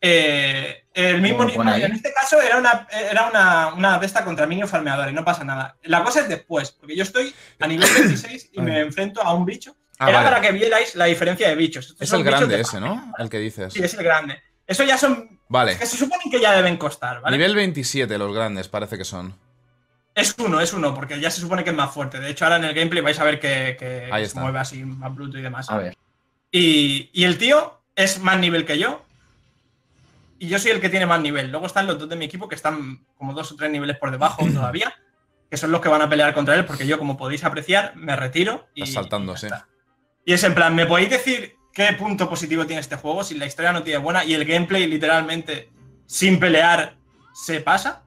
Eh, el mismo ¿Cómo pone nivel, en este caso era una, era una, una de esta contra minions farmeadores, no pasa nada. La cosa es después, porque yo estoy a nivel [coughs] 26 y me enfrento a un bicho. Ah, Era vale. para que vierais la diferencia de bichos. Estos Es el grande de ese, ¿no? El que dices. Sí, es el grande. Eso ya son. Vale. Que se suponen que ya deben costar, ¿vale? Nivel 27 los grandes, parece que son. Es uno, es uno, porque ya se supone que es más fuerte. De hecho, ahora en el gameplay vais a ver que, que Ahí se mueve así más bruto y demás. A ver. Y, y el tío es más nivel que yo. y yo soy el que tiene más nivel. Luego están los dos de mi equipo que están como dos o tres niveles por debajo [clears throat] todavía, que son los que van a pelear contra él, porque yo, como podéis apreciar, me retiro y. Estás saltando, y sí. Y es en plan, ¿me podéis decir qué punto positivo tiene este juego si la historia no tiene buena y el gameplay literalmente sin pelear se pasa?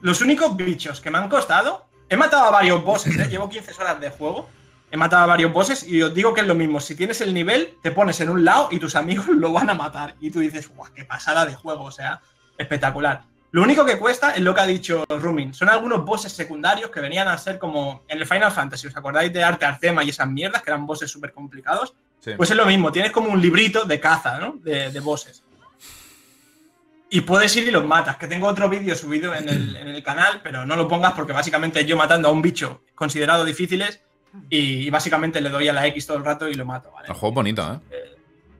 Los únicos bichos que me han costado. He matado a varios bosses, ¿eh? llevo 15 horas de juego. He matado a varios bosses y os digo que es lo mismo. Si tienes el nivel, te pones en un lado y tus amigos [laughs] lo van a matar. Y tú dices, ¡guau! ¡Qué pasada de juego! O sea, espectacular. Lo único que cuesta es lo que ha dicho Rumin. Son algunos bosses secundarios que venían a ser como en el Final Fantasy. ¿Os acordáis de Arte Artema y esas mierdas que eran bosses súper complicados? Sí. Pues es lo mismo, tienes como un librito de caza, ¿no? De, de bosses. Y puedes ir y los matas, que tengo otro vídeo subido en el, en el canal, pero no lo pongas porque básicamente yo matando a un bicho considerado difíciles y, y básicamente le doy a la X todo el rato y lo mato, ¿vale? El juego es bonito, ¿eh?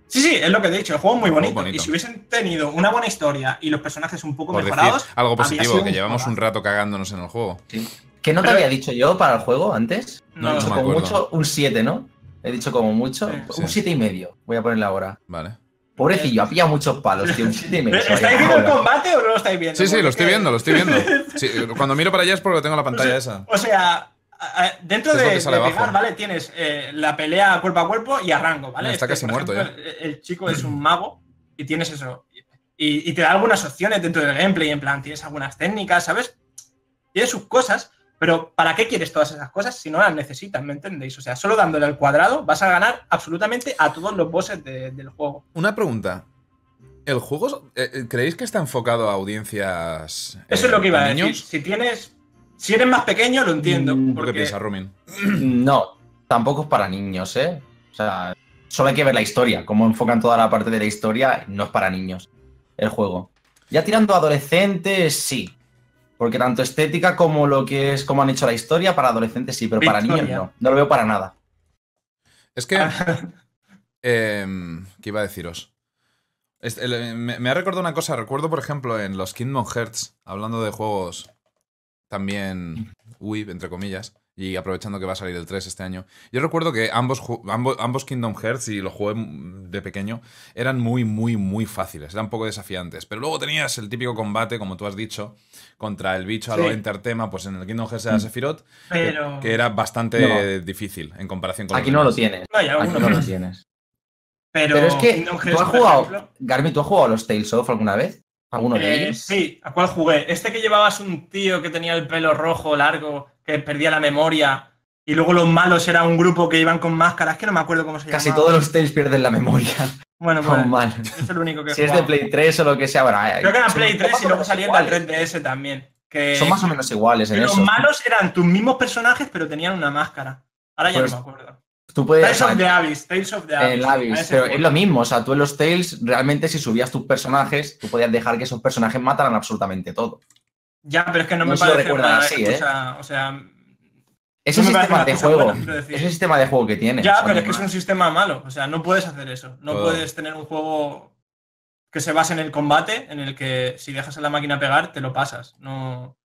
Sí, sí, es lo que te he dicho, el juego es muy bonito. bonito. Y si hubiesen tenido una buena historia y los personajes un poco Por decir mejorados, algo positivo, que llevamos un rato cagándonos en el juego. Sí. ¿Qué nota Pero- había dicho yo para el juego antes? No, He no dicho como mucho un 7, ¿no? He dicho como mucho. Sí. Un Sí. 7 y medio. Voy a ponerle ahora. Vale. Pobrecillo, ha pillado muchos palos, tío. Un 7 y medio. ¿Estáis viendo el combate o no lo estáis viendo? Sí, sí, lo estoy viendo, lo estoy [laughs] viendo. Sí, cuando miro para allá es porque tengo la pantalla esa. O sea, dentro de, pegar, ¿vale? Tienes eh, la pelea cuerpo a cuerpo y a rango, ¿vale? No, está casi por muerto ejemplo, El, el chico es un mago y tienes eso. Y, y te da algunas opciones dentro del gameplay, en plan, tienes algunas técnicas, ¿sabes? Tiene sus cosas, pero ¿para qué quieres todas esas cosas si no las necesitas, ¿me entendéis? O sea, solo dándole al cuadrado vas a ganar absolutamente a todos los bosses de- del juego. Una pregunta. ¿El juego eh, eh, creéis que está enfocado a audiencias. Eso es lo que iba a de decir. Si tienes. Si eres más pequeño, lo entiendo. Mm, ¿Tú qué porque- piensas, Rumin? [clears throat] No, tampoco es para niños, ¿eh? O sea, solo hay que ver la historia. Cómo enfocan toda la parte de la historia, no es para niños el juego. Ya tirando a adolescentes, sí. Porque tanto estética como lo que es cómo han hecho la historia, para adolescentes sí, pero para niños no. No lo veo para nada. Es que. [laughs] em, ¿Qué iba a deciros? Este, el- me, me ha recordado una cosa. Recuerdo, por ejemplo, en los Kingdom Hearts, hablando de juegos también Wii, entre comillas, y aprovechando que va a salir el 3 este año. Yo recuerdo que ambos, ambos, ambos Kingdom Hearts, y los jugué mm, de pequeño, eran muy, muy, muy fáciles. Eran un poco desafiantes. Pero luego tenías el típico combate, como tú has dicho, contra el bicho a lo Sí. Entertema, pues en el Kingdom Hearts era Sephiroth, que- Pero. que era bastante No. difícil en comparación con Aquí los no lo tienes. Aquí no lo tienes. Pero, Pero es que tú has jugado, ejemplo, Garmi, ¿tú has jugado a los Tales of alguna vez? ¿Alguno de eh, ellos? sí, ¿a cuál jugué? Este que llevabas un tío que tenía el pelo rojo largo, que perdía la memoria, y luego los malos era un grupo que iban con máscaras, que no me acuerdo cómo se Casi llamaba. todos los Tales pierden la memoria. Bueno, [laughs] pues, mal. es el único que Si es de. Play 3 o lo que sea, bueno, Creo que era Play un 3 poco y luego al iguales. 3DS también. Que, Son más o menos iguales en que los eso. malos eran tus mismos personajes, pero tenían una máscara. Ahora ya Pues, no me acuerdo. Tú puedes. Tales o sea, of the Abyss, Tales of the Abyss. el pero es lo mismo. O sea, tú en los Tales, realmente si subías tus personajes, tú podías dejar que esos personajes mataran absolutamente todo. Ya, pero es que no, No me parece una así, ¿eh? O sea, Ese no me parece sistema de juego. buena, decir. ese sistema de juego que tiene. Ya, o sea, pero es que es un sistema malo. O sea, no puedes hacer eso. No puedes tener un juego que se base en el combate, en el que si dejas a la máquina pegar, te lo pasas. No.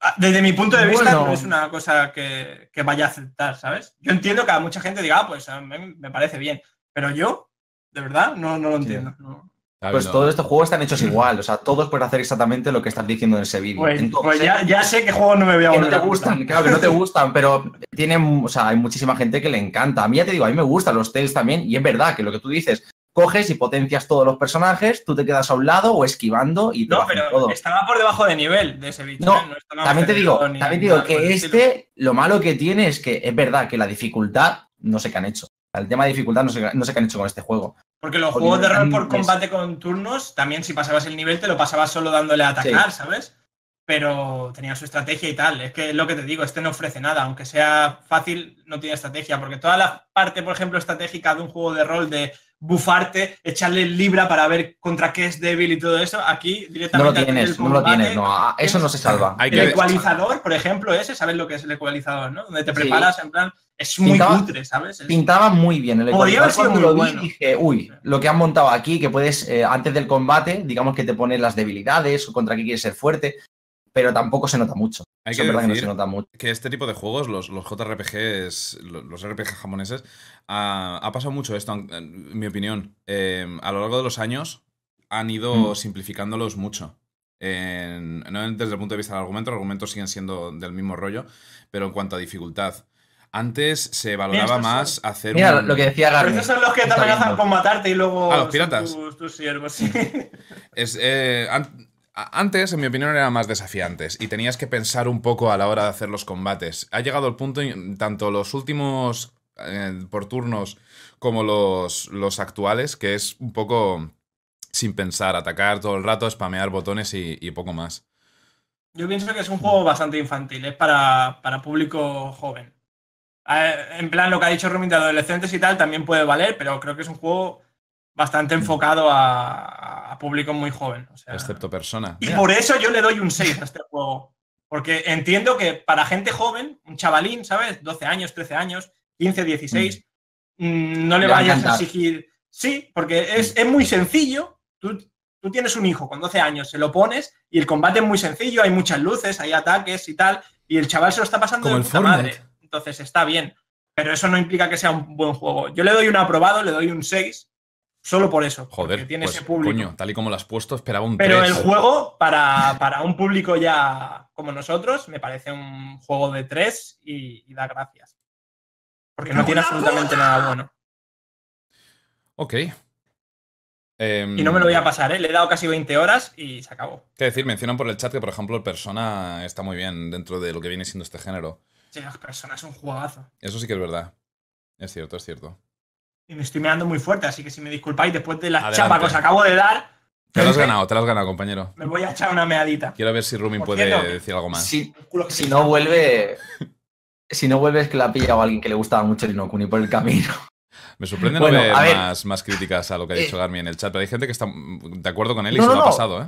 Ah, Desde mi punto de vista, no es una cosa que, que vaya a aceptar, ¿sabes? Yo entiendo que a mucha gente diga, ah, pues a mí me parece bien. Pero yo, de verdad, no, no lo Sí. entiendo. no. Pues todos estos juegos están hechos igual. O sea, todos pueden hacer exactamente lo que estás diciendo en ese vídeo. Pues, Entonces, pues ya, ya sé que juegos no me voy a que no volver te a gustan, claro que no te gustan, pero tienen, o sea, hay muchísima gente que le encanta. A mí ya te digo, a mí me gustan los Tales también, y es verdad que lo que tú dices, coges y potencias todos los personajes, tú te quedas a un lado o esquivando y te No, pero todo. estaba por debajo de nivel de ese bicho. No, ¿eh? estaba También te digo, también te digo nada el que este, lo malo que tiene es que es verdad que la dificultad no sé qué han hecho. El tema de dificultad no sé, no sé qué han hecho con este juego. Porque los Porque juegos de rol por combate con turnos, también si pasabas el nivel, te lo pasabas solo dándole a atacar, ¿sabes? Pero tenía su estrategia y tal. Es que es lo que te digo, este no ofrece nada. Aunque sea fácil, no tiene estrategia. Porque toda la parte, por ejemplo, estratégica de un juego de rol de bufarte, echarle libra para ver contra qué es débil y todo eso, aquí No directamente. lo al tienes, no lo tienes, no, eso no se salva. Hay El que- ecualizador, por ejemplo, ese, ¿sabes lo que es el ecualizador, no? Donde te Sí. preparas, en plan, es muy Pintaba- cutre, ¿sabes? Es- Pintaba muy bien el Podría haber ecualizador. sido muy lo vi bueno. dije, uy, lo que han montado aquí, que puedes, eh, antes del combate, digamos que te pone las debilidades o contra qué quieres ser fuerte, pero tampoco se nota mucho. Hay Eso que es verdad que no se nota mucho. que este tipo de juegos, los, los JRPGs, lo- los RPG japoneses, ha, ha pasado mucho esto, en, en mi opinión. Eh, a lo largo de los años han ido Mm. simplificándolos mucho. En- no desde el punto de vista del argumento, los argumentos siguen siendo del mismo rollo, pero en cuanto a dificultad. Antes se valoraba más son- hacer Mira un... lo que decía Pero Garmin. estos son los que te amenazan con matarte y luego. Ah, los piratas. Tus, tus siervos, sí. Es, eh, an- a- antes, en mi opinión, eran más desafiantes y tenías que pensar un poco a la hora de hacer los combates. Ha llegado el punto, tanto los últimos eh, por turnos como los, los actuales, que es un poco sin pensar, atacar todo el rato, spamear botones y, poco más. Yo pienso que es un juego bastante infantil, es para, para público joven. En plan, lo que ha dicho Rumin de adolescentes y tal también puede valer, pero creo que es un juego bastante enfocado a, a público muy joven. o sea. Excepto persona. Y Mira, por eso yo le doy un 6 a este juego. Porque entiendo que para gente joven, un chavalín, ¿sabes? 12 años, 13 años, 15, 16, mm, no le Le va a vayas a exigir. Sí, porque es, es muy sencillo. Tú, tú tienes un hijo con 12 años, se lo pones y el combate es muy sencillo, hay muchas luces, hay ataques y tal, y el chaval se lo está pasando Como de el puta Fortnite. madre. Entonces está bien. Pero eso no implica que sea un buen juego. Yo le doy un aprobado, le doy un 6, solo por eso. Joder, tiene pues, ese público. coño, tal y como lo has puesto, esperaba un Pero 3. el juego, para, para un público ya como nosotros, me parece un juego de tres y, y da gracias. Porque no tiene absolutamente nada bueno. Ok. Em, Y no me lo voy a pasar, ¿eh? Le he dado casi 20 horas y se acabó. ¿Qué decir? Mencionan por el chat que, por ejemplo, el Persona está muy bien dentro de lo que viene siendo este género. Sí, las personas es un juegazo. Eso sí que es verdad. Es cierto, es cierto. Y me estoy meando muy fuerte, así que si me disculpáis, después de la Adelante. chapa que os acabo de dar, Te lo has ganado, te lo has ganado, compañero. me voy a echar una meadita. Quiero ver si Rumin puede cierto, decir algo más. Si, no vuelve. Si no vuelve es que la ha pillado alguien que le gustaba mucho el Inokuni por el camino. Me sorprende Bueno, no ver, a ver. más, más críticas a lo que ha dicho Eh, Garmi en el chat, pero hay gente que está de acuerdo con él y No, se no, lo ha pasado, ¿eh?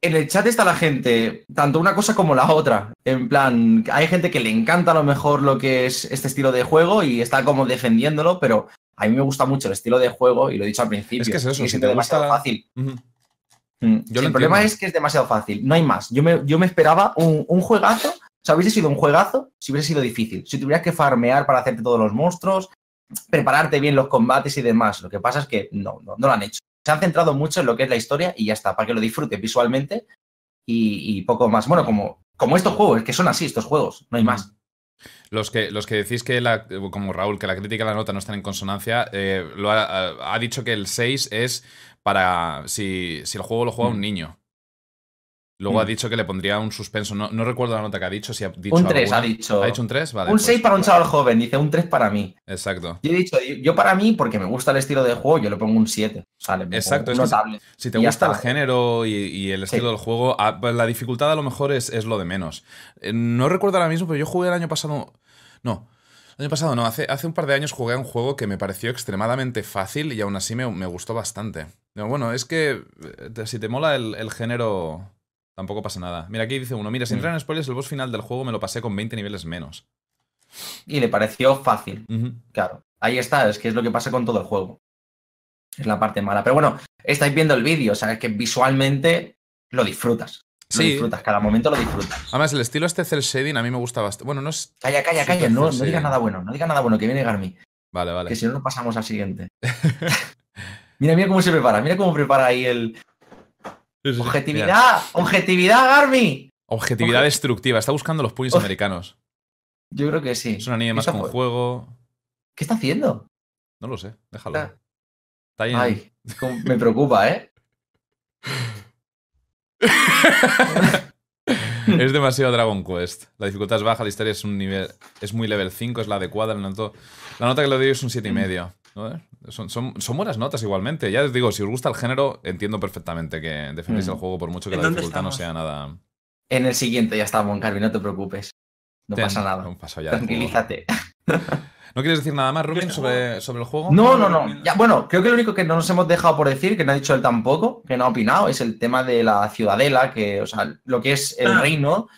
En el chat está la gente, tanto una cosa como la otra. En plan, hay gente que le encanta a lo mejor lo que es este estilo de juego y está como defendiéndolo, pero a mí me gusta mucho el estilo de juego y lo he dicho al principio. Es que es eso, si te demasiado fácil. Mm. Yo Sí, el problema es que es demasiado fácil. No hay más. Yo me, yo me esperaba un, un juegazo. O sea, hubiese sido un juegazo si hubiese sido difícil. Si tuvieras que farmear para hacerte todos los monstruos, prepararte bien los combates y demás. Lo que pasa es que no, no, no lo han hecho. Se han centrado mucho en lo que es la historia y ya está, para que lo disfrutes visualmente y, y poco más. Bueno, como, como estos juegos, que son así estos juegos, no hay más. Los que, los que decís que, la, como Raúl, que la crítica y la nota no están en consonancia, eh, lo ha, ha- dicho que el 6 es para si, si el juego lo juega un Mm. niño. Luego Mm. ha dicho que le pondría un suspenso. No, no recuerdo la nota que ha dicho. Si ha dicho Un 3 alguna. ha dicho. ¿Ha dicho un 3? Vale. un pues, 6 para un chaval joven, dice un 3 para mí. Exacto. Yo he dicho, yo, para mí, porque me gusta el estilo de juego, yo le pongo un 7. O sea, Exacto, es notable. Si te Y gusta el género y, y el estilo Sí. del juego, ah, pues la dificultad a lo mejor es, es lo de menos. Eh, No recuerdo ahora mismo, pero yo jugué el año pasado. No. El año pasado no, hace, hace un par de años jugué a un juego que me pareció extremadamente fácil y aún así me, me gustó bastante. Pero bueno, es que eh, si te mola el, el género, tampoco pasa nada. Mira, aquí dice uno, mira, sin Mm. entrar en spoilers, el boss final del juego me lo pasé con 20 niveles menos. Y le pareció fácil. Claro, ahí está, es que es lo que pasa con todo el juego. Es la parte mala. Pero bueno, estáis viendo el vídeo, o sea, que visualmente lo disfrutas. Lo Sí. disfrutas, cada momento lo disfrutas. Además, el estilo este cel shading a mí me gusta bastante. Bueno, no es... Calla, calla, calla, no, no digas nada bueno, no digas nada bueno, que viene Garmi. Vale, vale. Que si no, nos pasamos al siguiente. [laughs] mira, mira cómo se prepara, mira cómo prepara ahí el. Sí, sí, sí. Mira. ¡Objetividad! ¡Objetividad, Garmi! Objetividad destructiva. Está buscando los puños americanos. Yo creo que sí. Es una niña ¿Qué más con juego. ¿Qué está haciendo? No lo sé, déjalo. Está ahí en- Ay, me preocupa, ¿eh? [laughs] es demasiado Dragon Quest. La dificultad es baja, la historia es un nivel. Es muy level 5, es la adecuada. La, noto- la nota que le doy es un 7,5. ¿No? ¿Eh? Son, son, son buenas notas igualmente. Ya os digo, si os gusta el género, entiendo perfectamente que defendéis Mm. el juego por mucho que ¿En la dificultad no sea nada. En el siguiente ya estamos, Garmi, no te preocupes. No Ten- pasa nada. no ya. Tranquilízate. [laughs] ¿No quieres decir nada más, Rubin, este sobre, sobre el juego? No, no, no. Ya, bueno, creo que lo único que no nos hemos dejado por decir, que no ha dicho él tampoco, que no ha opinado, es el tema de la ciudadela, que, o sea, lo que es el Ah. reino.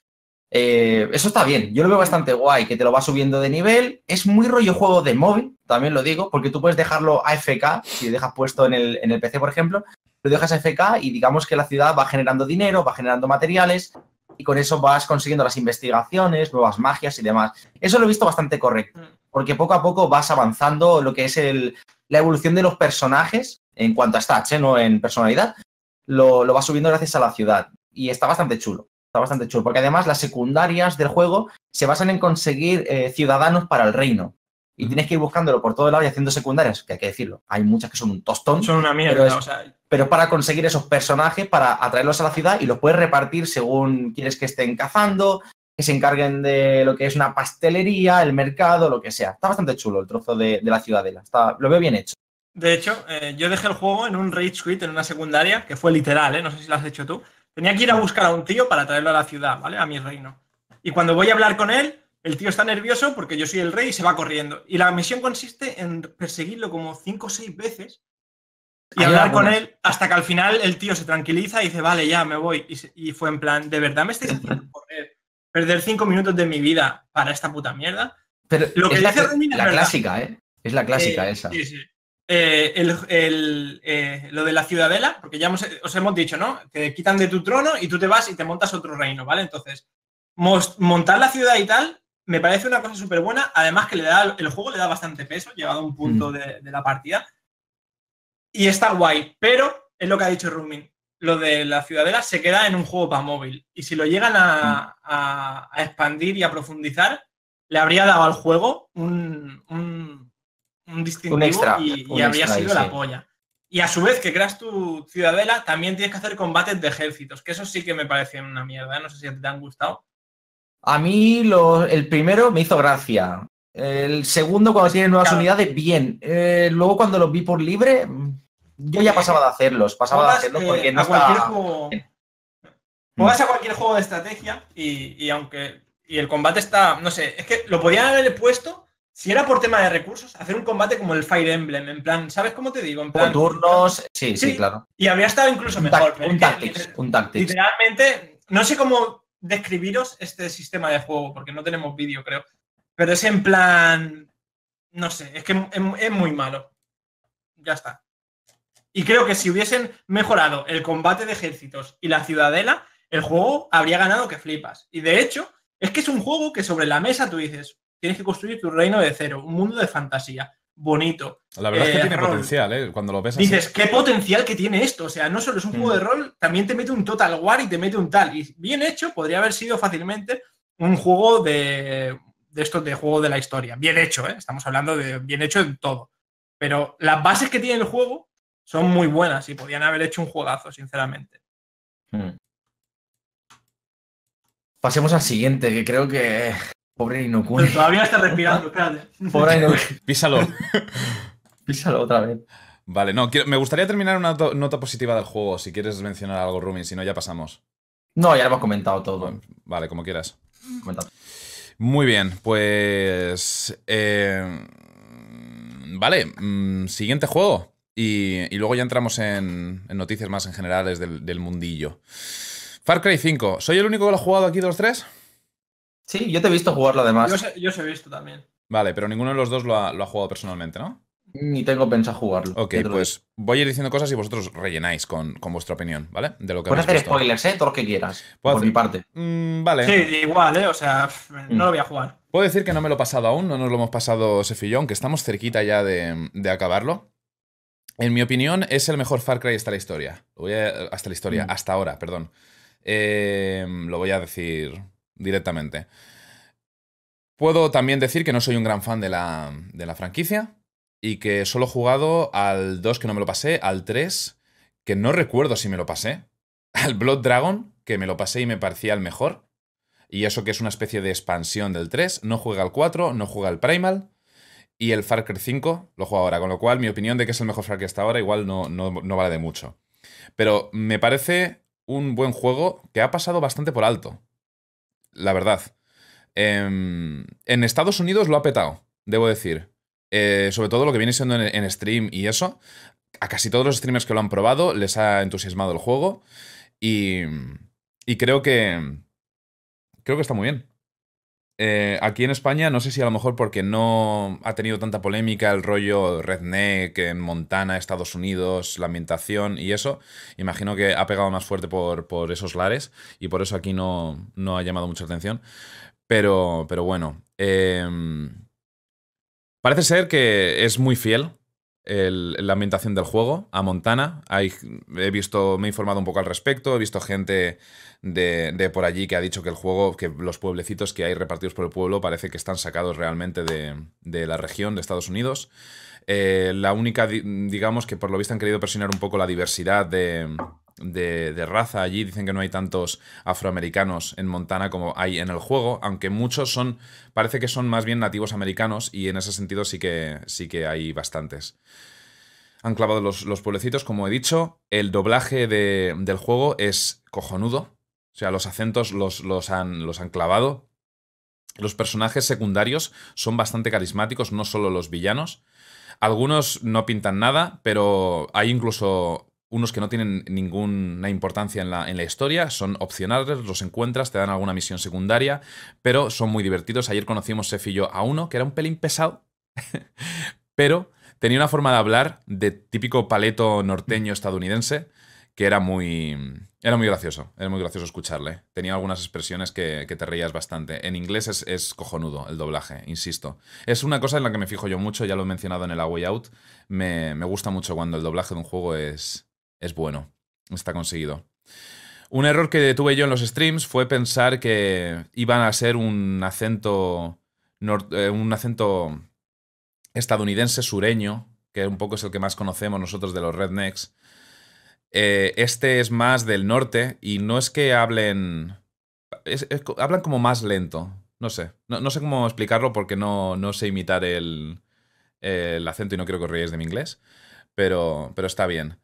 Eh, eso está bien, yo lo veo bastante guay, que te lo va subiendo de nivel. Es muy rollo juego de móvil, también lo digo, porque tú puedes dejarlo AFK, si lo dejas puesto en el, en el PC, por ejemplo, lo dejas AFK y digamos que la ciudad va generando dinero, va generando materiales y con eso vas consiguiendo las investigaciones, nuevas magias y demás. Eso lo he visto bastante correcto, porque poco a poco vas avanzando lo que es el, la evolución de los personajes en cuanto a stats, ¿eh? no en personalidad. lo, lo vas subiendo gracias a la ciudad. Y está bastante chulo. Está bastante chulo. Porque además las secundarias del juego se basan en conseguir eh, ciudadanos para el reino. Y tienes que ir buscándolo por todo lado y haciendo secundarias, que hay que decirlo. Hay muchas que son un tostón. Son una mierda, Pero es- o sea, pero para conseguir esos personajes, para atraerlos a la ciudad y los puedes repartir según quieres que estén cazando, que se encarguen de lo que es una pastelería, el mercado, lo que sea. Está bastante chulo el trozo de, de la ciudadela. Está, lo veo bien hecho. De hecho, eh, yo dejé el juego en un rage quit en una secundaria, que fue literal, ¿eh? no sé si lo has hecho tú. Tenía que ir a buscar a un tío para traerlo a la ciudad, ¿vale? A mi reino. Y cuando voy a hablar con él, el tío está nervioso porque yo soy el rey y se va corriendo. Y la misión consiste en perseguirlo como cinco o seis veces y hablar con él hasta que al final el tío se tranquiliza y dice, vale, ya me voy. Y, se- y fue en plan, ¿de verdad me estáis haciendo [laughs] correr? Perder cinco minutos de mi vida para esta puta mierda. Pero Lo que es la, Romina clásica, ¿eh? Es la clásica Eh, esa. Sí, sí. Eh, el- el, eh, lo de la ciudadela, porque ya hemos- os hemos dicho, ¿no? Te quitan de tu trono y tú te vas y te montas otro reino, ¿vale? Entonces, montar la ciudad y tal me parece una cosa súper buena. Además, que le da, el juego le da bastante peso, llegado a un punto Mm. de, de la partida. Y está guay, pero es lo que ha dicho Rumin. Lo de la ciudadela se queda en un juego para móvil. Y si lo llegan a, a- a expandir y a profundizar, le habría dado al juego un, un, un distintivo extra, y, un habría extra sido la polla. Y a su vez que creas tu ciudadela, también tienes que hacer combates de ejércitos, que eso sí que me parecen una mierda. No sé si te han gustado. A mí lo- el primero me hizo gracia. El segundo, cuando tiene nuevas Claro. unidades, bien. Eh, luego, cuando los vi por libre, mm, yo ya pasaba de hacerlos. Pasaba de hacerlos eh, porque no a cualquier juego. Juegas a cualquier juego de estrategia y, y aunque. Y el combate está. No sé, es que lo podían haber puesto. Si era por tema de recursos, hacer un combate como el Fire Emblem, en plan, ¿sabes cómo te digo? En Por plan, turnos, sí, sí, Sí, claro. Y habría estado incluso mejor. un tactics, un tactics. Literalmente, no sé cómo describiros este sistema de juego, porque no tenemos vídeo, creo. Pero es en plan. No sé, es que es, es muy malo. Ya está. Y creo que si hubiesen mejorado el combate de ejércitos y la ciudadela, el juego habría ganado que flipas. Y de hecho, es que es un juego que sobre la mesa tú dices, tienes que construir tu reino de cero, un mundo de fantasía, bonito. La verdad es que Eh, tiene rol. potencial, ¿eh? Cuando lo ves así. Dices, qué potencial que tiene esto. O sea, no solo es un Mm. juego de rol, también te mete un Total War y te mete un tal. Y bien hecho, podría haber sido fácilmente un juego de, de estos de juego de la historia. Bien hecho, ¿eh? Estamos hablando de bien hecho en todo. Pero las bases que tiene el juego son muy buenas y podían haber hecho un juegazo, sinceramente. Mm. Pasemos al siguiente, que creo que. Pobre Inokuni. Pero todavía está respirando, espérate. [laughs] Pobre Inokuni. Písalo. [laughs] Písalo otra vez. Vale, no, quiero- me gustaría terminar una to- nota positiva del juego, si quieres mencionar algo, Rumi, si no ya pasamos. No, ya lo hemos comentado todo. Bueno, vale, como quieras. Comentado. Muy bien, pues... eh, vale, mm, siguiente juego. Y, y luego ya entramos en, en noticias más en generales del, del mundillo. Far Cry 5. ¿Soy el único que lo ha jugado aquí de los tres? Sí, yo te he visto jugarlo además. Yo, os he- yo os he visto también. Vale, pero ninguno de los dos lo ha, lo ha jugado personalmente, ¿no? Ni tengo pensado jugarlo. Ok, pues voy a ir diciendo cosas y vosotros rellenáis con, con vuestra opinión, ¿vale? De lo que Puedes hacer visto. spoilers, ¿eh? Todo lo que quieras. Por hacer- mi parte. Mm, vale. Sí, igual, ¿eh? O sea, no lo voy a jugar. Puedo decir que no me lo he pasado aún, no nos lo hemos pasado Sefillón, que estamos cerquita ya de, de acabarlo. En mi opinión, es el mejor Far Cry hasta la historia. Lo voy a- hasta la historia, Mm. hasta ahora, perdón. Eh, lo voy a decir directamente. Puedo también decir que no soy un gran fan de la, de la franquicia y que solo he jugado al 2 que no me lo pasé, al 3 que no recuerdo si me lo pasé, [laughs] al Blood Dragon que me lo pasé y me parecía el mejor. Y eso que es una especie de expansión del 3. No juega al 4, no juega al Primal. Y el Far Cry 5 lo juego ahora. Con lo cual, mi opinión de que es el mejor Far Cry hasta ahora igual no, no, no vale de mucho. Pero me parece un buen juego que ha pasado bastante por alto. La verdad. Em, en Estados Unidos lo ha petado, debo decir. Eh, sobre todo lo que viene siendo en, en stream y eso. A casi todos los streamers que lo han probado les ha entusiasmado el juego. Y, y creo que, creo que está muy bien. Eh, aquí en España, no sé si a lo mejor porque no ha tenido tanta polémica el rollo redneck en Montana, Estados Unidos, la ambientación y eso, imagino que ha pegado más fuerte por, por esos lares y por eso aquí no, no ha llamado mucha atención. Pero, pero bueno, eh, parece ser que es muy fiel la ambientación del juego a Montana. He visto, me he informado un poco al respecto, he visto gente de, por allí que ha dicho que el juego, que los pueblecitos que hay repartidos por el pueblo parece que están sacados realmente de, la región de Estados Unidos. Eh, la única, digamos, que por lo visto han querido presionar un poco la diversidad de, de, raza allí. Dicen que no hay tantos afroamericanos en Montana como hay en el juego, aunque muchos son, parece que son más bien nativos americanos y en ese sentido sí que, sí que hay bastantes. Han clavado los, los pueblecitos, como he dicho. El doblaje del juego es cojonudo. O sea, los acentos los, han, clavado. Los personajes secundarios son bastante carismáticos, no solo los villanos. Algunos no pintan nada, pero hay incluso unos que no tienen ninguna importancia en la, historia, son opcionales, los encuentras, te dan alguna misión secundaria, pero son muy divertidos. Ayer conocimos Sef yo a uno que era un pelín pesado, [laughs] pero tenía una forma de hablar de típico paleto norteño estadounidense que era muy, era muy gracioso, era muy gracioso escucharle. Tenía algunas expresiones que, te reías bastante. En inglés es, cojonudo el doblaje, insisto. Es una cosa en la que me fijo yo mucho, ya lo he mencionado en el A Way Out. Me, gusta mucho cuando el doblaje de un juego es, es bueno, está conseguido. Un error que tuve yo en los streams fue pensar que iban a ser un acento, eh, un acento estadounidense sureño, que un poco es el que más conocemos nosotros de los rednecks eh, este es más del norte y no es que hablen... hablan como más lento. No sé. No, sé cómo explicarlo porque no, no sé imitar el, el, acento y no quiero que os reíais de mi inglés. Pero, pero está bien.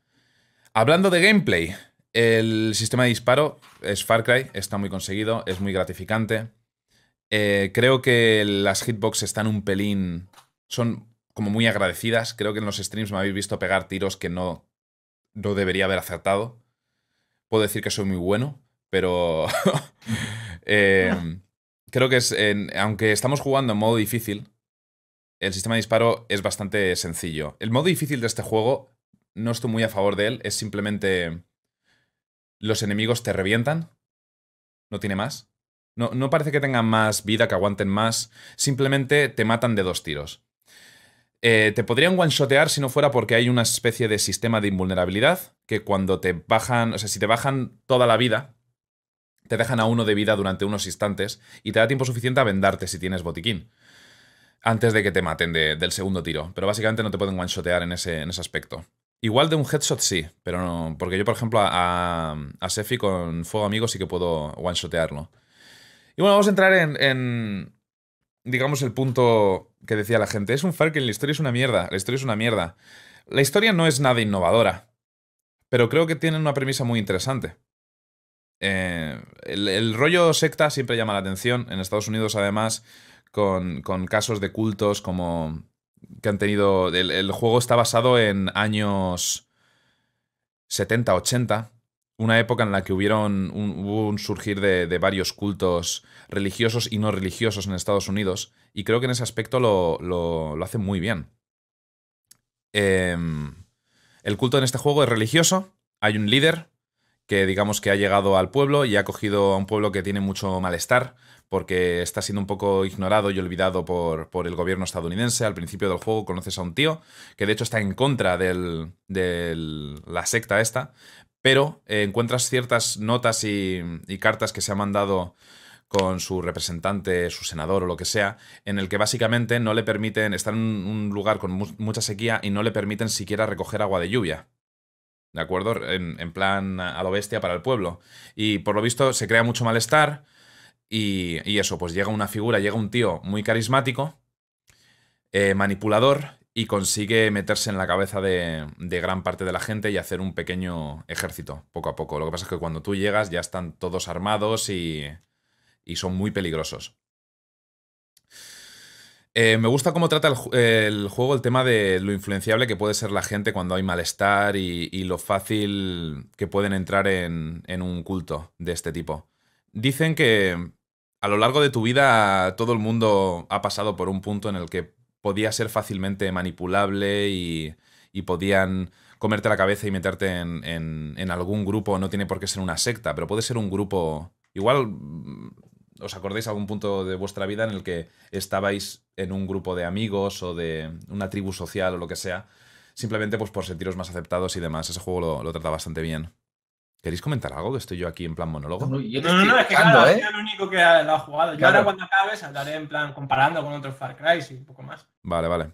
Hablando de gameplay, el sistema de disparo es Far Cry, está muy conseguido, es muy gratificante. Eh, creo que las hitbox están un pelín. Son como muy agradecidas. Creo que en los streams me habéis visto pegar tiros que no no debería haber acertado. Puedo decir que soy muy bueno, pero [laughs] em, creo que es, aunque estamos jugando en modo difícil, el sistema de disparo es bastante sencillo. El modo difícil de este juego, no estoy muy a favor de él, es simplemente los enemigos te revientan, no tiene más. No, no parece que tengan más vida, que aguanten más, simplemente te matan de dos tiros. Eh, te podrían one-shotear si no fuera porque hay una especie de sistema de invulnerabilidad que cuando te bajan, o sea, si te bajan toda la vida, te dejan a uno de vida durante unos instantes y te da tiempo suficiente a vendarte si tienes botiquín. Antes de que te maten del segundo tiro. Pero básicamente no te pueden one-shotear en ese, en ese aspecto. Igual de un headshot sí, pero no. Porque yo, por ejemplo, a, a Sefi con Fuego Amigo sí que puedo one-shotearlo. Y bueno, vamos a entrar en, digamos, el punto que decía la gente. Es un Far Cry, la historia es una mierda. La historia es una mierda. La historia no es nada innovadora, pero creo que tiene una premisa muy interesante. Eh, el, rollo secta siempre llama la atención. En Estados Unidos, además, con, casos de cultos como que han tenido. El, el, juego está basado en años 70, 80 una época en la que hubieron un, hubo un surgir de, varios cultos religiosos y no religiosos en Estados Unidos, y creo que en ese aspecto lo, lo, hacen muy bien. Em, el culto en este juego es religioso, hay un líder que digamos que ha llegado al pueblo y ha cogido a un pueblo que tiene mucho malestar porque está siendo un poco ignorado y olvidado por, por, el gobierno estadounidense. Al principio del juego conoces a un tío que de hecho está en contra de la secta esta, pero eh, encuentras ciertas notas y, cartas que se han mandado con su representante, su senador o lo que sea, en el que básicamente no le permiten, estar en un lugar con mucha sequía y no le permiten siquiera recoger agua de lluvia. ¿De acuerdo? En, plan a lo bestia para el pueblo. Y por lo visto se crea mucho malestar y, eso, pues llega una figura, llega un tío muy carismático, eh, manipulador, y consigue meterse en la cabeza de, gran parte de la gente y hacer un pequeño ejército, poco a poco. Lo que pasa es que cuando tú llegas ya están todos armados y, son muy peligrosos. Eh, me gusta cómo trata el, juego el tema de lo influenciable que puede ser la gente cuando hay malestar y, lo fácil que pueden entrar en, en un culto de este tipo. Dicen que a lo largo de tu vida todo el mundo ha pasado por un punto en el que podía ser fácilmente manipulable y, podían comerte la cabeza y meterte en, algún grupo, no tiene por qué ser una secta, pero puede ser un grupo, igual mm, os acordáis algún punto de vuestra vida en el que estabais en un grupo de amigos o de una tribu social o lo que sea, simplemente pues por sentiros más aceptados y demás. Ese juego lo, lo trata bastante bien. ¿Queréis comentar algo? Que estoy yo aquí en plan monólogo. No, yo te No, no, estoy no, es que claro, ¿eh? soy el único que lo ha jugado. Yo Claro. ahora cuando acabes hablaré en plan comparando con otros Far Cry y un poco más. Vale, vale.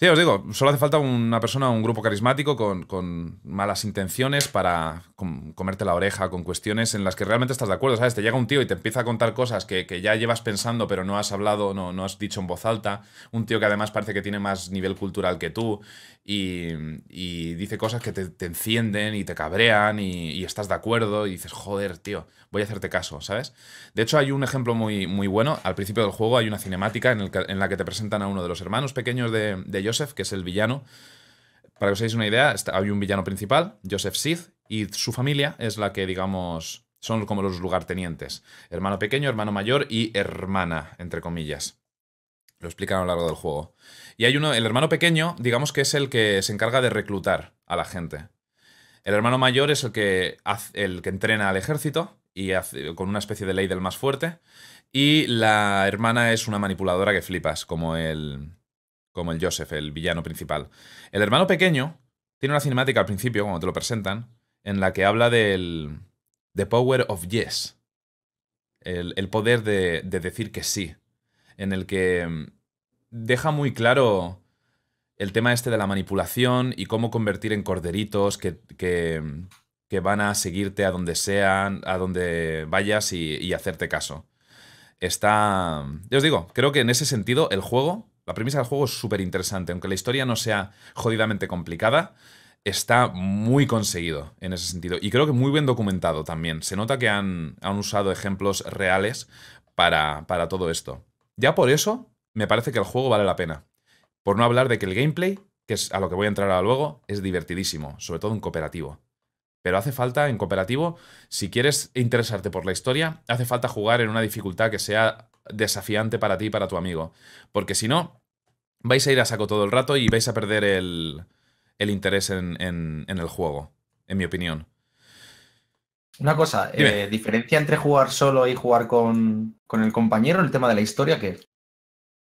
Sí, os digo, solo hace falta una persona, un grupo carismático con, con malas intenciones para com- comerte la oreja con cuestiones en las que realmente estás de acuerdo, ¿sabes? Te llega un tío y te empieza a contar cosas que, que ya llevas pensando pero no has hablado, no, no has dicho en voz alta. Un tío que además parece que tiene más nivel cultural que tú y, y dice cosas que te, te encienden y te cabrean y, y estás de acuerdo y dices, joder, tío, voy a hacerte caso, ¿sabes? De hecho, hay un ejemplo muy, muy bueno. Al principio del juego hay una cinemática en, el que- en la que te presentan a uno de los hermanos pequeños de, de Joseph, que es el villano. Para que os hagáis una idea, hay un villano principal, Joseph Sith, y su familia es la que, digamos, son como los lugartenientes. Hermano pequeño, hermano mayor y hermana, entre comillas. Lo explican a lo largo del juego. Y hay uno, el hermano pequeño, digamos que es el que se encarga de reclutar a la gente. El hermano mayor es el que, el que entrena al ejército y con una especie de ley del más fuerte. Y la hermana es una manipuladora que flipas, como el, como el Joseph, el villano principal. El hermano pequeño tiene una cinemática al principio, cuando te lo presentan, en la que habla del The Power of Yes. El, el poder de, de decir que sí. En el que mm, deja muy claro el tema este de la manipulación y cómo convertir en corderitos que, que, que van a seguirte a donde sean, a donde vayas y, hacerte caso. Está. Ya os digo, creo que en ese sentido el juego, la premisa del juego es súper interesante. Aunque la historia no sea jodidamente complicada, está muy conseguido en ese sentido. Y creo que muy bien documentado también. Se nota que han, han usado ejemplos reales para, para todo esto. Ya por eso me parece que el juego vale la pena. Por no hablar de que el gameplay, que es a lo que voy a entrar ahora luego, es divertidísimo, sobre todo en cooperativo. Pero hace falta en cooperativo, si quieres interesarte por la historia, hace falta jugar en una dificultad que sea desafiante para ti y para tu amigo. Porque si no, vais a ir a saco todo el rato y vais a perder el, el interés en, en- en el juego, en mi opinión. Una cosa, eh, diferencia entre jugar solo y jugar con, con el compañero, el tema de la historia, que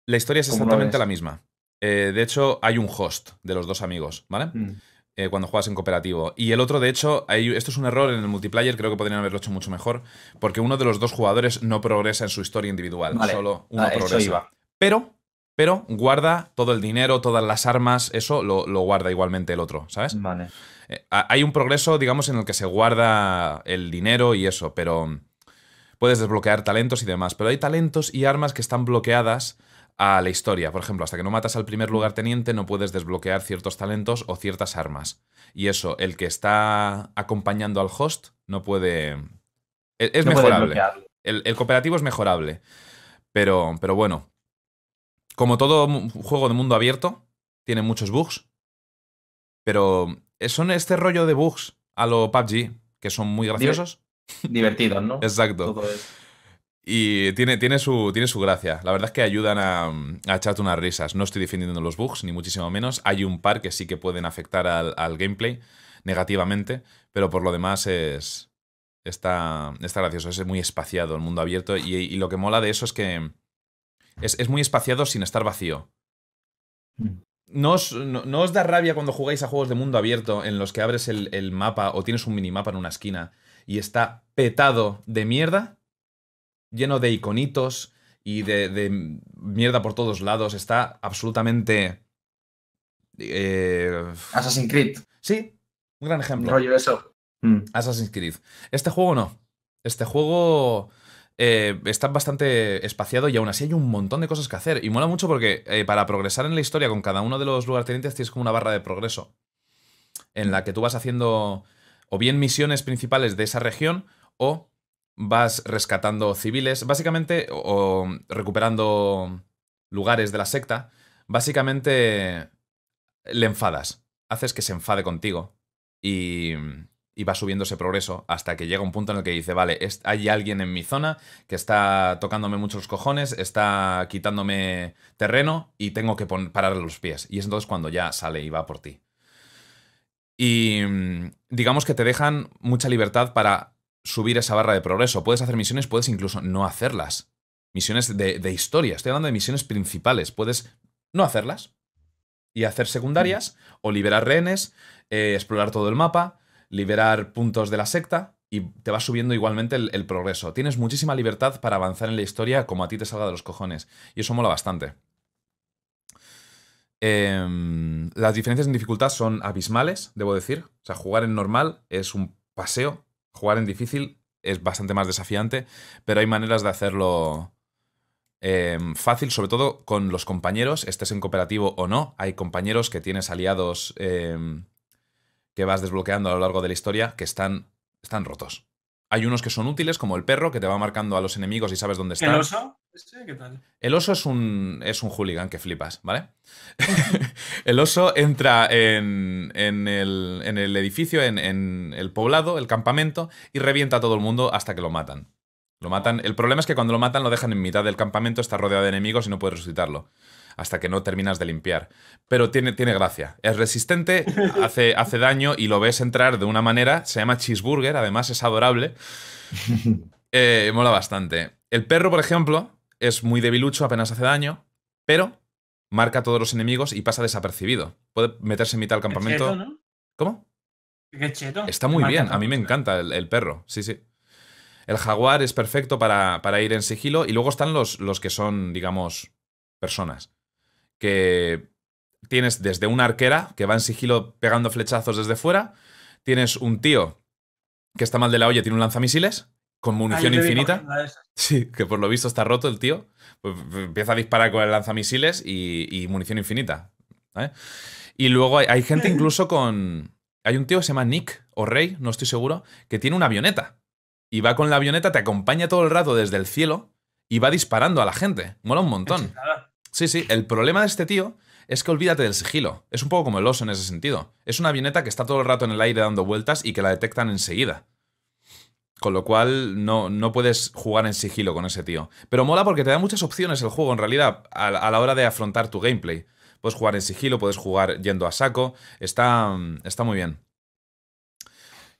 La historia es ¿Cómo lo exactamente la misma. Eh, de hecho, hay un host de los dos amigos, ¿vale? Mm. eh, cuando juegas en cooperativo. Y el otro, de hecho, hay- esto es un error en el multiplayer, creo que podrían haberlo hecho mucho mejor, porque uno de los dos jugadores no progresa en su historia individual, Vale, solo uno progresa. iba. Pero, pero guarda todo el dinero, todas las armas, eso lo, lo guarda igualmente el otro, ¿sabes? Vale. Eh, ha- hay un progreso, digamos, en el que se guarda el dinero y eso, pero puedes desbloquear talentos y demás. Pero hay talentos y armas que están bloqueadas a la historia. Por ejemplo, hasta que no matas al primer lugarteniente no puedes desbloquear ciertos talentos o ciertas armas. Y eso, el que está acompañando al host no puede... Es, es No mejorable. El, el cooperativo es mejorable. Pero, pero bueno. Como todo juego de mundo abierto, tiene muchos bugs. Pero son este rollo de bugs a lo PUBG, que son muy graciosos. Divertido, ¿no? [laughs] Exacto. Todo es- Y tiene, tiene, su, tiene su gracia. La verdad es que ayudan a, a echarte unas risas. No estoy defendiendo los bugs, ni muchísimo menos. Hay un par que sí que pueden afectar al, al gameplay negativamente, pero por lo demás es. Está, está gracioso, es muy espaciado el mundo abierto. Y, y lo que mola de eso es que es, es muy espaciado sin estar vacío. Mm. ¿No os, no- no os da rabia cuando jugáis a juegos de mundo abierto en los que abres el, el mapa o tienes un minimapa en una esquina y está petado de mierda? Lleno de iconitos y de, de mierda por todos lados. Está absolutamente. eh, Assassin's Creed, sí, un gran ejemplo. rollo eso. Mm. Assassin's Creed. Este juego no. Este juego eh, está bastante espaciado y aún así hay un montón de cosas que hacer. Y mola mucho porque eh, para progresar en la historia con cada uno de los lugartenientes tienes como una barra de progreso. En la que tú vas haciendo o bien misiones principales de esa región o vas rescatando civiles. Básicamente, o, o recuperando lugares de la secta. Básicamente le enfadas. Haces que se enfade contigo. Y, y va subiendo ese progreso hasta que llega un punto en el que dice, vale, es- hay alguien en mi zona que está tocándome mucho los cojones, está quitándome terreno y tengo que pararle los pies. Y es entonces cuando ya sale y va por ti. Y mm, digamos que te dejan mucha libertad para subir esa barra de progreso. Puedes hacer misiones, puedes incluso no hacerlas. Misiones de, de historia, estoy hablando de misiones principales. Puedes no hacerlas y hacer secundarias, o liberar rehenes, eh, explorar todo el mapa, liberar puntos de la secta, y te va subiendo igualmente el, progreso. Tienes muchísima libertad para avanzar en la historia como a ti te salga de los cojones. Y eso mola bastante. Em, las diferencias en dificultad son abismales, debo decir. O sea, jugar en normal es un paseo. Jugar en difícil es bastante más desafiante, pero hay maneras de hacerlo em, fácil, sobre todo con los compañeros, estés en cooperativo o no. Hay compañeros que tienes aliados em, que vas desbloqueando a lo largo de la historia que están, están rotos. Hay unos que son útiles, como el perro, que te va marcando a los enemigos y sabes dónde están. ¿El oso? ¿Ese qué tal? El oso es un, es un hooligan que flipas, ¿vale? [laughs] [laughs] el oso entra en, en, el, en el edificio, en, en el poblado, el campamento, y revienta a todo el mundo hasta que lo matan. Lo matan. El problema es que cuando lo matan lo dejan en mitad del campamento, está rodeado de enemigos y no puedes resucitarlo. Hasta que no terminas de limpiar. Pero tiene, tiene gracia. Es resistente, hace, hace daño y lo ves entrar de una manera. Se llama cheeseburger, además es adorable. [laughs] Eh, mola bastante. El perro, por ejemplo, es muy debilucho, apenas hace daño, pero marca a todos los enemigos y pasa desapercibido. Puede meterse en mitad del Qué campamento. cheto, ¿no? ¿Cómo? Qué cheto. Está muy bien, a mí me encanta el, el perro, sí, sí. El jaguar es perfecto para, para ir en sigilo y luego están los, los que son, digamos, personas. Que tienes desde una arquera que va en sigilo pegando flechazos desde fuera, tienes un tío que está mal de la olla, tiene un lanzamisiles con Ah, munición infinita. [laughs] Sí, que por lo visto está roto el tío. Pues empieza a disparar con el lanzamisiles y, y munición infinita. ¿vale? Y luego hay, hay gente incluso con. Hay un tío que se llama Nick o Rey, no estoy seguro, que tiene una avioneta. Y va con la avioneta, te acompaña todo el rato desde el cielo y va disparando a la gente. Mola un montón. Sí, sí. El problema de este tío es que olvídate del sigilo. Es un poco como el oso en ese sentido. Es una avioneta que está todo el rato en el aire dando vueltas y que la detectan enseguida. Con lo cual no, no puedes jugar en sigilo con ese tío. Pero mola porque te da muchas opciones el juego, en realidad, a, la hora de afrontar tu gameplay. Puedes jugar en sigilo, puedes jugar yendo a saco. Está, está muy bien.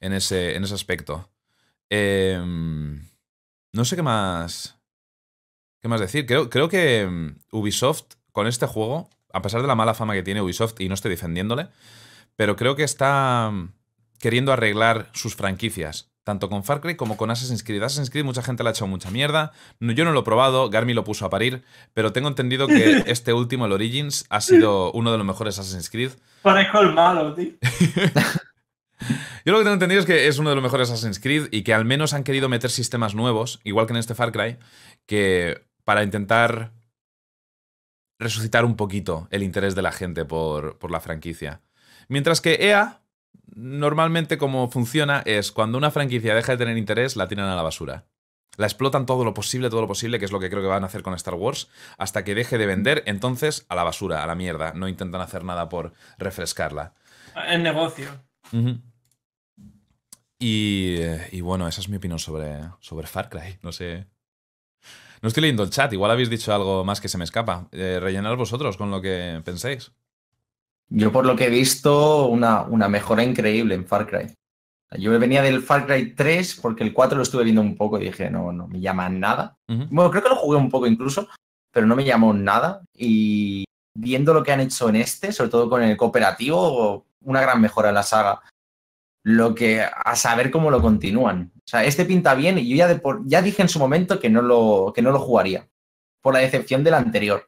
En ese, en ese aspecto. Em, no sé qué más. ¿Qué más decir? Creo, creo que mm, Ubisoft, con este juego, a pesar de la mala fama que tiene Ubisoft, y no estoy defendiéndole, pero creo que está mm, queriendo arreglar sus franquicias. Tanto con Far Cry como con Assassin's Creed. Assassin's Creed mucha gente le ha hecho mucha mierda. No- Yo no lo he probado, Garmi lo puso a parir, pero tengo entendido que [laughs] este último, el Origins, ha sido uno de los mejores Assassin's Creed. Parezco el malo, tío. [laughs] Yo lo que tengo entendido es que es uno de los mejores Assassin's Creed y que al menos han querido meter sistemas nuevos, igual que en este Far Cry, que para intentar resucitar un poquito el interés de la gente por, por la franquicia. Mientras que EA, normalmente como funciona es cuando una franquicia deja de tener interés, la tiran a la basura. La explotan todo lo posible, todo lo posible, que es lo que creo que van a hacer con Star Wars, hasta que deje de vender, entonces a la basura, a la mierda. No intentan hacer nada por refrescarla. El negocio. Y, y bueno, esa es mi opinión sobre, sobre Far Cry. No sé. No estoy leyendo el chat, igual habéis dicho algo más que se me escapa. Eh, rellenad vosotros con lo que penséis. Yo por lo que he visto, una, una mejora increíble en Far Cry. Yo venía del Far Cry 3 porque el 4 lo estuve viendo un poco y dije, no, no me llama nada. Bueno, creo que lo jugué un poco incluso, pero no me llamó nada. Y viendo lo que han hecho en este, sobre todo con el cooperativo, una gran mejora en la saga. Lo que a saber cómo lo continúan. O sea, este pinta bien y yo ya, de por- ya dije en su momento que no, lo, que no lo jugaría. Por la decepción del anterior.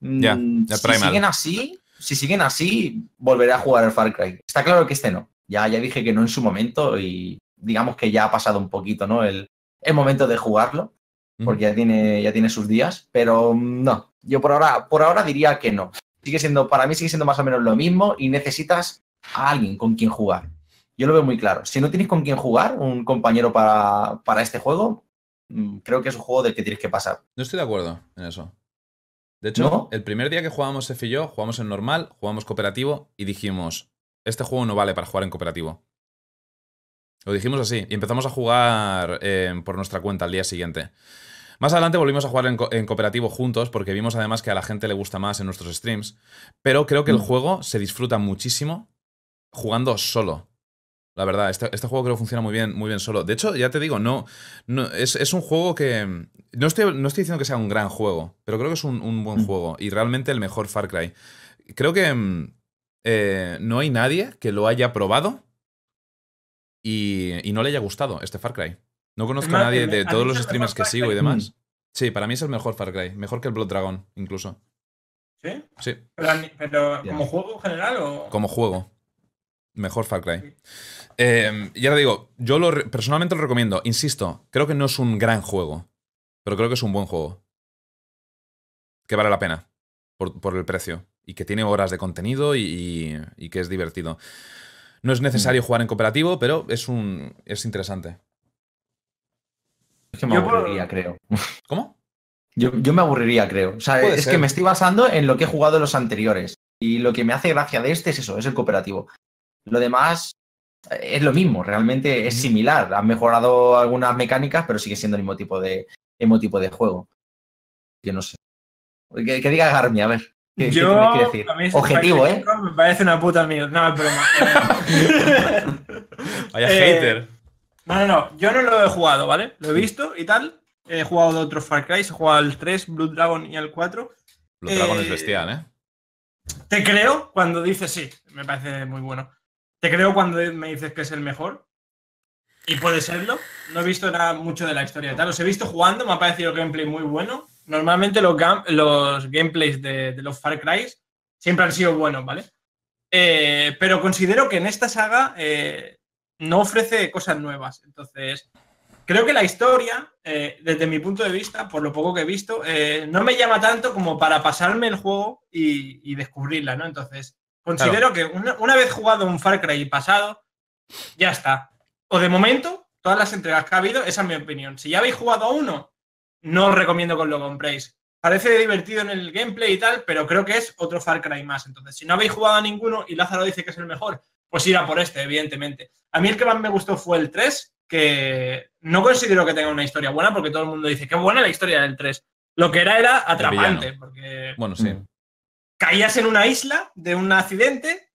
Ya, Mm, el si Primal. siguen así, si siguen así, volveré a jugar al Far Cry. Está claro que este no. Ya, ya dije que no en su momento y digamos que ya ha pasado un poquito, ¿no? El, el momento de jugarlo porque ya tiene, ya tiene sus días, pero mm, no, yo por ahora, por ahora diría que no. Sigue siendo, para mí sigue siendo más o menos lo mismo y necesitas a alguien con quien jugar. Yo lo veo muy claro. Si no tienes con quien jugar, un compañero para, para este juego, mm, creo que es un juego del que tienes que pasar. No estoy de acuerdo en eso. De hecho, ¿No? el primer día que jugábamos Sef y yo, jugamos en normal, jugamos cooperativo y dijimos, este juego no vale para jugar en cooperativo. Lo dijimos así y empezamos a jugar eh, por nuestra cuenta al día siguiente. Más adelante volvimos a jugar en, co- en cooperativo juntos porque vimos además que a la gente le gusta más en nuestros streams. Pero creo que el Mm. juego se disfruta muchísimo jugando solo. La verdad, este, este juego creo que funciona muy bien, muy bien solo. De hecho, ya te digo, no, no es, es un juego que. No estoy, no estoy diciendo que sea un gran juego, pero creo que es un, un buen Mm. juego y realmente el mejor Far Cry. creo que mm, eh, no hay nadie que lo haya probado y, y no le haya gustado este Far Cry. No conozco a nadie de ¿has todos los streamers que sigo y demás. Sí, para mí es el mejor Far Cry. Mejor que el Blood Dragon, incluso. ¿Sí? Sí, Pero, como juego en general o. como juego. Mejor Far Cry. Eh, y ahora digo, yo lo re- personalmente lo recomiendo. Insisto, creo que no es un gran juego. Pero creo que es un buen juego. Que vale la pena. Por, por el precio. Y que tiene horas de contenido y, y- y que es divertido. No es Mm. necesario jugar en cooperativo, pero es un. es interesante. Es que me Yo por- aburriría, creo. ¿Cómo? Yo, yo me aburriría, creo. O sea, Puede es ser. que me estoy basando en lo que he jugado en los anteriores. Y lo que me hace gracia de este es eso, es el cooperativo. Lo demás es lo mismo, realmente es similar. Han mejorado algunas mecánicas, pero sigue siendo el mismo tipo de, el mismo tipo de juego. Yo no sé. Que, que diga Garmi, a ver. ¿Qué, qué Yo, me quiere decir? a mí este Objetivo, ¿eh? 5 Me parece una puta mierda. No, es broma. [laughs] Vaya Eh, hater. No, no, no. Yo no lo he jugado, ¿vale? Lo he visto y tal. He jugado de otros Far Cry. He jugado al 3, Blue Dragon y al 4. Blood Dragon es eh, bestial, ¿eh? Te creo cuando dices sí. Me parece muy bueno. Te creo cuando me dices que es el mejor. Y puede serlo. No he visto nada mucho de la historia y tal. Los he visto jugando. Me ha parecido gameplay muy bueno. Normalmente los, gam- los gameplays de, de los Far Cry siempre han sido buenos, ¿vale? Eh, pero considero que en esta saga eh, no ofrece cosas nuevas. Entonces, creo que la historia, eh, desde mi punto de vista, por lo poco que he visto, eh, no me llama tanto como para pasarme el juego y, y descubrirla, ¿no? Entonces, considero que una, una vez jugado un Far Cry pasado, ya está. O de momento, todas las entregas que ha habido, esa es mi opinión. Si ya habéis jugado a uno, no os recomiendo que os lo compréis. Parece divertido en el gameplay y tal, pero creo que es otro Far Cry más. Entonces, si no habéis jugado a ninguno y Lázaro dice que es el mejor, pues ir a por este, evidentemente. A mí el que más me gustó fue el 3, que no considero que tenga una historia buena, porque todo el mundo dice, qué buena la historia del 3. Lo que era era atrapante, porque Bueno, sí. Caías en una isla de un accidente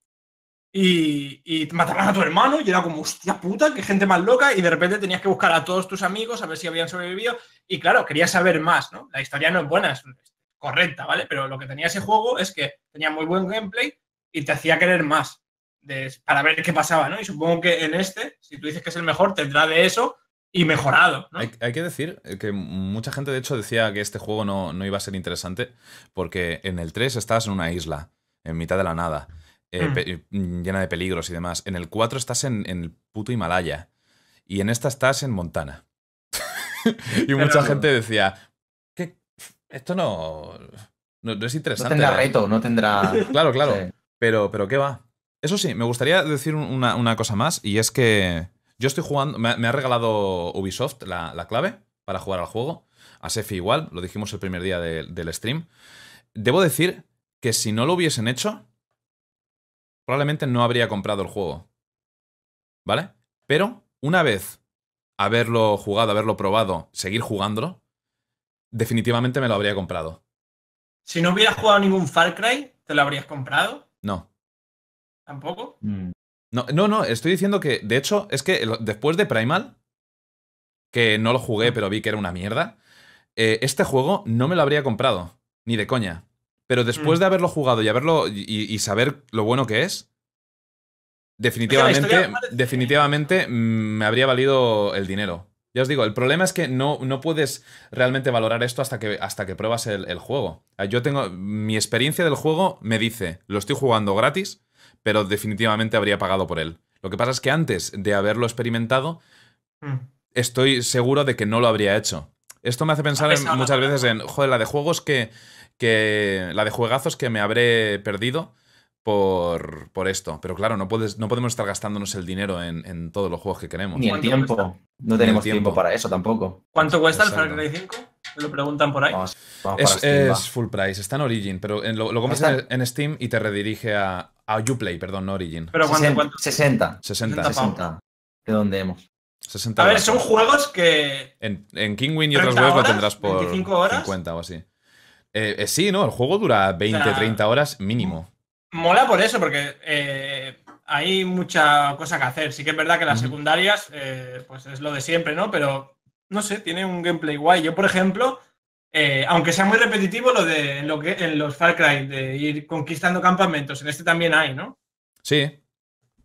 y, y mataban a tu hermano y era como, hostia puta, qué gente más loca y de repente tenías que buscar a todos tus amigos a ver si habían sobrevivido y claro, querías saber más, ¿no? La historia no es buena, es correcta, ¿vale? Pero lo que tenía ese juego es que tenía muy buen gameplay y te hacía querer más para ver qué pasaba, ¿no? Y supongo que en este, si tú dices que es el mejor, tendrá de eso y mejorado, ¿no? Hay, hay que decir que mucha gente, de hecho, decía que este juego no, no iba a ser interesante porque en el 3 estás en una isla, en mitad de la nada, eh, Mm. pe- llena de peligros y demás. En el 4 estás en, en el puto Himalaya y en esta estás en Montana. [laughs] y mucha Pero- gente decía que esto no, no, no es No interesante. tendrá ¿no?". reto, no tendrá. [laughs] Claro, claro. Sí. Pero, pero ¿qué va? Eso sí, me gustaría decir una, una cosa más y es que yo estoy jugando, me, ha- me ha regalado Ubisoft la, la clave para jugar al juego. A Sefi igual, lo dijimos el primer día de- del stream. Debo decir que si no lo hubiesen hecho, probablemente no habría comprado el juego. ¿Vale? Pero una vez haberlo jugado, haberlo probado, seguir jugándolo, definitivamente me lo habría comprado. Si no hubieras jugado ningún Far Cry, ¿te lo habrías comprado? No. ¿Tampoco? Mm. No, no, no, estoy diciendo que, de hecho, es que después de Primal, que no lo jugué, pero vi que era una mierda, eh, este juego no me lo habría comprado, ni de coña. Pero después Mm. de haberlo jugado y haberlo y, y saber lo bueno que es, definitivamente, parece- definitivamente mm, me habría valido el dinero. Ya os digo, el problema es que no, no puedes realmente valorar esto hasta que, hasta que pruebas el, el juego. Ah, Yo tengo. Mi experiencia del juego me dice, lo estoy jugando gratis, pero definitivamente habría pagado por él. Lo que pasa es que antes de haberlo experimentado, Mm. estoy seguro de que no lo habría hecho. Esto me hace pensar en- muchas veces en, joder, la de juegos que, que. La de juegazos que me habré perdido por, por esto. Pero claro, no, puedes, no podemos estar gastándonos el dinero en, en todos los juegos que queremos. Ni el ¿Cuánto tiempo. cuesta? No tenemos tiempo. tiempo. para eso tampoco. ¿Cuánto cuesta el Far. Cry 5? Me lo preguntan por ahí. Vamos, vamos Es, Steam, es full price, está en Origin, pero en- lo, lo compras en, en Steam y te redirige a, a Uplay, perdón, no Origin. Pero ¿cuánto, 60, cuánto? 60. 60. 60. 60. ¿De dónde hemos? 60 A ver, son juegos que. En, en Kingwin y otras 30 webs lo horas, tendrás por 25 horas. 50 o así. Eh, eh, sí, ¿no? El juego dura 20, O sea, 30 horas mínimo. Mola por eso, porque eh, hay mucha cosa que hacer. Sí que es verdad que las Ujú. secundarias, eh, pues es lo de siempre, ¿no? Pero no sé, tiene un gameplay guay. Yo, por ejemplo, eh, aunque sea muy repetitivo lo de lo que en los Far Cry, de ir conquistando campamentos, en este también hay, ¿no? Sí.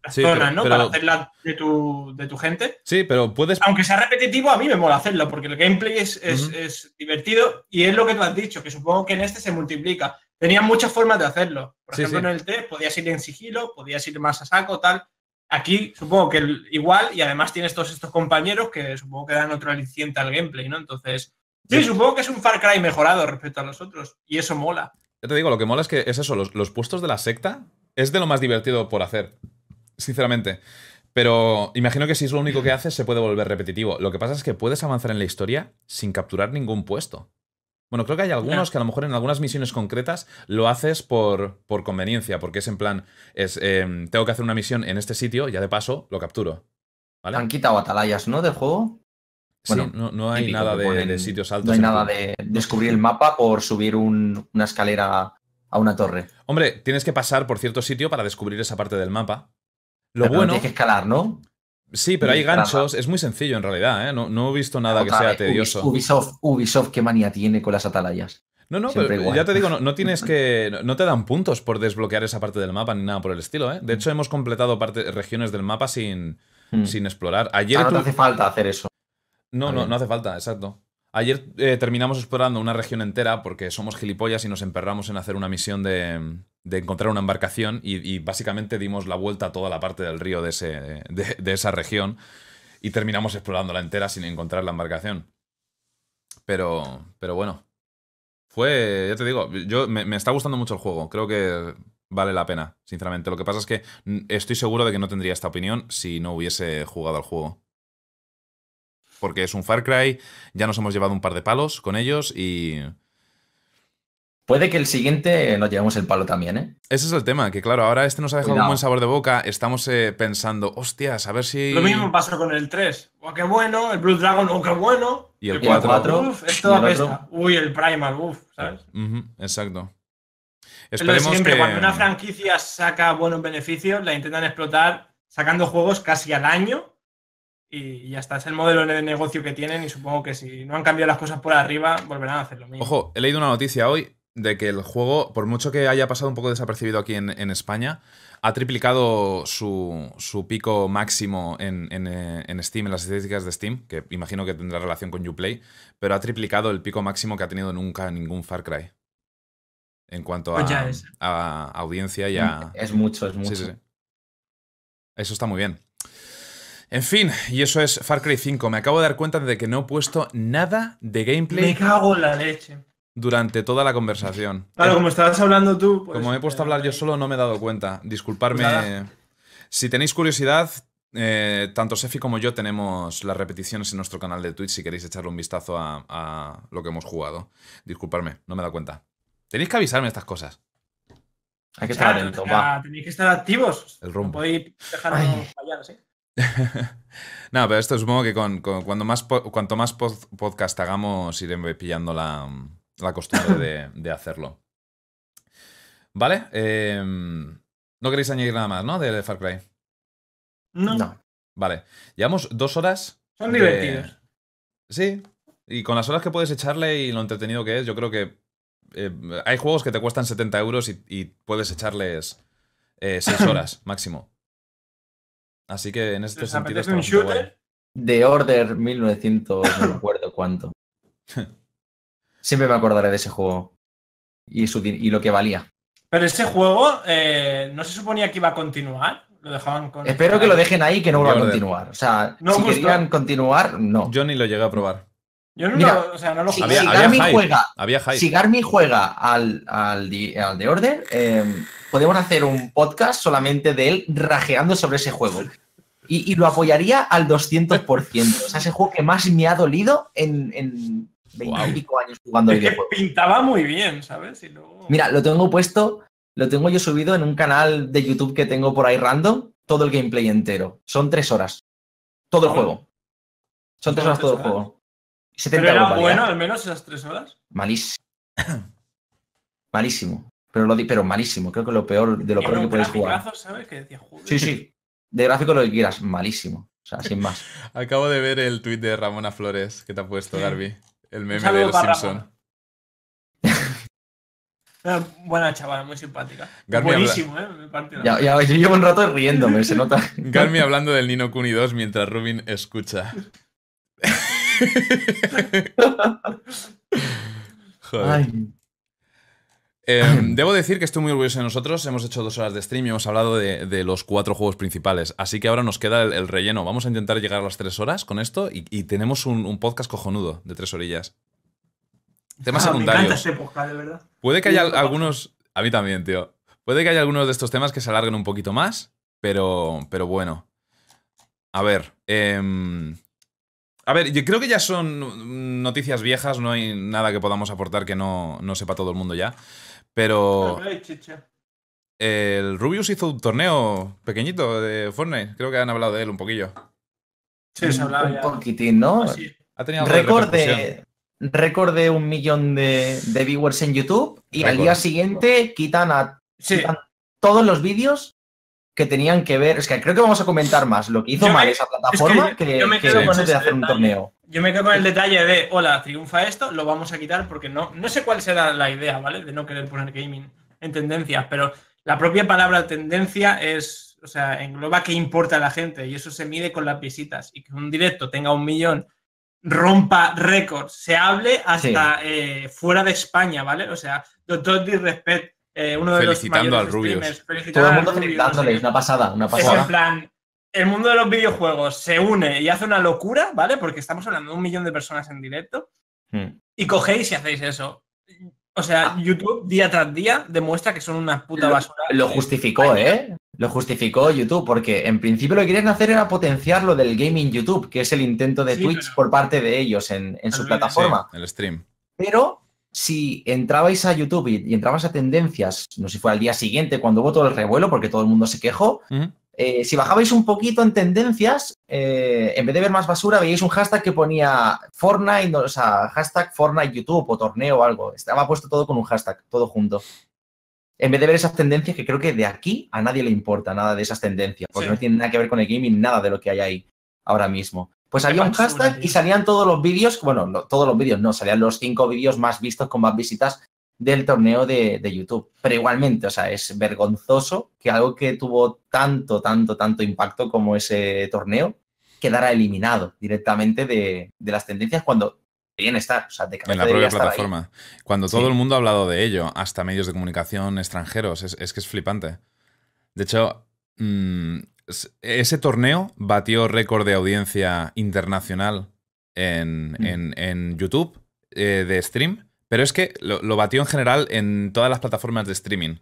Las Sí, zonas, pero- ¿no? pero- Para hacerla de tu, de tu gente. Sí, pero puedes. Aunque sea repetitivo, a mí me mola hacerlo, porque el gameplay es, es- divertido y es lo que tú has dicho, que supongo que en este se multiplica. Tenía muchas formas de hacerlo. Por Sí, ejemplo, sí. en el T podías ir en sigilo, podías ir más a saco, tal. Aquí supongo que el- igual, y además tienes todos estos compañeros que supongo que dan otro aliciente al gameplay, ¿no? Entonces, sí, Sí. supongo que es un Far Cry mejorado respecto a los otros, y eso mola. Ya te digo, lo que mola es que es eso, los, los puestos de la secta es de lo más divertido por hacer, sinceramente. Pero imagino que si es lo único que haces se puede volver repetitivo. Lo que pasa es que puedes avanzar en la historia sin capturar ningún puesto. Bueno, creo que hay algunos que a lo mejor en algunas misiones concretas lo haces por, por conveniencia, porque es en plan, es, eh, tengo que hacer una misión en este sitio, ya de paso lo capturo. ¿Vale? Han quitado atalayas, ¿no? Del juego. Sí, bueno, no, no hay nada de, ponen- de sitios altos. No hay nada de descubrir el mapa por subir un- una escalera a una torre. Hombre, tienes que pasar por cierto sitio para descubrir esa parte del mapa. Lo Pero bueno. Tienes que escalar, ¿no? Sí, pero hay ganchos. Es muy sencillo en realidad, ¿eh? No, no he visto nada que sea vez, tedioso. Ubisoft, Ubisoft, qué manía tiene con las atalayas. No, no, siempre pero igual. ya te digo, no, no [laughs] tienes que. no- te dan puntos por desbloquear esa parte del mapa ni nada por el estilo, ¿eh? De hecho, hemos completado parte, regiones del mapa sin, Mm. sin explorar. Ayer. Ah, no te hace falta hacer eso. No, no, no hace falta, exacto. Ayer eh, terminamos explorando una región entera porque somos gilipollas y nos emperramos en hacer una misión de, de encontrar una embarcación y, básicamente dimos la vuelta a toda la parte del río de, ese, de, esa región y terminamos explorándola entera sin encontrar la embarcación. Pero, pero bueno, fue, ya te digo, yo me, me está gustando mucho el juego, creo que vale la pena, sinceramente. Lo que pasa es que estoy seguro de que no tendría esta opinión si no hubiese jugado al juego. Porque es un Far Cry, ya nos hemos llevado un par de palos con ellos y... Puede que el siguiente nos llevemos el palo también, ¿eh? Ese es el tema, que claro, ahora este nos ha dejado Cuidado. un buen sabor de boca, estamos eh, pensando, hostias, a ver si... Lo mismo pasó con el 3. ¡Oh, qué bueno! El Blue Dragon, ¡oh, qué bueno! Y el el 4. Uf, esto y el apesta. otro. Uy, el Primal, uff, ¿sabes? Exacto. Es lo de Esperemos siempre, que... cuando una franquicia saca buenos beneficios, la intentan explotar sacando juegos casi al año y ya está. Es el modelo de negocio que tienen y supongo que si no han cambiado las cosas por arriba, volverán a hacer lo mismo. Ojo, he leído una noticia hoy de que el juego, por mucho que haya pasado un poco desapercibido aquí en, en España, ha triplicado su, su pico máximo en, en, eh, en Steam, en las estadísticas de Steam, que imagino que tendrá relación con Uplay, pero ha triplicado el pico máximo que ha tenido nunca ningún Far Cry. En cuanto a, Pues ya es. a audiencia y a... Es mucho, es mucho. Sí, sí, sí. Eso está muy bien. En fin, y eso es Far Cry 5. Me acabo de dar cuenta de que no he puesto nada de gameplay Me cago en la leche. Durante toda la conversación. Claro, como estabas hablando tú. pues, Como me he puesto a hablar yo solo, no me he dado cuenta. Disculparme. Pues. Si tenéis curiosidad, eh, tanto Sefi como yo tenemos las repeticiones en nuestro canal de Twitch si queréis echarle un vistazo a, a lo que hemos jugado. Disculparme, no me he dado cuenta. Tenéis que avisarme estas cosas. Hay que estar Claro, atento, o sea, va. Tenéis que estar activos. El rumbo. No podéis dejarnos fallar así. no, pero esto supongo que con, con- cuando más po- cuanto más pod- podcast hagamos, iré pillando la, la costumbre de, de hacerlo. ¿Vale? Eh, no queréis añadir nada más, ¿no? De Far Cry. No, No. Vale. Llevamos dos horas. son de- divertidos. Sí. Y con las horas que puedes echarle y lo entretenido que es, yo creo que eh, hay juegos que te cuestan 70 euros y, y puedes echarles 6 horas [coughs] máximo. Así que en este ¿Os sentido está un bastante guay. shooter? The Order 1900, no me acuerdo cuánto. [laughs] Siempre me acordaré de ese juego. Y, su, y lo que valía. Pero ese juego eh, no se suponía que iba a continuar. Lo dejaban con. Espero que lo dejen ahí y que no vuelva a continuar. O sea, No, si querían continuar, no. Yo ni lo llegué a probar. Yo no Mira, lo, o sea, no lo Si. Había- si había Garmin hype. juega, Había hype. si Garmin juega al, al, al The Order, eh, podemos hacer un podcast solamente de él rajeando sobre ese juego. Y, y lo apoyaría al 200%. O sea, ese juego que más me ha dolido en, en 20 y Guau. pico años jugando Es que pintaba muy bien, ¿sabes? Y luego... Mira, lo tengo puesto, lo tengo yo subido en un canal de YouTube que tengo por ahí random, todo el gameplay entero. Son tres horas. Todo el Oh. juego. Son tres horas todo el juego. 70 Pero era bueno, al menos esas tres horas. Malísimo. [coughs] malísimo. Pero, lo di, pero malísimo. Creo que lo peor de lo peor que puedes jugar. ¿sabes? Que decía, joder. Sí, sí. De gráfico lo que quieras. Malísimo. O sea, sin más. [laughs] Acabo de ver el tuit de Ramona Flores que te ha puesto, [laughs] Sí. Darby. El meme de los Simpsons. [laughs] Eh, buena chaval, muy simpática. Buenísimo, habla... ¿eh? Partido. Ya, ya, yo llevo un rato riéndome, se nota. [laughs] Garmi hablando del Nino Kuni 2 mientras Rubin escucha. [laughs] Joder. Ay. Eh, debo decir que estoy muy orgulloso de nosotros. Hemos hecho dos horas de stream y hemos hablado de, de los cuatro juegos principales. Así que ahora nos queda el, el relleno. Vamos a intentar llegar a las tres horas con esto y, y tenemos un, un podcast cojonudo de tres orillas. Temas Ah, Me encanta secundarios. este podcast, de verdad. Puede que haya algunos. A mí también, tío. Puede que haya algunos de estos temas que se alarguen un poquito más, pero, pero bueno. A ver. em, a ver, yo creo que ya son noticias viejas, no hay nada que podamos aportar que no, no sepa todo el mundo ya. Pero el Rubius hizo un torneo pequeñito de Fortnite. Creo que han hablado de él un poquillo. Sí, se hablaba un ya. poquitín, ¿no? Así. Ha tenido Récord de, récord de un millón de, de viewers en YouTube y al día siguiente quitan a Sí. quitan todos los vídeos que tenían que ver. Es que creo que vamos a comentar más lo que hizo Yo me- mal esa plataforma yo- que, yo me que quedo con hecho de ese hacer un detalle. torneo. Yo me quedo con el detalle de, hola, triunfa esto, lo vamos a quitar porque no, no sé cuál será la idea, ¿vale? De no querer poner gaming en tendencias, pero la propia palabra tendencia es, o sea, engloba qué importa a la gente y eso se mide con las visitas y que un directo tenga un millón, rompa récords, se hable hasta eh, fuera de España, ¿vale? O sea, Doctor Disrespect, eh, uno de Felicitando los al mayores Rubius. Todo el mundo felicitándole, es una pasada, una es en pasada. plan, el mundo de los videojuegos se une y hace una locura, ¿vale? Porque estamos hablando de un millón de personas en directo Hmm. y cogéis y hacéis eso. O sea, YouTube día tras día demuestra que son una puta Lo- basura. Lo justificó, ¿eh? Lo justificó YouTube, porque en principio lo que querían hacer era potenciar lo del gaming YouTube, que es el intento de Sí, Twitch pero- por parte de ellos en, en su plataforma. Sí, el stream. Pero si entrabais a YouTube y, y entrabas a tendencias, no sé si fue al día siguiente cuando hubo todo el revuelo, porque todo el mundo se quejó, eh, si bajabais un poquito en tendencias, eh, en vez de ver más basura, veíais un hashtag que ponía Fortnite, o sea, hashtag Fortnite YouTube o torneo o algo. Estaba puesto todo con un hashtag, todo junto. En vez de ver esas tendencias, que creo que de aquí a nadie le importa nada de esas tendencias, porque Sí. no tiene nada que ver con el gaming, nada de lo que hay ahí ahora mismo. Pues había un hashtag y salían todos los vídeos, bueno, no, todos los vídeos no, salían los cinco vídeos más vistos con más visitas del torneo de, de YouTube. Pero igualmente, o sea, es vergonzoso que algo que tuvo tanto, tanto, tanto impacto como ese torneo quedara eliminado directamente de, de las tendencias cuando deberían estar, o sea, de En la propia ahí. plataforma. Cuando todo Sí. el mundo ha hablado de ello, hasta medios de comunicación extranjeros, es, es que es flipante. De hecho, mm, ese torneo batió récord de audiencia internacional en, Mm. en- en YouTube eh, de stream, pero es que lo, lo batió en general en todas las plataformas de streaming.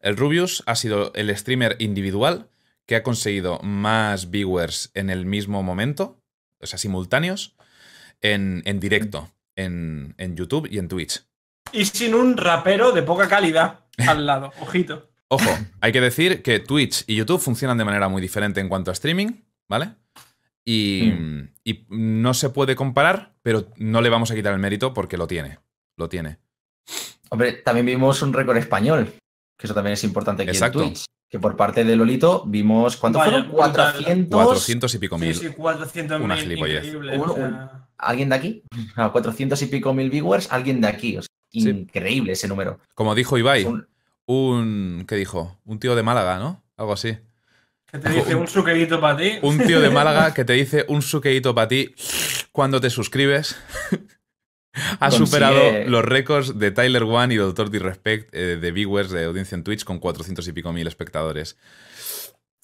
El Rubius ha sido el streamer individual que ha conseguido más viewers en el mismo momento, o sea, simultáneos, en, en directo, en, en YouTube y en Twitch. Y sin un rapero de poca calidad al lado, ojito. Ojo, hay que decir que Twitch y YouTube funcionan de manera muy diferente en cuanto a streaming, ¿vale? Y, y no se puede comparar, pero no le vamos a quitar el mérito porque lo tiene. Lo tiene. Hombre, también vimos un récord español, que eso también es importante aquí Exacto. en Twitch. Que por parte de Lolito vimos, ¿cuántos Vaya, fueron? brutal. 400. 400 y pico mil. sí, 400 Una mil, o sea, ¿Alguien de aquí? [laughs] A 400 y pico mil viewers, alguien de aquí. O sea, Sí. Increíble ese número. Como dijo Ibai, un- un. ¿Qué dijo? Un tío de Málaga, ¿no? Algo así. que te dice un suquerito para ti. Un tío de Málaga que te dice un suqueíto para ti cuando te suscribes. [laughs] ha Consigue- superado los récords de Tyler One y Doctor Disrespect eh, de viewers de audiencia en Twitch con 400 y pico mil espectadores.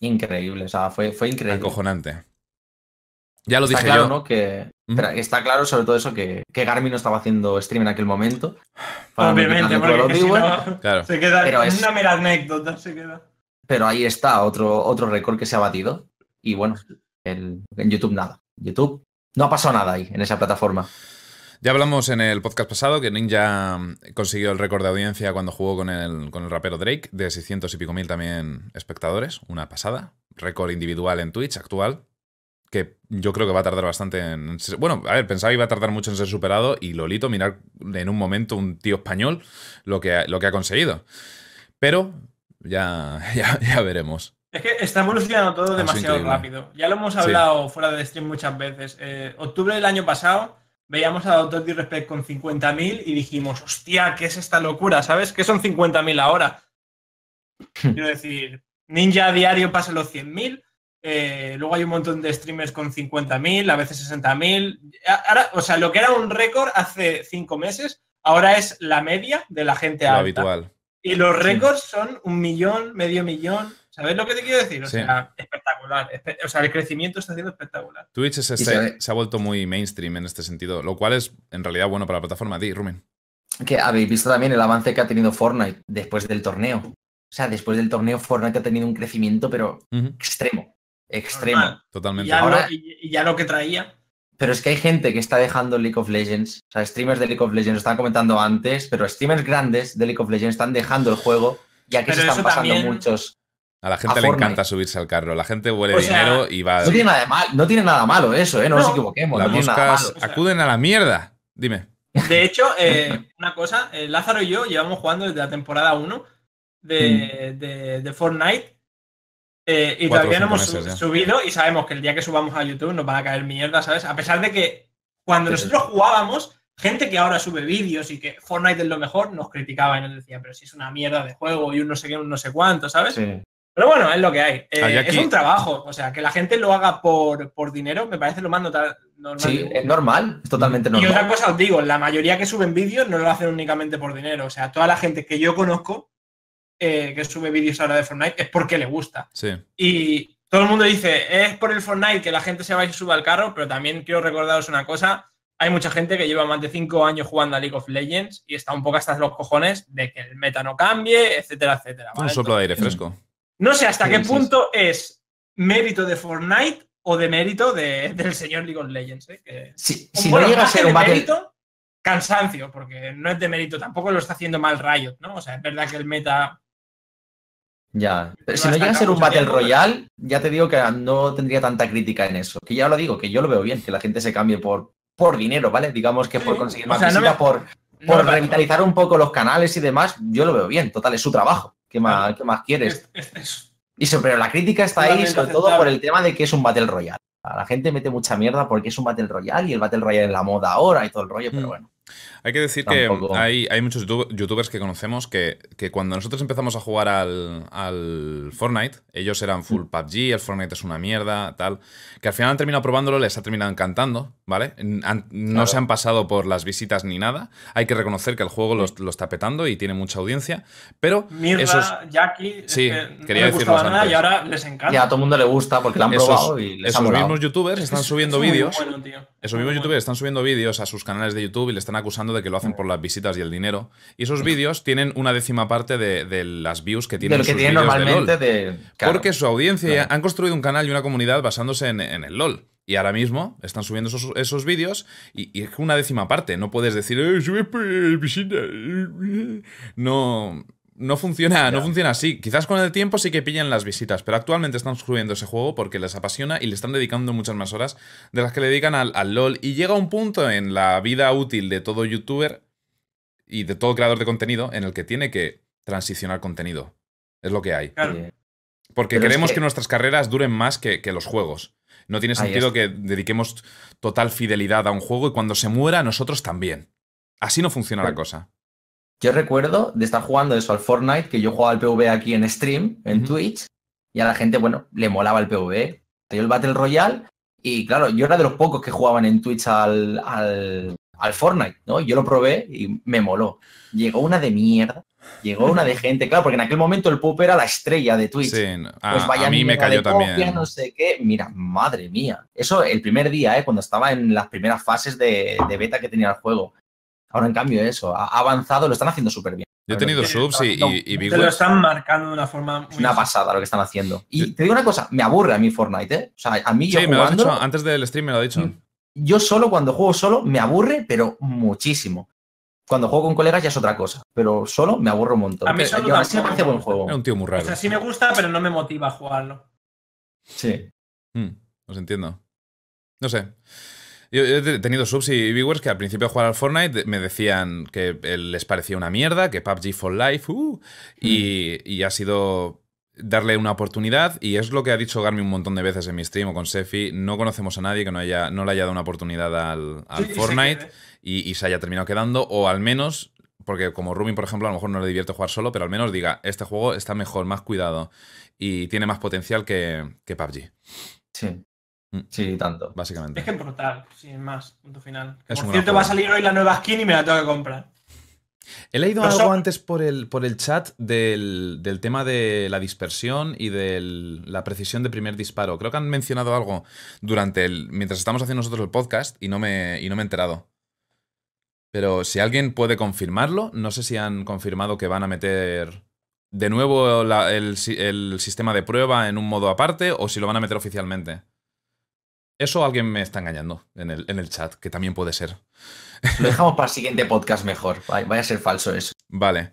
Increíble, o sea, fue, fue increíble. Acojonante. Ya lo Está dije claro, yo. ¿no? Que. Pero está claro sobre todo eso que, que Garmin no estaba haciendo stream en aquel momento. Obviamente, porque si no, Claro. se queda Pero en es- una mera anécdota. Se queda. Pero ahí está, otro, otro récord que se ha batido. Y bueno, el- en YouTube nada. YouTube no ha pasado nada ahí, en esa plataforma. Ya hablamos en el podcast pasado que Ninja consiguió el récord de audiencia cuando jugó con el, con el rapero Drake, de 600 y pico mil también espectadores, una pasada. Récord individual en Twitch actual, que yo creo que va a tardar bastante en... Bueno, a ver, pensaba que iba a tardar mucho en ser superado y Lolito, mirar en un momento un tío español lo que ha, lo que ha conseguido. Pero ya, [laughs] ya, ya veremos. Es que está evolucionando todo demasiado increíble. rápido. Ya lo hemos hablado fuera de stream muchas veces. Eh, octubre del año pasado veíamos a Doctor Disrespect con 50.000 y dijimos, hostia, ¿qué es esta locura? ¿Sabes? ¿Qué son 50.000 ahora? [laughs] Quiero decir, Ninja a diario pasa los 100.000. eh, luego hay un montón de streamers con 50.000, a veces 60.000. Ahora, o sea, lo que era un récord hace cinco meses, ahora es la media de la gente Lo alta. habitual. Y los récords son un millón, medio millón. ¿Sabes lo que te quiero decir? O Sí. sea, espectacular. Espe- O sea, el crecimiento está siendo espectacular. Twitch es este- se ha vuelto muy mainstream en este sentido, lo cual es en realidad bueno para la plataforma. A ti, Rumen. Que habéis visto también el avance que ha tenido Fortnite después del torneo. O sea, después del torneo Fortnite ha tenido un crecimiento, pero extremo. Extremo. Normal. Y Totalmente. ya, Ahora- lo, y- y ya lo que traía. Pero es que hay gente que está dejando League of Legends. O sea, streamers de League of Legends, lo estaban comentando antes, pero streamers grandes de League of Legends están dejando el juego, ya que Pero se están pasando también- muchos. A la gente a le Fortnite. encanta subirse al carro. La gente huele O sea, dinero y va. No tiene nada de mal, no tiene nada malo eso, ¿eh? No, nos No. equivoquemos. Las no tiene nada moscas malo. O sea- acuden a la mierda. Dime. De hecho, [laughs] eh, una cosa, eh, Lázaro y yo llevamos jugando desde la temporada 1 de, de- de Fortnite. Eh, y todavía no hemos meses ya. subido y sabemos que el día que subamos a YouTube nos van a caer mierda, ¿sabes? A pesar de que cuando Pero- nosotros jugábamos, gente que ahora sube vídeos y que Fortnite es lo mejor, nos criticaba y nos decía, pero si es una mierda de juego y un no sé qué, un no sé cuánto, ¿sabes? Sí. Pero bueno, es lo que hay. Eh, aquí- Es un trabajo, o sea, que la gente lo haga por, por dinero me parece lo más normal. Sí, es normal, es totalmente Y otra normal. cosa os digo, la mayoría que suben vídeos no lo hacen únicamente por dinero. O sea, toda la gente que yo conozco eh, que sube vídeos ahora de Fortnite es porque le gusta. Sí. Y todo el mundo dice, es por el Fortnite que la gente se va y se sube al carro, pero también quiero recordaros una cosa. Hay mucha gente que lleva más de cinco años jugando a League of Legends y está un poco hasta los cojones de que el meta no cambie, etcétera, etcétera. Un soplo de aire fresco. No sé hasta qué punto es mérito de Fortnite o de mérito de- del señor League of Legends. ¿eh? Que- Si, un si bueno, no llega a ser un battle, mérito, cansancio, porque no es de mérito, tampoco lo está haciendo mal Riot, ¿no? O sea, es verdad que el meta. Ya, pero No si no llega a ser un Battle tiempo, Royale, ya te digo que no tendría tanta crítica en eso. Que ya lo digo, que yo lo veo bien, que la gente se cambie por, por dinero, ¿vale? Digamos que por conseguir o más no visita, me- por, no por parece- revitalizar un poco los canales y demás, yo lo veo bien. Total, es su trabajo. ¿Qué más, ¿qué más quieres? es- es- Y eso, pero la crítica está ahí sobre todo aceptable. por el tema de que es un Battle Royale. La gente mete mucha mierda porque es un Battle Royale y el Battle Royale es la moda ahora y todo el rollo, pero Mm. bueno. Hay que decir Tampoco. que hay, hay muchos youtu- youtubers que conocemos que, que cuando nosotros empezamos a jugar al, al Fortnite, ellos eran full Mm. PUBG, el Fortnite es una mierda, tal, que al final han terminado probándolo, les ha terminado encantando, ¿vale? Han- no Claro. se han pasado por las visitas ni nada. Hay que reconocer que el juego lo, lo está petando y tiene mucha audiencia, pero Mirra, esos, Jackie, es Sí, que quería no les decirlos gustaba nada antes. y ahora les encanta. Ya a todo el mundo le gusta porque lo han [laughs] Esos- probado y les esos mismos youtubers están Es- subiendo es vídeos. bueno. Esos mismos bueno. youtubers están subiendo vídeos a sus canales de YouTube y le están acusando de que lo hacen por las visitas y el dinero. Y esos vídeos tienen una décima parte de, de las views que de tienen lo que sus tiene vídeos de normalmente LOL. de. claro. Porque su audiencia Claro. han construido un canal y una comunidad basándose en, en el LOL. Y ahora mismo están subiendo esos, esos vídeos y, es una décima parte. No puedes decir, eh, sube por visita. No, no funciona, no funciona así. Quizás con el tiempo sí que pillan las visitas, pero actualmente están subiendo ese juego porque les apasiona y le están dedicando muchas más horas de las que le dedican al, al LOL. Y llega un punto en la vida útil de todo youtuber y de todo creador de contenido en el que tiene que transicionar contenido. Es lo que hay. Claro. Porque Pero es queremos que... que- nuestras carreras duren más que, que los juegos. No tiene sentido que dediquemos total fidelidad a un juego y cuando se muera, nosotros también. Así no funciona la cosa. Yo recuerdo de estar jugando eso al Fortnite, que yo jugaba al PvE aquí en stream, en. Twitch, y a la gente, bueno, le molaba el PvE. Salió el Battle Royale, y claro, yo era de los pocos que jugaban en Twitch al, al, al Fortnite, ¿no? Yo lo probé y me moló. Llegó una de mierda, llegó una de gente, claro, porque en aquel momento el Pup era la estrella de Twitch. Sí, a, Pues vaya a mí me cayó copia, también. no sé qué. Mira, madre mía. Eso el primer día, ¿eh? cuando estaba en las primeras fases de, de beta que tenía el juego. Ahora, en cambio, eso, ha avanzado, lo están haciendo súper bien. Yo he tenido Sí, subs y, no, y, y Te lo están marcando de una forma muy. Es una pasada lo que están haciendo. Y te digo una cosa, me aburre a mí Fortnite, ¿eh? O sea, a mí yo Sí, me lo has dicho antes del stream, me lo ha dicho. Yo solo cuando juego solo me aburre, pero muchísimo. Cuando juego con colegas ya es otra cosa, pero solo me aburre un montón. A mí solo yo aún así me parece buen juego. Era un tío muy O raro. sea, sí me gusta, pero no me motiva a jugarlo. Sí. Mm, os entiendo. No sé. Yo, he tenido subs y viewers que al principio de jugar al Fortnite me decían que les parecía una mierda, que PUBG for Life, uh, y, y ha sido darle una oportunidad y es lo que ha dicho Garmin un montón de veces en mi stream o con Sefi. No conocemos a nadie que no, haya, no le haya dado una oportunidad al, al Sí, y se Fortnite y se haya terminado quedando o al menos, porque como Rubin, por ejemplo, a lo mejor no le divierte jugar solo, pero al menos diga, este juego está mejor, más cuidado y tiene más potencial que, que PUBG, Sí. Mm. Sí, tanto. básicamente. Es que es brutal, sin más, punto final. Es Por cierto, va a salir hoy la nueva skin y me la tengo que comprar. He leído Pero algo antes por el, por el chat del, del tema de la dispersión y de la precisión de primer disparo. Creo que han mencionado algo durante el. mientras estamos haciendo nosotros el podcast y no me, y no me he enterado. Pero si alguien puede confirmarlo, no sé si han confirmado que van a meter de nuevo la- el, el sistema de prueba en un modo aparte o si lo van a meter oficialmente. Eso alguien me está engañando en el, en el chat, que también puede ser. Lo dejamos para el siguiente podcast mejor. Vaya a ser falso eso. Vale.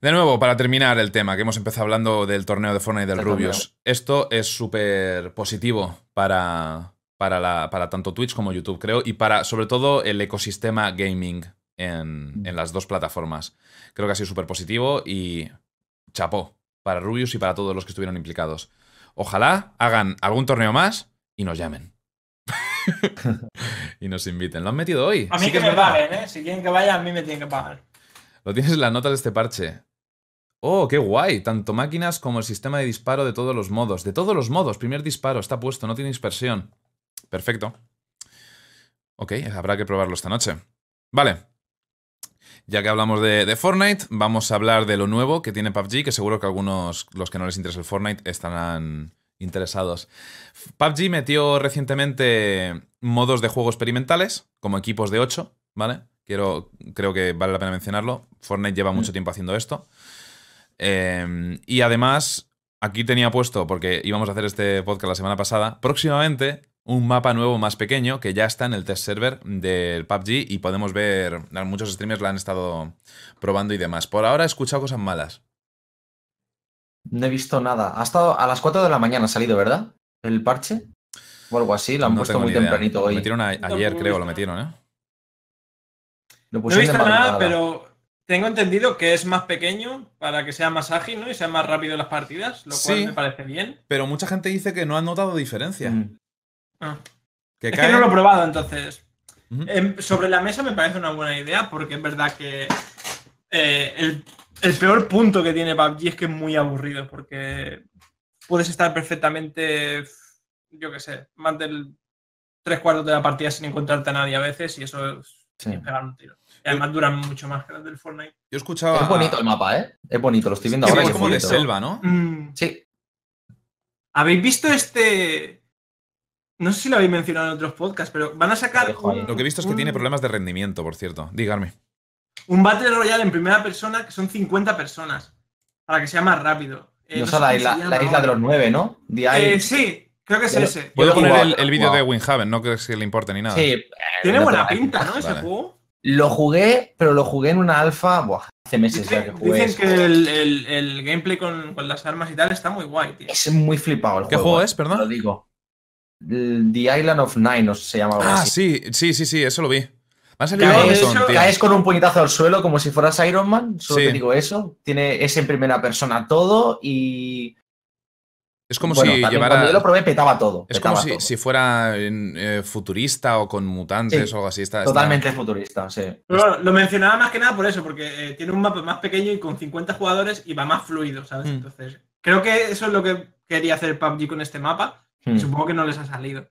De nuevo, para terminar el tema, que hemos empezado hablando del torneo de Fortnite del El Rubius. Esto es súper positivo para, para, la- para tanto Twitch como YouTube, creo, y para sobre todo el ecosistema gaming en, en las dos plataformas. Creo que ha sido súper positivo y chapó para Rubius y para todos los que estuvieron implicados. Ojalá hagan algún torneo más y nos llamen. [laughs] y nos inviten. Lo han metido hoy. A mí Sí que, me verdad. paguen, ¿eh? Si quieren que vaya, a mí me tienen que pagar. Lo tienes en las notas de este parche. Oh, qué guay. Tanto máquinas como el sistema de disparo de todos los modos. De todos los modos. Primer disparo está puesto, no tiene dispersión. Perfecto. Ok, habrá que probarlo esta noche. Vale. Ya que hablamos de, de Fortnite, vamos a hablar de lo nuevo que tiene PUBG, que seguro que algunos, los que no les interesa el Fortnite, estarán interesados. PUBG metió recientemente modos de juego experimentales, como equipos de 8, ¿vale? Quiero, creo que vale la pena mencionarlo. Fortnite lleva mucho tiempo haciendo esto. Eh, y además, aquí tenía puesto, porque íbamos a hacer este podcast la semana pasada, próximamente un mapa nuevo más pequeño que ya está en el test server del PUBG y podemos ver, muchos streamers la han estado probando y demás. Por ahora he escuchado cosas malas. No he visto nada. Ha estado a las 4 de la mañana ha salido, ¿verdad? El parche. O algo así. Lo han No puesto muy idea. tempranito Lo hoy. metieron a- Tampoco ayer, he creo, lo metieron, ¿eh? Lo No he visto nada, pero tengo entendido que es más pequeño para que sea más ágil, ¿no? Y sea más rápido las partidas, lo cual Sí. me parece bien. Pero mucha gente dice que no han notado diferencia. Mm. Ah. Que Es caen- que no lo he probado, entonces. Em, sobre la mesa me parece una buena idea, porque es verdad que eh, el, el peor punto que tiene PUBG es que es muy aburrido, porque puedes estar perfectamente, yo qué sé, más del tres cuartos de la partida sin encontrarte a nadie a veces, y eso es Sí. pegar un tiro. Y además duran mucho más que los del Fortnite. Yo he escuchado. Es bonito el mapa, ¿eh? Es bonito, lo estoy viendo Sí, ahora. es como de selva, ¿no? Mm, Sí, ¿Habéis visto este...? No sé si lo habéis mencionado en otros podcasts, pero van a sacar Lo un, que he visto es que un- tiene problemas de rendimiento, por cierto. Dígame. Un Battle Royale en primera persona que son 50 personas, para que sea más rápido. Eh, no sé sé, la isla, se llama la isla de los nueve, ¿no? Eh, sí, creo que es ese. Puedo poner el, el vídeo de jugaba. Windhaven, no crees que le importe ni nada. Sí. eh, Tiene no buena pinta, ¿no? Ese Vale. juego. Lo jugué, pero lo jugué en una alfa buah, hace meses ya que jugué. dicen eso. que el, el- el gameplay con, con las armas y tal está muy guay, tío. Es muy flipado el ¿Qué juego. juego eh, es, perdón? Lo digo. The Island of Nine, o se llama Ah, así. sí, sí, sí, sí, eso lo vi. Caes- con un puñetazo al suelo como si fueras Iron Man, solo Sí. te digo eso. Tiene, es en primera persona todo y. Es como bueno, si llevara. Cuando yo lo probé, petaba todo. Es como si, todo. si fuera en, eh, futurista o con mutantes Sí, o algo así. Está, está- Totalmente futurista, sí. Pero bueno, lo mencionaba más que nada por eso, porque eh, tiene un mapa más pequeño y con 50 jugadores y va más fluido, ¿sabes? Mm. Entonces, creo que eso es lo que quería hacer PUBG con este mapa. y Hmm. Supongo que no les ha salido.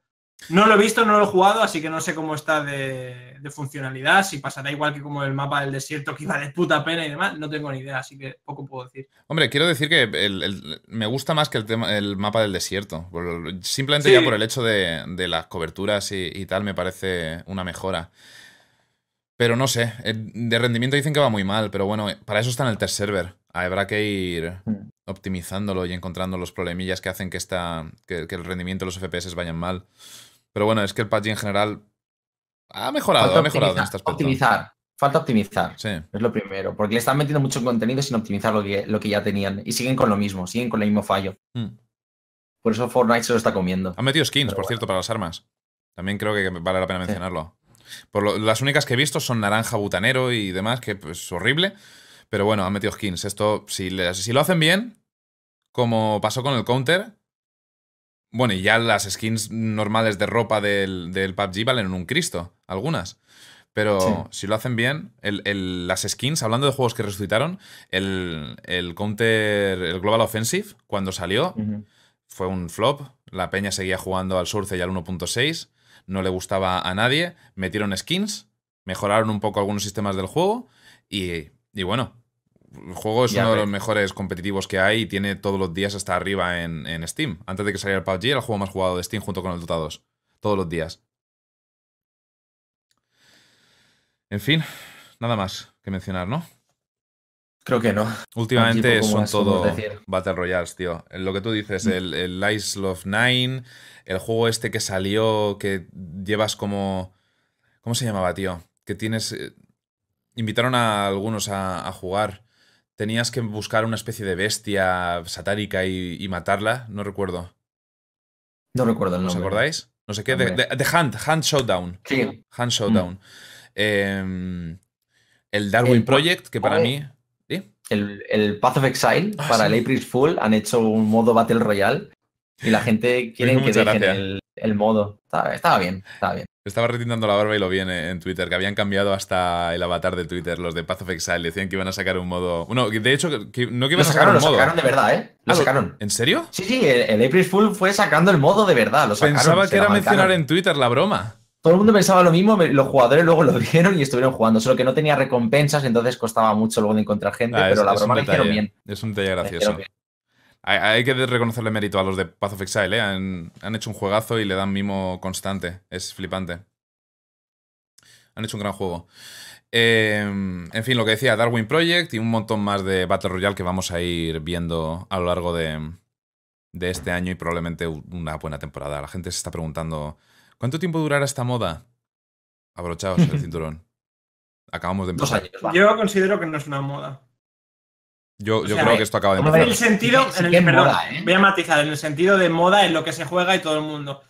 No lo he visto, no lo he jugado, así que no sé cómo está de, de funcionalidad, si pasará igual que como el mapa del desierto que iba de puta pena y demás, no tengo ni idea, así que poco puedo decir. Hombre, quiero decir que el- el- me gusta más que el, tema, el mapa del desierto. Por- Simplemente Sí. ya por el hecho de, de las coberturas y, y tal me parece una mejora. Pero no sé, eh, de rendimiento dicen que va muy mal, pero bueno, eh, para eso está en el test server. Habrá que ir Hmm. optimizándolo y encontrando los problemillas que hacen que, esta, que, que el rendimiento de los FPS vayan mal. Pero bueno, es que el PUBG en general ha mejorado, Falta ha mejorado en optimizar, este aspecto. optimizar. Falta optimizar. Sí. Es lo primero. Porque le están metiendo mucho contenido sin optimizar lo que, lo que ya tenían. Y siguen con lo mismo, siguen con el mismo fallo. Mm. Por eso Fortnite se lo está comiendo. Han metido skins, Pero por bueno. cierto, para las armas. También creo que vale la pena Sí. mencionarlo. Por lo- las únicas que he visto son naranja butanero y demás, que pues, es horrible. Pero bueno, han metido skins. Esto, si, le- si lo hacen bien, como pasó con el Counter. Bueno, y ya las skins normales de ropa del, del PUBG valen un Cristo, algunas. Pero Sí. si lo hacen bien, el- el- las skins, hablando de juegos que resucitaron, el, el Counter, el Global Offensive, cuando salió, fue un flop. La peña seguía jugando al Source y al 1.6. No le gustaba a nadie. Metieron skins. Mejoraron un poco algunos sistemas del juego. Y, y bueno, el juego es Ya uno de los mejores competitivos que hay y tiene todos los días hasta arriba en, en Steam. Antes de que saliera el PUBG, era el juego más jugado de Steam junto con el Dota 2. Todos los días. En fin, nada más que mencionar, ¿no? Creo que no. Últimamente son todo. Battle Royales, tío. Lo que tú dices, Mm. el, el Isle of Nine, el juego este que salió, que llevas como... ¿Cómo se llamaba, tío? Que tienes... eh, Invitaron a algunos a, a jugar. Tenías que buscar una especie de bestia satárica y, y matarla. No recuerdo. No recuerdo el ¿Os nombre. acordáis? No sé qué. The, Hombre. The- The Hunt, Hunt Showdown. Sí. Hunt Showdown. Em, el Darwin El- Project, que para mí... ¿Sí? El, el Path of Exile Ah, para sí. el April Fool han hecho un modo Battle Royale y la gente [laughs] quiere que dejen el, el modo. Estaba, estaba bien, estaba bien. Estaba retintando la barba y lo vi en, en Twitter, que habían cambiado hasta el avatar de Twitter, los de Path of Exile. Decían que iban a sacar un modo. Bueno, de hecho, que- no que Lo iban a sacar sacaron, un lo modo. sacaron de verdad, ¿eh? Lo Ah, sacaron. ¿En serio? Sí, sí, el, el April Fool fue sacando el modo de verdad. Lo sacaron, Pensaba que era mencionar en Twitter la broma. Todo el mundo pensaba lo mismo, los jugadores luego lo [laughs] vieron y estuvieron jugando, solo que no tenía recompensas, entonces costaba mucho luego de encontrar gente, Ah, pero es- la es broma la hicieron bien. Es un detalle gracioso. Hay, hay que reconocerle mérito a los de Path of Exile, ¿eh? Han, han hecho un juegazo y le dan mimo constante. Es flipante. Han hecho un gran juego. Eh, en fin, lo que decía, Darwin Project y un montón más de Battle Royale que vamos a ir viendo a lo largo de, de este año y probablemente una buena temporada. La gente se está preguntando, ¿cuánto tiempo durará esta moda? Abrochaos el [laughs] cinturón. Acabamos de Dos empezar. Yo considero que no es una moda. Yo, O yo sea, creo que esto acaba de ¿cómo En empezar. el sentido, Sí, sí en el, perdón, moda, ¿eh? voy a matizar, en el sentido de moda, en lo que se juega y todo el mundo.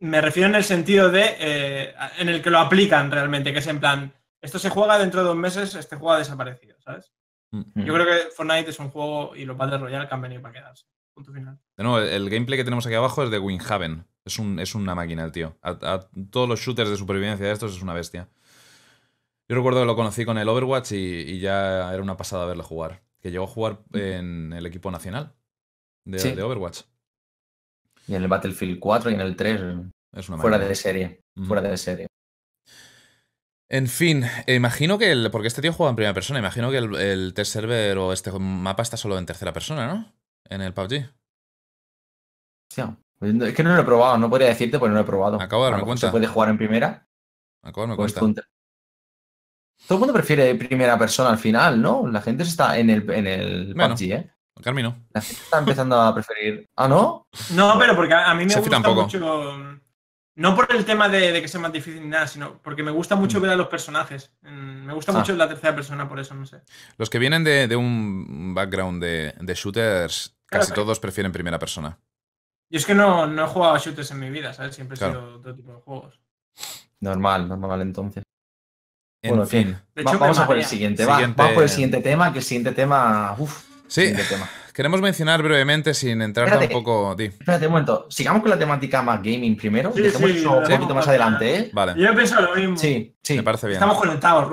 Me refiero en el sentido de eh, en el que lo aplican realmente, que es en plan, esto se juega dentro de dos meses, este juego ha desaparecido, ¿sabes? Mm. Yo creo que Fortnite es un juego y los Battle Royale que han venido para quedarse. Punto final. De nuevo, el, gameplay que tenemos aquí abajo es de Windhaven. Es, un, es una máquina el tío. A, a todos los shooters de supervivencia de estos es una bestia. Yo recuerdo que lo conocí con el Overwatch y, y ya era una pasada verle jugar. Que llegó a jugar en el equipo nacional de, Sí. de Overwatch. Y en el Battlefield 4 y en el 3, Es una fuera de serie. Fuera de serie. En fin, eh, imagino que el. Porque este tío juega en primera persona. Imagino que el, el test server o este mapa está solo en tercera persona, ¿no? En el PUBG. Hostia, Es que no lo he probado, no podría decirte porque no lo he probado. Acabo de darme cuenta. Se puede jugar en primera. Acabo de darme con cuenta. Todo el mundo prefiere primera persona al final, ¿no? La gente está en el, en el Bueno. PUBG, ¿eh? Carmi no. La gente está empezando a preferir. ¿Ah, no? No, pero porque a mí me gusta tampoco. mucho. No por el tema de, de que sea más difícil ni nada, sino porque me gusta mucho Mm. ver a los personajes. Mm, Me gusta Ah. mucho la tercera persona, por eso no sé. Los que vienen de, de un background de, de shooters, casi Claro. todos prefieren primera persona. Yo es que no, no he jugado a shooters en mi vida, ¿sabes? Siempre he Claro. sido otro tipo de juegos. Normal, normal entonces. En Bueno, fin. Va- vamos a por el siguiente, va. Siguiente- Vamos por el siguiente tema, que el siguiente tema. Uf, Sí, siguiente tema. queremos mencionar brevemente, sin entrar Espérate. tampoco. Di. Espérate un momento. Sigamos con la temática más gaming primero. Sí, Dejemos sí, eso un poquito más adelante, ¿eh? Vale, Yo he pensado lo mismo. Sí, sí. me parece bien. Estamos conectados,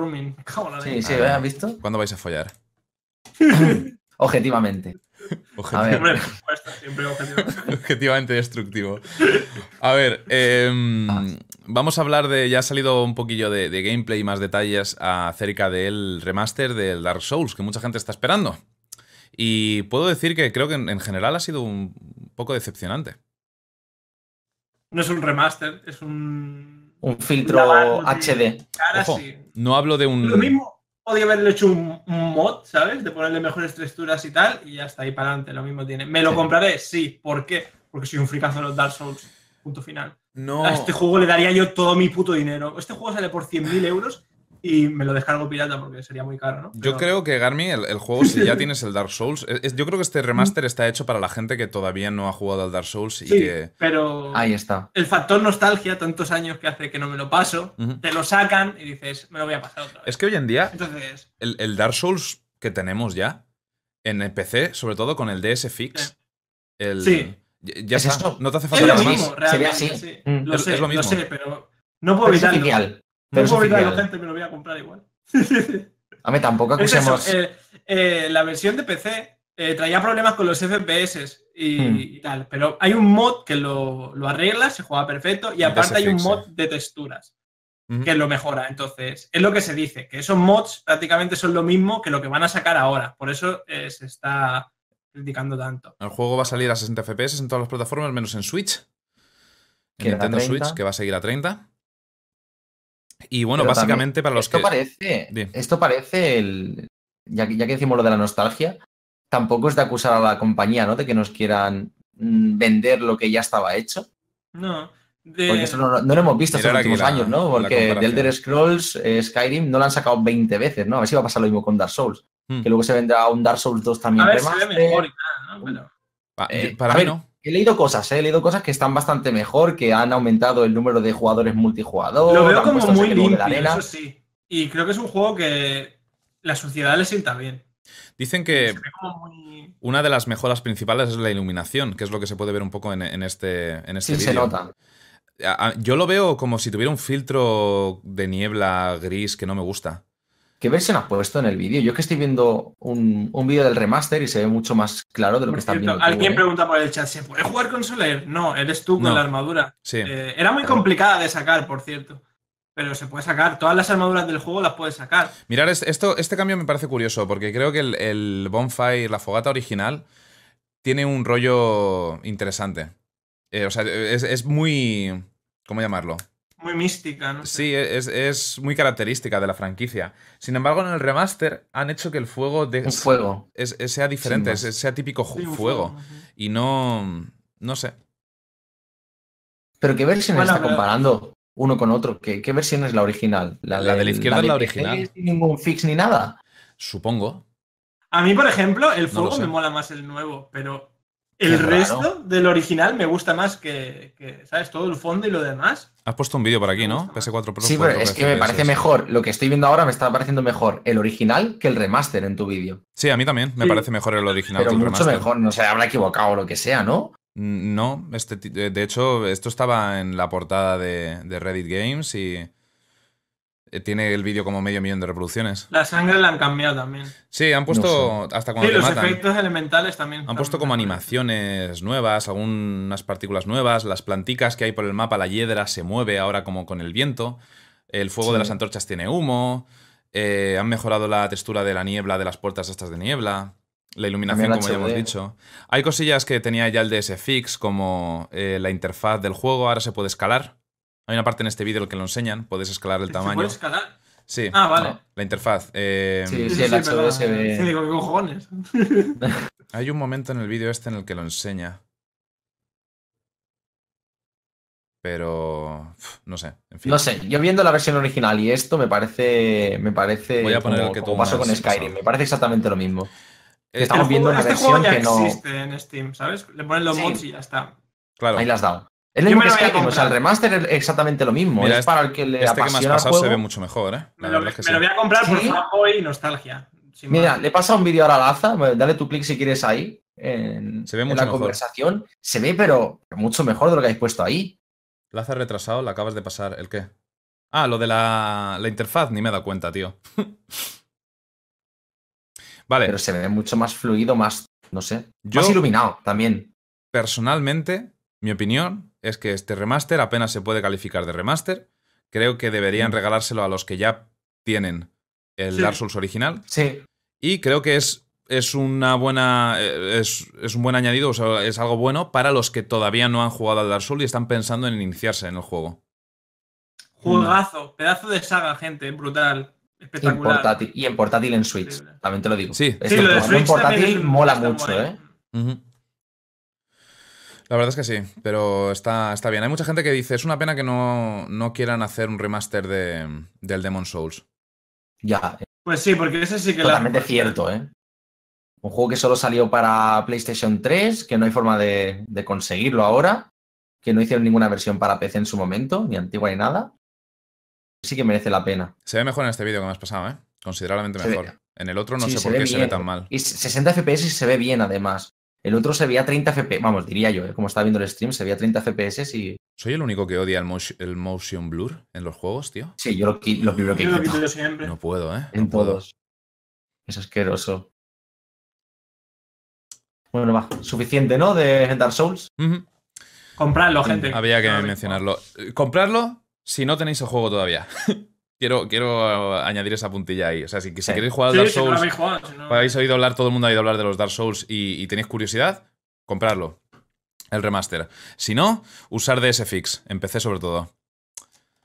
la Sí, sí. ¿has visto? ¿Cuándo vais a follar? [laughs] Objetivamente. [laughs] Supuesto, siempre objetivo. [laughs] Objetivamente destructivo. A ver, em, vamos a hablar de. Ya ha salido un poquillo de, de gameplay y más detalles acerca del remaster del Dark Souls, que mucha gente está esperando. Y puedo decir que creo que en, en general ha sido un poco decepcionante. No es un remaster, es un. Un filtro HD. Cara, Ojo, sí. no hablo de un. Lo mismo podía haberle hecho un, un mod, ¿sabes? De ponerle mejores texturas y tal, y ya está ahí para adelante, lo mismo tiene. ¿Me lo Sí. compraré? Sí. ¿Por qué? Porque soy un fricazo de los Dark Souls. Punto final. No. A este juego le daría yo todo mi puto dinero. Este juego sale por 100.000 euros y me lo descargo pirata porque sería muy caro, ¿no? Yo creo que Garmi, el, el juego, si ya [laughs] tienes el Dark Souls, es- yo creo que este remaster está hecho para la gente que todavía no ha jugado al Dark Souls y Sí, que. pero Ahí está. el factor nostalgia, tantos años que hace que no me lo paso, te lo sacan y dices, me lo voy a pasar otra vez. Es que hoy en día, Entonces, el, el Dark Souls que tenemos ya, en el PC, sobre todo con el DS Fix, El, Sí. Ya Es está. eso. No te hace Es falta lo nada mismo, más. Se ve realmente, así. sí. Mm. Lo Es- sé, es lo mismo. sé, pero no puedo Pero evitarlo. No puedo evitarlo, gente, me lo voy a comprar igual. [laughs] A mí tampoco Es acusemos. eh, eh, la versión de PC eh, traía problemas con los FPS y, Hmm. y tal, pero hay un mod que lo, lo arregla, se juega perfecto, y aparte hay un mod de texturas que lo mejora. Entonces, es lo que se dice, que esos mods prácticamente son lo mismo que lo que van a sacar ahora. Por eso eh, se está criticando tanto. El juego va a salir a 60 FPS en todas las plataformas, menos en Switch. En Nintendo 30. Switch, que va a seguir a 30. Y bueno, Pero básicamente también para los esto que. Parece, esto parece el. Ya que, ya que decimos lo de la nostalgia, tampoco es de acusar a la compañía, ¿no? De que nos quieran mm, vender lo que ya estaba hecho. No. de- Porque eso no, no lo hemos visto estos últimos la- años, ¿no? Porque The. Elder Scrolls, eh, Skyrim, no lo han sacado 20 veces, ¿no? A ver si va a pasar lo mismo con Dark Souls. Hmm. Que luego se vendrá un Dark Souls 2 también. a ver, se ve mejor y tal, ¿no? Pero- Eh, para a mí ver, no. He leído cosas, ¿eh? he leído cosas que están bastante mejor, que han aumentado el número de jugadores multijugador. Lo veo como muy limpio, eso sí. Y creo que es un juego que la sociedad le sienta bien. Dicen que Se muy... una de las mejoras principales es la iluminación, que es lo que se puede ver un poco en, en este, en este Sí, se vídeo. nota. Yo lo veo como si tuviera un filtro de niebla gris que no me gusta. ¿Qué versión has puesto en el vídeo? Yo es que estoy viendo un, un vídeo del remaster y se ve mucho más claro de lo Por que cierto, viendo. tú, alguien ¿eh? pregunta por el chat, ¿se puede jugar con Soler? No, eres tú con No. la armadura. Sí. Eh, era muy complicada de sacar, por cierto. Pero se puede sacar. Todas las armaduras del juego las puedes sacar. Mirar, es- esto, este cambio me parece curioso, porque creo que el, el Bonfire, la fogata original, tiene un rollo interesante. Eh, o sea, es, es muy. ¿Cómo llamarlo? Muy mística, ¿no? Sí, es, es muy característica de la franquicia. Sin embargo, en el remaster han hecho que el fuego de- Un fuego. es- es- sea diferente, es- sea típico Sí, fuego. Y no. No sé. ¿Pero qué versión Bueno, está pero- comparando uno con otro? ¿Qué, qué versión es la original? La de la del- izquierda es la de PC, original. Sin ningún fix ni nada. Supongo. A mí, por ejemplo, el fuego me mola más el nuevo, pero el Qué resto raro. del original me gusta más que, que, ¿sabes? Todo el fondo y lo demás. Has puesto un vídeo por aquí, ¿no? gusta más. PS4 Pro. Sí, pero 4 es que me parece mejor. Lo que estoy viendo ahora me está pareciendo mejor el original que el remaster en tu vídeo. Sí, a mí también. Me Sí. parece mejor el original Pero que el mucho remaster. mejor. No se habrá equivocado o lo que sea, ¿no? Mm, No, este, de hecho, esto estaba en la portada de, de Reddit Games y tiene el vídeo como medio millón de reproducciones. La sangre la han cambiado también. Sí, han puesto hasta Sí, cuando te los matan. efectos elementales también. Han puesto como animaciones nuevas, algunas partículas nuevas, las planticas que hay por el mapa, la hiedra se mueve ahora como con el viento, el fuego de Sí. las antorchas tiene humo, eh, han mejorado la textura de la niebla de las puertas estas de niebla, la iluminación como ya hemos dicho. Hay cosillas que tenía ya el DS Fix como eh, la interfaz del juego, ahora se puede escalar. Hay una parte en este vídeo en el que lo enseñan, puedes escalar el ¿Se tamaño. puede escalar? Sí, Ah, vale. la interfaz. eh, Sí, sí, el HD se ve- Sí, digo, ¿qué cojones? [laughs] [laughs] Hay un momento en el vídeo este en el que lo enseña. Pero. No sé. En fin. No sé, yo viendo la versión original y esto me parece. Me parece. Voy a poner como, el que tú pasó con Skyrim. pasado. Me parece exactamente lo mismo. Eh, Estamos El viendo juego- una este juego versión ya que no- existe en Steam, ¿sabes? Le ponen los Sí. mods y ya está. Claro. Ahí las has dado. Es lo mismo me que lo voy a Skyrim, o sea, el remaster es exactamente lo mismo. Mira, es este- para el que le Este que me has apasiona el pasado se juego. ve mucho mejor, ¿eh? La Me, lo, verdad es que me sí. lo voy a comprar por Sí. fanboy y nostalgia. sin Mira, más. le pasa un vídeo ahora a Laza, dale tu clic si quieres ahí, en, Se ve en mucho la mejor. conversación. Se ve, pero mucho mejor de lo que habéis puesto ahí. Laza retrasado, la acabas de pasar. ¿El qué? Ah, lo de la, la interfaz, ni me he dado cuenta, tío. [laughs] vale, Pero se ve mucho más fluido, más, no sé, Yo- más iluminado también. personalmente, mi opinión es que este remaster apenas se puede calificar de remaster. Creo que deberían Mm. regalárselo a los que ya tienen el Sí. Dark Souls original. Sí, Y creo que es, es una buena. eh, Es, es un buen añadido, o sea, es algo bueno para los que todavía no han jugado al Dark Souls y están pensando en iniciarse en el juego. Juegazo, pedazo de saga, gente, brutal. y en Espectacular. portátil, y en portátil en Switch, también te lo digo. Sí. Es Sí, que lo de jugarlo Switch en portátil es- mola mucho. ¿eh? La verdad es que sí, pero está, está bien. Hay mucha gente que dice, es una pena que no, no quieran hacer un remaster de, del Demon Souls. Ya, Pues sí, porque ese sí que la- totalmente cierto, ¿eh? Un juego que solo salió para PlayStation 3, que no hay forma de, de conseguirlo ahora, que no hicieron ninguna versión para PC en su momento, ni antigua ni nada. Sí que merece la pena. Se ve mejor en este vídeo que me has pasado, ¿eh? Considerablemente mejor. En el otro no Sí, sé por qué se ve tan mal. Y 60 FPS se ve bien, además. El otro se veía 30 FPS, vamos, diría yo, ¿eh? como estaba viendo el stream, se veía 30 FPS y... ¿Soy el único que odia el, motion, el motion blur en los juegos, tío? Sí, yo lo, lo primero que Yo lo quito siempre. No puedo, ¿eh? en puedo. todos. Es asqueroso. Bueno, va, suficiente, ¿no? De Dark Souls. Ujú. Compradlo, gente. Había que mencionarlo. Eh, Comprarlo si no tenéis el juego todavía. [laughs] quiero quiero añadir esa puntilla ahí. O sea, si, si Sí. queréis jugar al Sí, Dark si no lo Souls, habéis jugado, si no- habéis oído hablar, todo el mundo ha oído hablar de los Dark Souls y, y tenéis curiosidad, comprarlo. El remaster. Si no, usar DS Fix. Empecé sobre todo.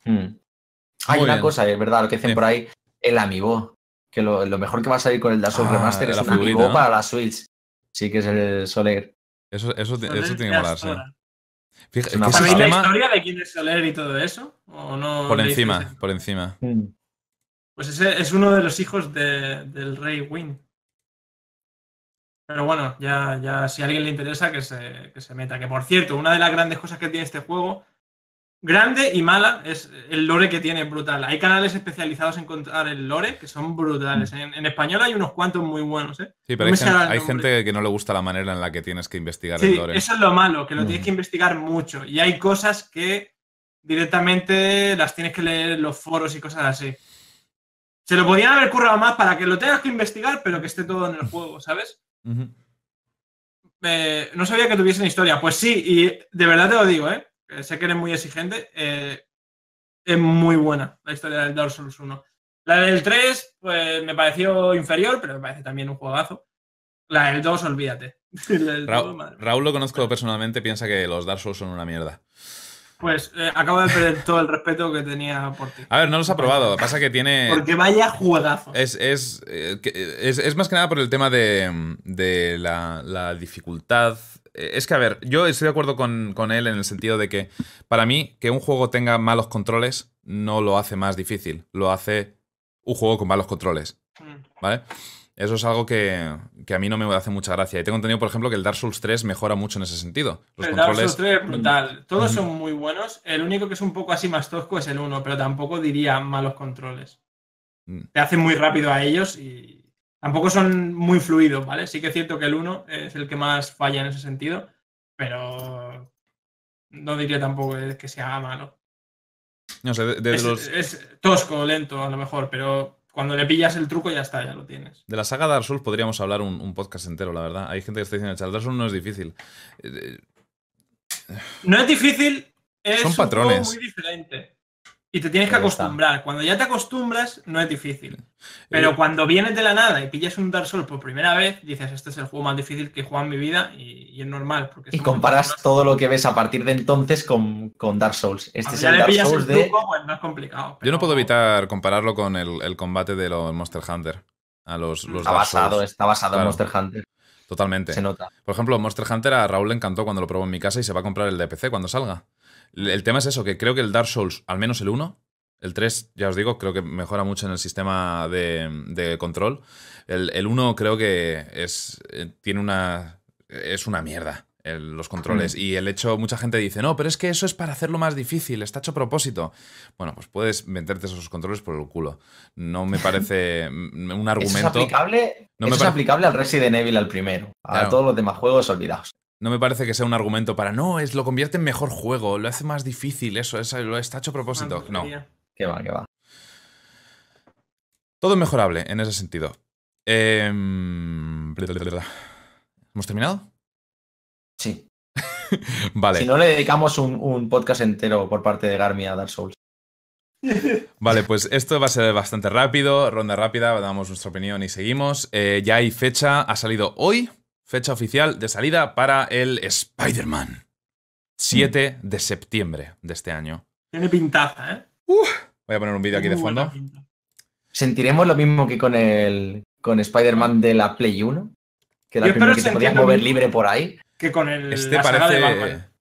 Hmm. Hay una bien. cosa, es verdad, lo que dicen Sí. por ahí, el Amiibo. Que lo, lo mejor que va a salir con el Dark Souls Ah, Remaster es un figurita, Amiibo ¿no? para la Switch. Sí, que es el Soler. Eso, eso, eso tiene que molar, sí. Astora. Fija- Es una ¿qué pasada. ¿Sabéis la historia de quién es Soler y todo eso? ¿O no Por encima, por encima. Hmm. Pues ese es uno de los hijos de- del rey Win. Pero bueno, ya, ya si a alguien le interesa que se, que se meta. Que por cierto, una de las grandes cosas que tiene este juego, grande y mala, es el lore que tiene brutal. Hay canales especializados en contar el lore que son brutales. En, en español hay unos cuantos muy buenos, ¿eh? Sí, No pero hay, el gente que no le gusta la manera en la que tienes que investigar el Sí, lore. eso es lo malo, que lo Mm. tienes que investigar mucho. Y hay cosas que directamente las tienes que leer en los foros y cosas así. Se lo podían haber currado más para que lo tengas que investigar, pero que esté todo en el juego, ¿sabes? Eh, no sabía que tuviesen historia. Pues sí, y de verdad te lo digo, ¿eh? Que Sé que eres muy exigente. eh, es muy buena la historia del Dark Souls 1. La del 3, pues me pareció inferior, pero me parece también un juegazo. La del 2, olvídate. [laughs] Del Ra- 2, madre. Raúl lo conozco personalmente, piensa que los Dark Souls son una mierda. Pues eh, acabo de perder todo el respeto que tenía por ti. A ver, no los ha probado. Pasa que tiene. Porque vaya juegazo. Es, es, eh, es, es más que nada por el tema de, de la, la dificultad. Eh, Es que, a ver, yo estoy de acuerdo con, con él en el sentido de que, para mí, que un juego tenga malos controles no lo hace más difícil. Lo hace un juego con malos controles. Mm. ¿Vale? Eso es algo que, que a mí no me hace mucha gracia. Y tengo entendido, por ejemplo, que el Dark Souls 3 mejora mucho en ese sentido. Los El Dark. Souls 3 es brutal. Todos son muy buenos. El único que es un poco así más tosco es el 1, pero tampoco diría malos controles. Mm. Te hacen muy rápido a ellos y tampoco son muy fluidos, ¿vale? Sí que es cierto que el 1 es el que más falla en ese sentido, pero no diría tampoco que sea malo. No sé, de, de Es, los, es tosco, lento a lo mejor, pero cuando le pillas el truco ya está, ya lo tienes. de la saga Dark Souls podríamos hablar un, un podcast entero, la verdad. Hay gente que está diciendo, el Dark Souls no es difícil. Eh, No es difícil, es Son un patrones. juego muy diferente. Y te tienes que acostumbrar. Cuando ya te acostumbras, no es difícil. Pero eh, cuando vienes de la nada y pillas un Dark Souls por primera vez, dices, este es el juego más difícil que he jugado en mi vida y, y es normal. Porque Y comparas todo lo que ves a partir de entonces con, con Dark Souls. Este Cuando es ya el le Dark pillas Souls el de. truco, pues no es complicado. Yo no puedo evitar compararlo con el, el combate de los Monster Hunter. A los, los Está Dark basado, Souls. está basado Claro. en Monster Hunter. Totalmente. Se nota. Por ejemplo, Monster Hunter a Raúl le encantó cuando lo probó en mi casa y se va a comprar el de PC cuando salga. El tema es eso, que creo que el Dark Souls, al menos el 1, el 3, ya os digo, creo que mejora mucho en el sistema de, de control. El, el 1 creo que es, eh, tiene una, es una mierda. el- los controles. Mm. Y el hecho, mucha gente dice, no, pero es que eso es para hacerlo más difícil, está hecho a propósito. Bueno, pues puedes meterte esos controles por el culo. No me parece [laughs] un Eso es argumento. aplicable, No me es aplicable al Resident Evil al primero. A Claro. todos los demás juegos olvidados. No me parece que sea un argumento para, no, es lo convierte en mejor juego, lo hace más difícil, eso, es, lo está hecho a propósito. No. Que va, que va. todo es mejorable en ese sentido. Em, ¿Hemos terminado? Sí. [laughs] Vale, Si no le dedicamos un, un podcast entero por parte de Garmi a Dark Souls. [laughs] vale, pues esto va a ser bastante rápido, ronda rápida, damos nuestra opinión y seguimos. Eh, ya hay fecha, ha salido hoy, fecha oficial de salida para el Spider-Man. 7 de septiembre de este año. Tiene pintaza, ¿eh? Voy a poner un vídeo aquí de fondo. ¿Sentiremos lo mismo que con el con Spider-Man de la Play 1? Que era Yo el primero espero que te podías mover libre por ahí. Que con el, Este la saga de parece. Batman.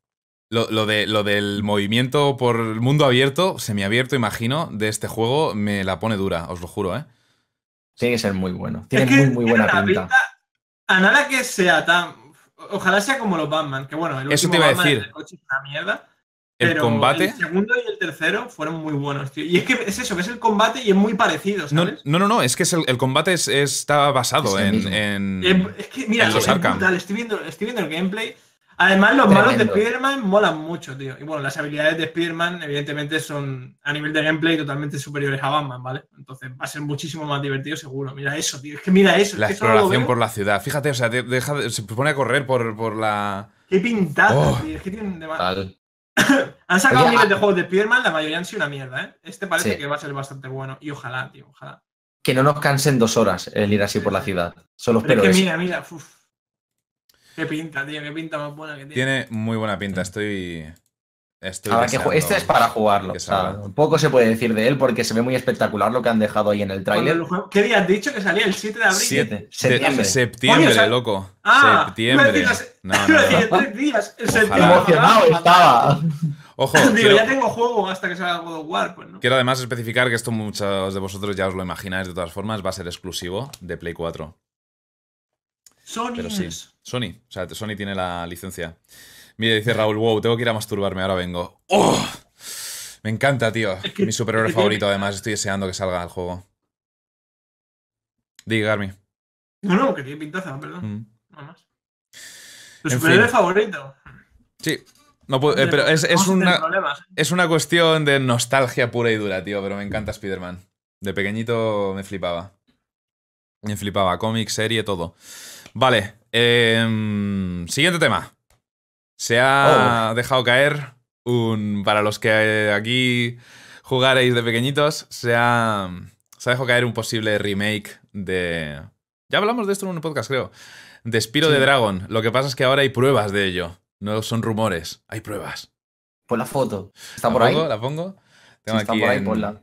Lo, lo de, lo del movimiento por el mundo abierto, semiabierto, imagino, de este juego, me la pone dura, os lo juro, ¿eh? Tiene que ser muy bueno. Tiene Es que muy, muy tiene buena pinta. A nada que sea tan. Ojalá sea como los Batman, que bueno, el Eso último te iba a Batman, decir. el coche es una mierda. Eso el Pero combate. El segundo y el tercero fueron muy buenos, tío. Y es que es eso, que es el combate y es muy parecido, No, ¿sabes? no, no, no, es que es el, el combate es- está basado Es en. es que, mira, en los es Arkham. brutal, Estoy viendo, estoy viendo el gameplay. Además, los malos de. Spider-Man molan mucho, tío. Y bueno, las habilidades de Spider-Man, evidentemente, son a nivel de gameplay totalmente superiores a Batman, ¿vale? Entonces va a ser muchísimo más divertido, seguro. Mira eso, tío. Es que mira eso. la es que exploración por la ciudad. Fíjate, o sea, de- deja de- se pone a correr por, por la. Qué pintaza, Oh. tío. Es que tienen de Tal. [coughs] Han sacado miles ah- de juegos de Spider-Man, la mayoría han sido una mierda, ¿eh? Este parece Sí. que va a ser bastante bueno. Y ojalá, tío, ojalá. Que no nos cansen dos horas el ir así por la ciudad. Solo Pero espero es que eso. mira, mira, uf. Qué pinta, tío, qué pinta más buena que tiene. Tiene muy buena pinta. Estoy. Que este es para jugarlo. o sea, poco se puede decir de él porque se ve muy espectacular lo que han dejado ahí en el tráiler. juego- ¿Qué día has dicho que salía el 7 de abril? Siete. De- Septiembre. loco. Ah, septiembre. No, no, no. tres días. Emocionado ojalá. estaba. [laughs] Ojo, Digo, quiero, ya tengo juego hasta que salga God of War, pues no. quiero además especificar que esto muchos de vosotros ya os lo imagináis de todas formas, va a ser exclusivo de Play 4. Sony Pero sí, Sony. O sea, Sony tiene la licencia. Mira, dice Raúl, wow, tengo que ir a masturbarme, ahora vengo. ¡Oh! Me encanta, tío. Mi superhéroe favorito, además. Estoy deseando que salga el juego. Diga, Garmi. No, no, que tiene pintaza, perdón. Mm. Nada más. ¿Tu superhéroe favorito? Sí. No puedo- eh, pero es, es una, problemas. es una cuestión de nostalgia pura y dura, tío. Pero me encanta Spider-Man. De pequeñito me flipaba. Me flipaba. Cómic, serie, todo. Vale. em, siguiente tema. Se ha dejado caer un. Para los que aquí jugaréis de pequeñitos, se ha, se ha dejado caer un posible remake de. Ya hablamos de esto en un podcast, creo. De Spiro Sí. de Dragon. Lo que pasa es que ahora hay pruebas de ello. No son rumores, hay pruebas. Pon la foto. ¿Está ¿La por ahí? ¿La pongo? Tengo Si está aquí por ahí, en, ponla.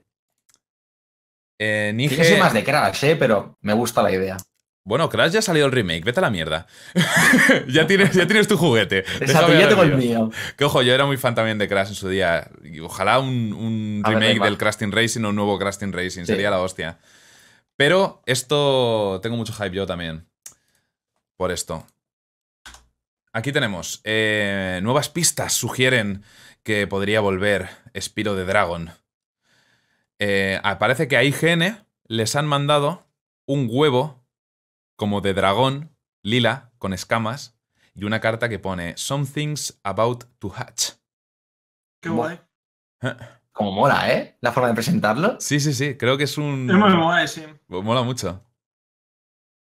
en Sí, IG- Yo soy más de Crash, eh, pero me gusta la idea. Bueno, Crash ya ha salido el remake, vete a la mierda. [laughs] ya, tienes, ya tienes tu juguete. [laughs] Exacto, ya tengo el mío. Que ojo, yo era muy fan también de Crash en su día. Y ojalá un, un A ver, remake del Crash Team Racing o un nuevo Crash Team Racing. Sí. Sería la hostia. Pero esto. Tengo mucho hype yo también. Por esto. Aquí tenemos. eh, nuevas pistas sugieren que podría volver Spiro de Dragon. Eh, ah, parece que a IGN les han mandado un huevo como de dragón lila con escamas y una carta que pone Something's about to hatch. Qué Mo- guay. [laughs] Como mola, ¿eh? La forma de presentarlo. Sí, sí, sí, creo que es un... Es muy guay, sí. Mola mucho.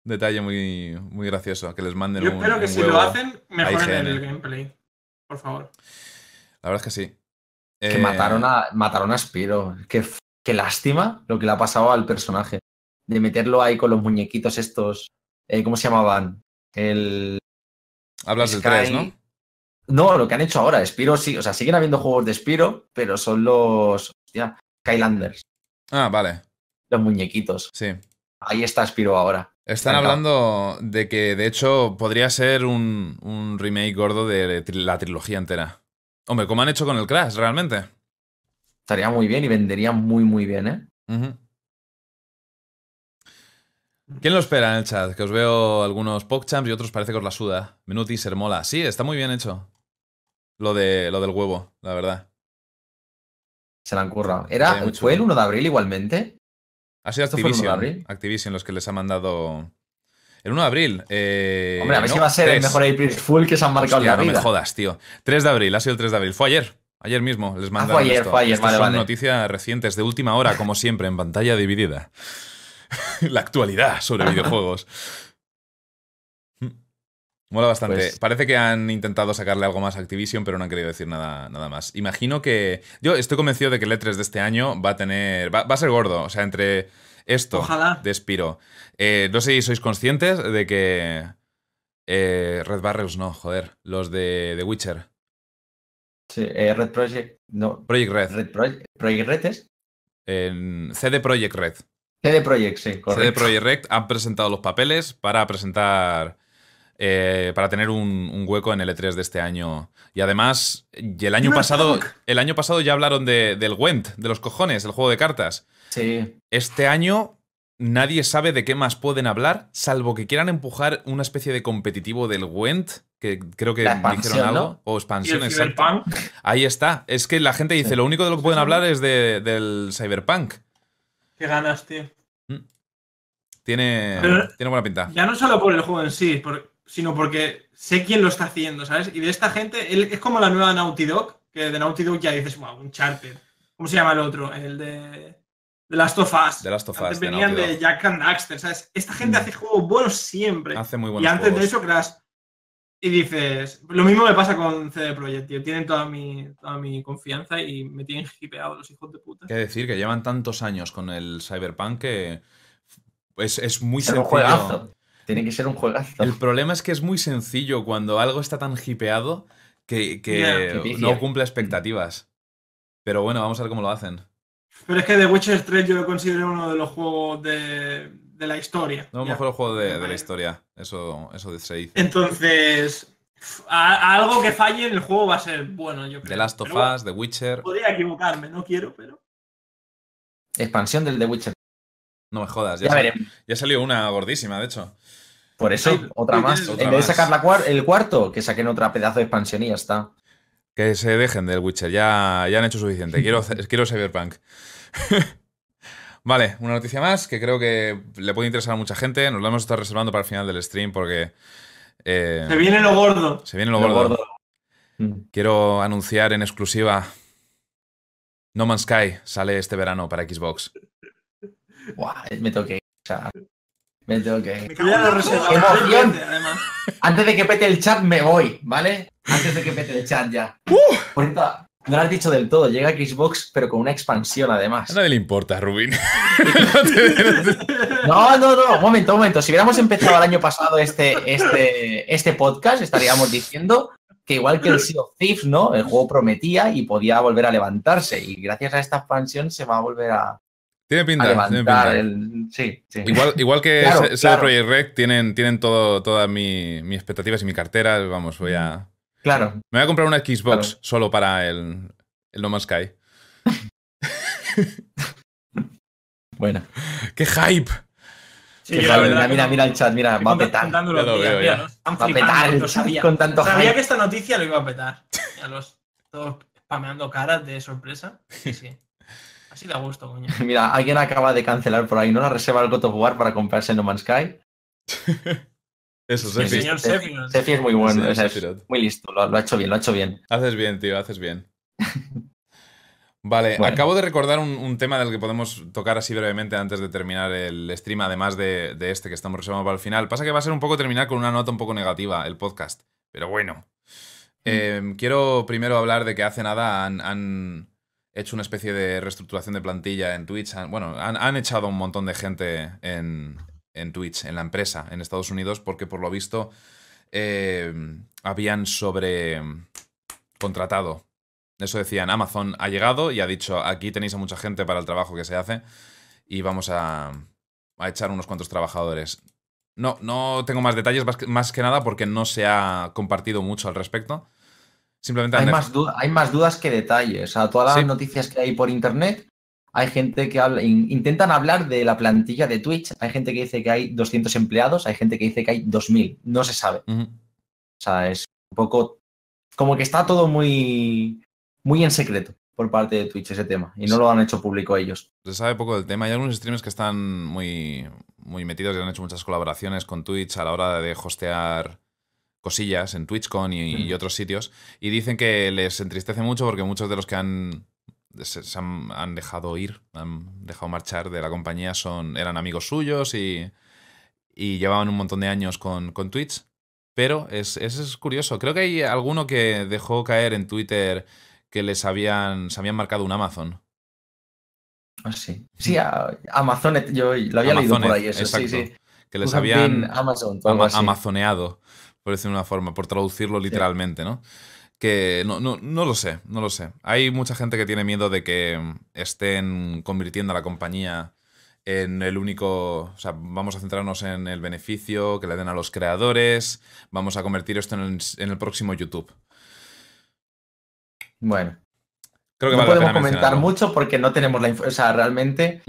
Detalle muy, muy gracioso, que les manden Yo un, espero que un si lo hacen, mejoren IGN. el gameplay. Por favor. La verdad es que sí. Que Eh, mataron a, mataron a Spiro. Qué, qué lástima lo que le ha pasado al personaje. De meterlo ahí con los muñequitos estos. eh, ¿Cómo se llamaban? El. Hablas del Sky- 3, ¿no? No, lo que han hecho ahora. Spiro sí. O sea, siguen habiendo juegos de Spiro, pero son los. Hostia, Skylanders. Ah, vale, Los muñequitos. sí. Ahí está Spiro ahora. Están hablando de que, de hecho, podría ser un, un remake gordo de la trilogía entera. Hombre, como han hecho con el Crash, realmente. Estaría muy bien y vendería muy, muy bien, ¿eh? ¿Quién lo espera en el chat? Que os veo algunos PogChamps y otros parece que os la suda. Menú teaser mola. Sí, está muy bien hecho. Lo, de, lo del huevo, la verdad. Se la han currado. Era, ¿Fue el chulo. 1 de abril igualmente? Ha sido ¿Esto fue el 1 de Activision. abril? Activision los que les ha mandado. El 1 de abril. eh, Hombre, a ver no, si va a ser el 3. mejor April Full que se han marcado Hostia, en la no vida. me jodas, tío. 3 de abril, ha sido el 3 de abril. Fue ayer. Ayer mismo les mandaron Ah, fue ayer, esto. fue ayer, Estas vale, son vale. noticias recientes de última hora, como siempre, en pantalla dividida. [laughs] la actualidad sobre videojuegos. [laughs] Mola bastante. Pues- Parece que han intentado sacarle algo más a Activision, pero no han querido decir nada, nada más. Imagino que. Yo estoy convencido de que el E3 de este año va a tener. Va, va a ser gordo. O sea, entre esto Ojalá. de Spiro. Eh, no sé si sois conscientes de que. eh, Red Barrels no, joder. Los de The Witcher. Sí, eh, Red Project. No, Project Red. Red Project. Project Red es. CD Projekt Red. CD Projekt, sí, CD correcto. Projekt Red han presentado los papeles para presentar. eh, para tener un, un hueco en el E3 de este año. Y además, y el año pasado. El año pasado ya hablaron de, del Gwent, de los cojones, el juego de cartas. Sí. Este año nadie sabe de qué más pueden hablar, salvo que quieran empujar una especie de competitivo del Gwent, que creo que dijeron algo, ¿no? o Y expansión, el exacto. Cyberpunk. Ahí está. Es que la gente dice, Sí. lo único de lo que pueden hablar es de- del Cyberpunk. Qué ganas, tío. Tiene, Pero- tiene buena pinta. Ya no solo por el juego en sí, por- sino porque sé quién lo está haciendo, ¿sabes? Y de esta gente, él, es como la nueva Naughty Dog, que de Naughty Dog ya dices, wow, un charter. ¿Cómo se llama el otro? El de. The Last of Us. The Last of Antes Us, de venían de. Jack and Daxter, ¿sabes? Esta gente Mm. hace juegos buenos siempre. Hace muy y buenos antes de eso, Crash. Y dices, lo mismo me pasa con CD Projekt, tío. Tienen toda mi, toda mi confianza y me tienen hipeado los hijos de puta. Qué decir, que llevan tantos años con el Cyberpunk que es, es muy Es un sencillo. juegazo. Tiene que ser un juegazo. El problema es que es muy sencillo cuando algo está tan hipeado que, que no cumple expectativas. Pero bueno, vamos a ver cómo lo hacen. Pero es que The Witcher 3 yo lo considero uno de los juegos de, de la historia. No, Ya. mejor juego de, de la historia. Eso, eso se dice. Entonces, a, a algo que falle en el juego va a ser bueno, yo creo. The Last of Pero bueno, Us, The Witcher. Podría equivocarme, no quiero, pero. Expansión del The Witcher. No me jodas. Ya, Ya sal- ya salió una gordísima, de hecho. Por eso, otra más. en vez de sacar la cuar- el cuarto, que saquen otra pedazo de expansión y ya está. Que se dejen del Witcher. Ya, ya han hecho suficiente. Quiero, quiero Cyberpunk. [laughs] vale, una noticia más que creo que le puede interesar a mucha gente. Nos la hemos estado reservando para el final del stream porque eh, Se viene lo gordo. se viene lo Lo gordo. gordo. Mm. Quiero anunciar en exclusiva. No Man's Sky sale este verano para Xbox. Buah, me ir. o sea, me tengo que ir. Yo ya lo he reservado ¡Qué tres emoción! Antes de que pete el chat, me voy, ¿vale? Antes de que pete el chat ya. Por cierto, no lo has dicho del todo. Llega Xbox, pero con una expansión además. A nadie le importa, Rubin. [laughs] No, no, no, un momento, un momento. Si hubiéramos empezado el año pasado este, este, este podcast, estaríamos diciendo que igual que el Sea of Thieves, ¿no? El juego prometía y podía volver a levantarse. Y gracias a esta expansión se va a volver a, tiene pinta. tiene pinta. el- Sí, sí. Igual, igual que Claro, ese claro. Project Rec tienen, tienen todo, todas mi- mis expectativas y mi cartera. Vamos, voy a. Claro. Me voy a comprar una Xbox Claro. solo para el, el No Man's Sky. [laughs] Bueno. ¡Qué hype! Sí, Qué la padre, verdad mira, mira, que mira el chat, mira, va a petar. Ya los lo días, veo, ya. los- Va a petar el [laughs] chat sabía. con tanto Sabía hype. que esta noticia lo iba a petar. [laughs] Ya los todos spameando caras de sorpresa. Sí, sí. Así da gusto, coño. Mira, alguien acaba de cancelar por ahí, ¿no? La reserva del God of War para comprarse No Man's Sky. Eso, Sí, El Sefi. señor Sefi. Sefi es muy bueno, Sí, o sea, es Sephiroth. muy listo, lo, lo ha hecho bien, lo ha hecho bien. Haces bien, tío, haces bien. [laughs] Vale, Bueno. acabo de recordar un, un tema del que podemos tocar así brevemente antes de terminar el stream, además de, de este que estamos reservando para el final. Pasa que va a ser un poco terminar con una nota un poco negativa el podcast, pero bueno. Eh, quiero primero hablar de que hace nada han, han hecho una especie de reestructuración de plantilla en Twitch. Han- bueno, han, han echado a un montón de gente en, en Twitch, en la empresa, en Estados Unidos, porque por lo visto eh, habían sobre contratado. Eso decían, Amazon ha llegado y ha dicho, aquí tenéis a mucha gente para el trabajo que se hace y vamos a, a echar unos cuantos trabajadores. No, no tengo más detalles, más que, más que nada porque no se ha compartido mucho al respecto. Simplemente Hay más, hay más dudas que detalles. O sea, todas las Sí. noticias que hay por internet, hay gente que habla, in- intentan hablar de la plantilla de Twitch. Hay gente que dice que hay 200 empleados, hay gente que dice que hay 2000. No se sabe. O sea, es un poco como que está todo muy, muy en secreto por parte de Twitch ese tema y no lo han hecho público ellos. Se sabe poco del tema. Hay algunos streamers que están muy, muy metidos y han hecho muchas colaboraciones con Twitch a la hora de hostear cosillas en TwitchCon y, y otros sitios. Y dicen que les entristece mucho porque muchos de los que han, se, se han, han dejado ir, han dejado marchar de la compañía, son, eran amigos suyos y, y llevaban un montón de años con, con Twitch. Pero es, es, es curioso. Creo que hay alguno que dejó caer en Twitter que les habían, se habían marcado un Amazon. Ah, Sí, sí a- Amazon, yo lo había leído por ahí, eso, sí, exacto. sí. Que les habían Amazon, ama- amazoneado, por decirlo de una forma, por traducirlo literalmente, ¿no? Que no, no, no lo sé, no lo sé. Hay mucha gente que tiene miedo de que mm, estén convirtiendo a la compañía en el único, o sea, vamos a centrarnos en el beneficio que le den a los creadores, vamos a convertir esto en el, en el próximo YouTube. Bueno, Creo que no vale la podemos pena comentar mucho porque no tenemos la información. O sea, realmente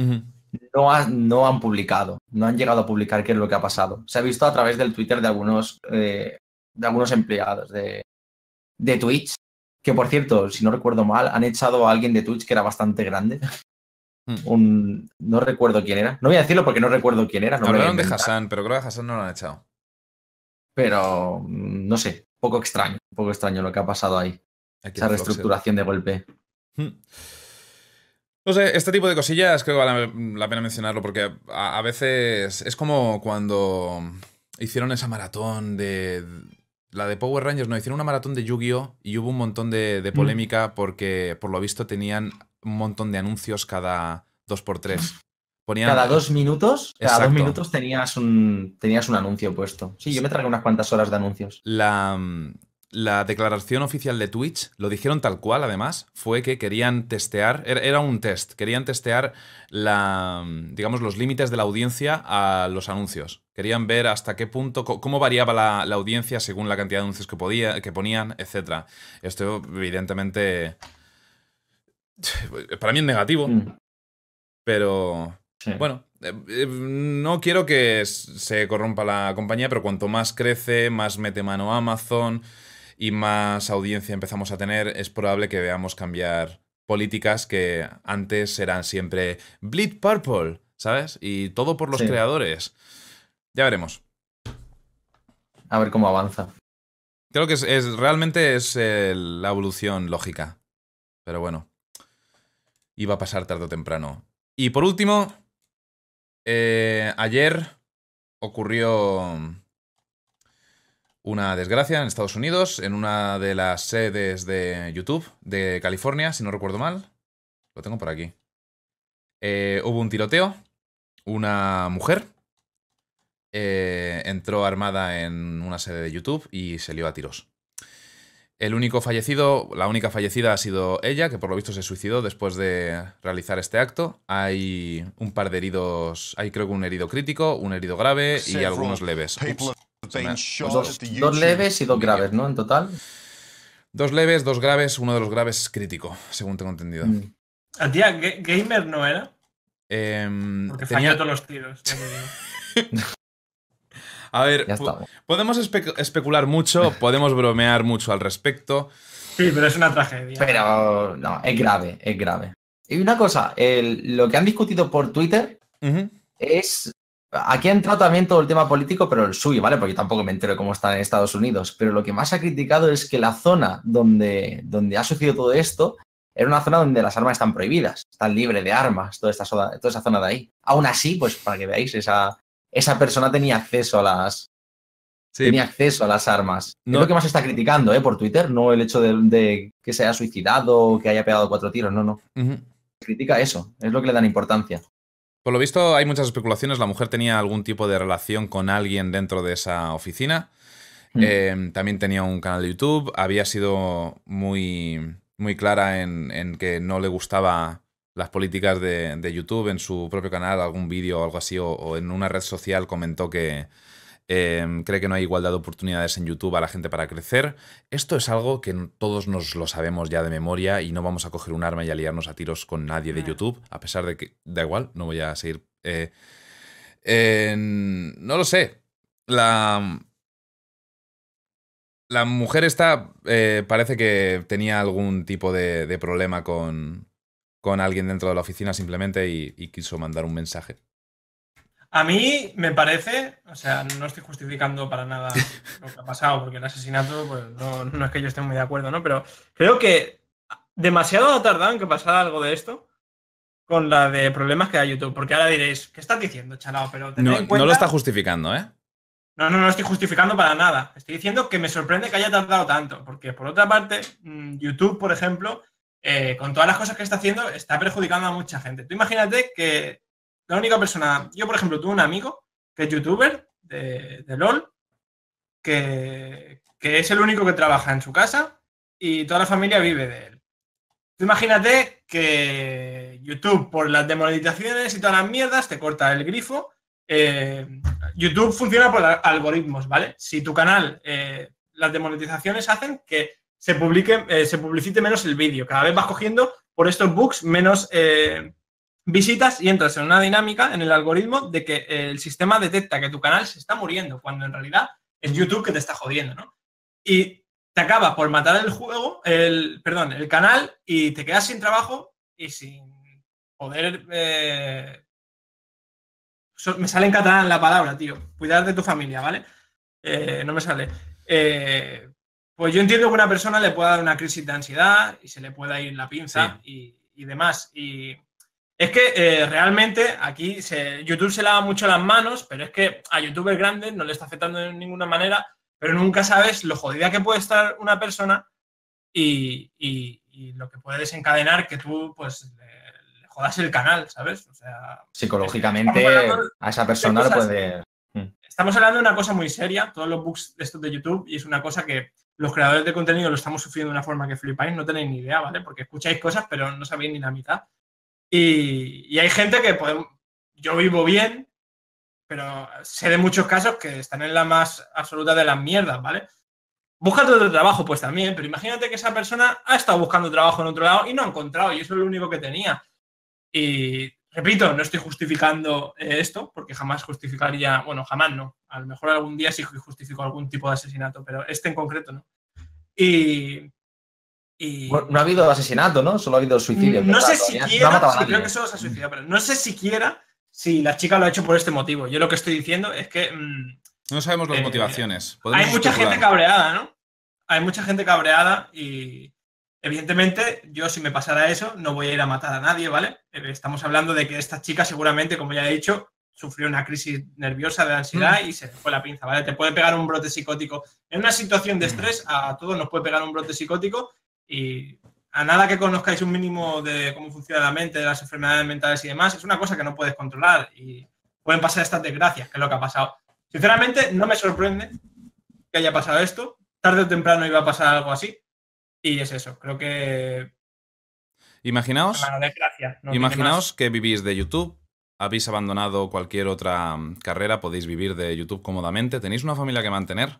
no, ha- no han publicado, no han llegado a publicar qué es lo que ha pasado. Se ha visto a través del Twitter de algunos, eh, de algunos empleados de, de Twitch, que por cierto, si no recuerdo mal, han echado a alguien de Twitch que era bastante grande. [laughs] Hmm. Un, no recuerdo quién era. No voy a decirlo porque no recuerdo quién era. no Hablaron de Hassan, pero creo que a Hassan no lo han echado. Pero mm, no sé, poco extraño, un poco extraño lo que ha pasado ahí. Aquí Esa reestructuración de golpe. Hmm. No sé, este tipo de cosillas creo que vale la pena mencionarlo porque a, a veces es como cuando hicieron esa maratón de... La de Power Rangers, no, hicieron una maratón de Yu-Gi-Oh! y hubo un montón de, de polémica porque por lo visto tenían un montón de anuncios cada dos por tres. Ponían, Cada dos minutos, cada Exacto. dos minutos tenías un, tenías un anuncio puesto. Sí, yo me tragué unas cuantas horas de anuncios. La, la declaración oficial de Twitch, lo dijeron tal cual además, fue que querían testear, era, un test, querían testear la, digamos, los límites de la audiencia a los anuncios. Querían ver hasta qué punto, cómo variaba la, la audiencia según la cantidad de anuncios que, podía, que ponían, etc. Esto evidentemente, [sighs] para mí es negativo, Mm, pero sí. bueno, eh, eh, no quiero que se corrompa la compañía, pero cuanto más crece, más mete mano Amazon y más audiencia empezamos a tener, es probable que veamos cambiar políticas que antes eran siempre Bleed Purple, ¿sabes? Y todo por los Sí. creadores. Ya veremos. A ver cómo avanza. Creo que es, es- realmente es eh, la evolución lógica. Pero bueno. Iba a pasar tarde o temprano. Y por último, eh, ayer ocurrió una desgracia en Estados Unidos, en una de las sedes de YouTube de California, si no recuerdo mal. Lo tengo por aquí. Eh, hubo un tiroteo. Una mujer eh, entró armada en una sede de YouTube y se lió a tiros. El único fallecido, la única fallecida ha sido ella, que por lo visto se suicidó después de realizar este acto. Hay un par de heridos, hay creo que un herido crítico, un herido grave y algunos leves. Ups. Shot Dos, leves y dos graves, ¿no? En total. Dos leves, dos graves, uno de los graves es crítico, según tengo entendido. Mm. A tía, ga- gamer no era. Em, Porque tenía- falló todos los tiros. [laughs] A ver, podemos espe- especular mucho, podemos bromear mucho al respecto. Sí, pero es una tragedia. Pero no, es grave, es grave. Y una cosa, el- lo que han discutido por Twitter es. Aquí ha entrado también todo el tema político, pero el suyo, ¿vale? Porque tampoco me entero cómo está en Estados Unidos. Pero lo que más ha criticado es que la zona donde, donde ha sucedido todo esto era una zona donde las armas están prohibidas, están libres de armas, toda, esta toda esa zona de ahí. Aún así, pues para que veáis, esa, esa persona tenía acceso a las, Sí, tenía acceso a las armas. No- Es lo que más se está criticando, ¿eh? Por Twitter, no el hecho de, de que se haya suicidado o que haya pegado cuatro tiros, no, no. ujú. Critica eso, es lo que le dan importancia. Por lo visto hay muchas especulaciones. La mujer tenía algún tipo de relación con alguien dentro de esa oficina. Mm. Eh, también tenía un canal de YouTube. Había sido muy, muy clara en, en que no le gustaba las políticas de, de YouTube en su propio canal, algún vídeo o algo así, o, o en una red social comentó que eh, cree que no hay igualdad de oportunidades en YouTube a la gente para crecer. Esto es algo que todos nos lo sabemos ya de memoria y no vamos a coger un arma y a liarnos a tiros con nadie de. YouTube, a pesar de que da igual, no voy a seguir. eh, no lo sé. La, la mujer esta eh, parece que tenía algún tipo de, de problema con, con alguien dentro de la oficina simplemente y, y quiso mandar un mensaje. A mí me parece, o sea, no estoy justificando para nada lo que ha pasado, porque el asesinato, pues no, no es que yo esté muy de acuerdo, ¿no? Pero creo que demasiado ha tardado en que pasara algo de esto con la de problemas que da YouTube. Porque ahora diréis, ¿qué estás diciendo, chalao? Pero tened No, en cuenta... no lo está justificando, ¿eh? No, no, no estoy justificando para nada. Estoy diciendo que me sorprende que haya tardado tanto, porque por otra parte, mm, YouTube, por ejemplo, eh, con todas las cosas que está haciendo, está perjudicando a mucha gente. Tú imagínate que la única persona, yo por ejemplo tuve un amigo que es youtuber de, LOL, que, que es el único que trabaja en su casa y toda la familia vive de él. Tú imagínate que YouTube, por las demonetizaciones y todas las mierdas, te corta el grifo. Eh, YouTube funciona por algoritmos, ¿vale? Si tu canal, eh, las demonetizaciones hacen que se publique, eh, se publicite menos el vídeo. Cada vez vas cogiendo por estos bugs menos, visitas y entras en una dinámica en el algoritmo de que el sistema detecta que tu canal se está muriendo, cuando en realidad es YouTube que te está jodiendo, ¿no? Y te acaba por matar el juego, el, perdón, el canal y te quedas sin trabajo y sin poder... eh, me sale en catalán la palabra, tío. Cuidar de tu familia, ¿vale? Eh, no me sale. Eh, pues yo entiendo que una persona le pueda dar una crisis de ansiedad y se le pueda ir la pinza y, y demás. Y es que eh, realmente aquí se- YouTube se lava mucho las manos, pero es que a youtubers grandes no le está afectando de ninguna manera, pero nunca sabes lo jodida que puede estar una persona y, y- y lo que puede desencadenar que tú pues le, le jodas el canal, ¿sabes? O sea, Psicológicamente, a esa persona cosas- puede. estamos hablando de una cosa muy seria, todos los bugs de estos de YouTube, y es una cosa que los creadores de contenido lo estamos sufriendo de una forma que flipáis, no tenéis ni idea, ¿vale? Porque escucháis cosas, pero no sabéis ni la mitad. Y, hay gente que podemos, yo vivo bien, pero sé de muchos casos que están en la más absoluta de las mierdas, ¿vale? Búscate otro trabajo, pues también, pero imagínate que esa persona ha estado buscando trabajo en otro lado y no ha encontrado, y eso es lo único que tenía. Y repito, no estoy justificando eh, esto, porque jamás justificaría, bueno, jamás no. A lo mejor algún día sí justifico algún tipo de asesinato, pero este en concreto no. Y. y Bueno, no ha habido asesinato, ¿no? Solo ha habido suicidio. no sé siquiera, sí, creo que solo se ha suicidado, pero no sé siquiera si la chica lo ha hecho por este motivo. Yo lo que estoy diciendo es que mm, No sabemos las Eh, motivaciones. Podemos hay mucha especular. gente cabreada, ¿no? Hay mucha gente cabreada y evidentemente yo si me pasara eso no voy a ir a matar a nadie, ¿vale? Eh, Estamos hablando de que esta chica seguramente, como ya he dicho, sufrió una crisis nerviosa de ansiedad Mm. y se fue la pinza, ¿vale? Te puede pegar un brote psicótico. En una situación de estrés a todos nos puede pegar un brote psicótico y a nada que conozcáis un mínimo de cómo funciona la mente, de las enfermedades mentales y demás, es una cosa que no puedes controlar y pueden pasar estas desgracias, que es lo que ha pasado. Sinceramente, no me sorprende que haya pasado esto. Tarde o temprano iba a pasar algo así. Y es eso. Creo que. Imaginaos, no imaginaos que vivís de YouTube, habéis abandonado cualquier otra carrera, podéis vivir de YouTube cómodamente, tenéis una familia que mantener.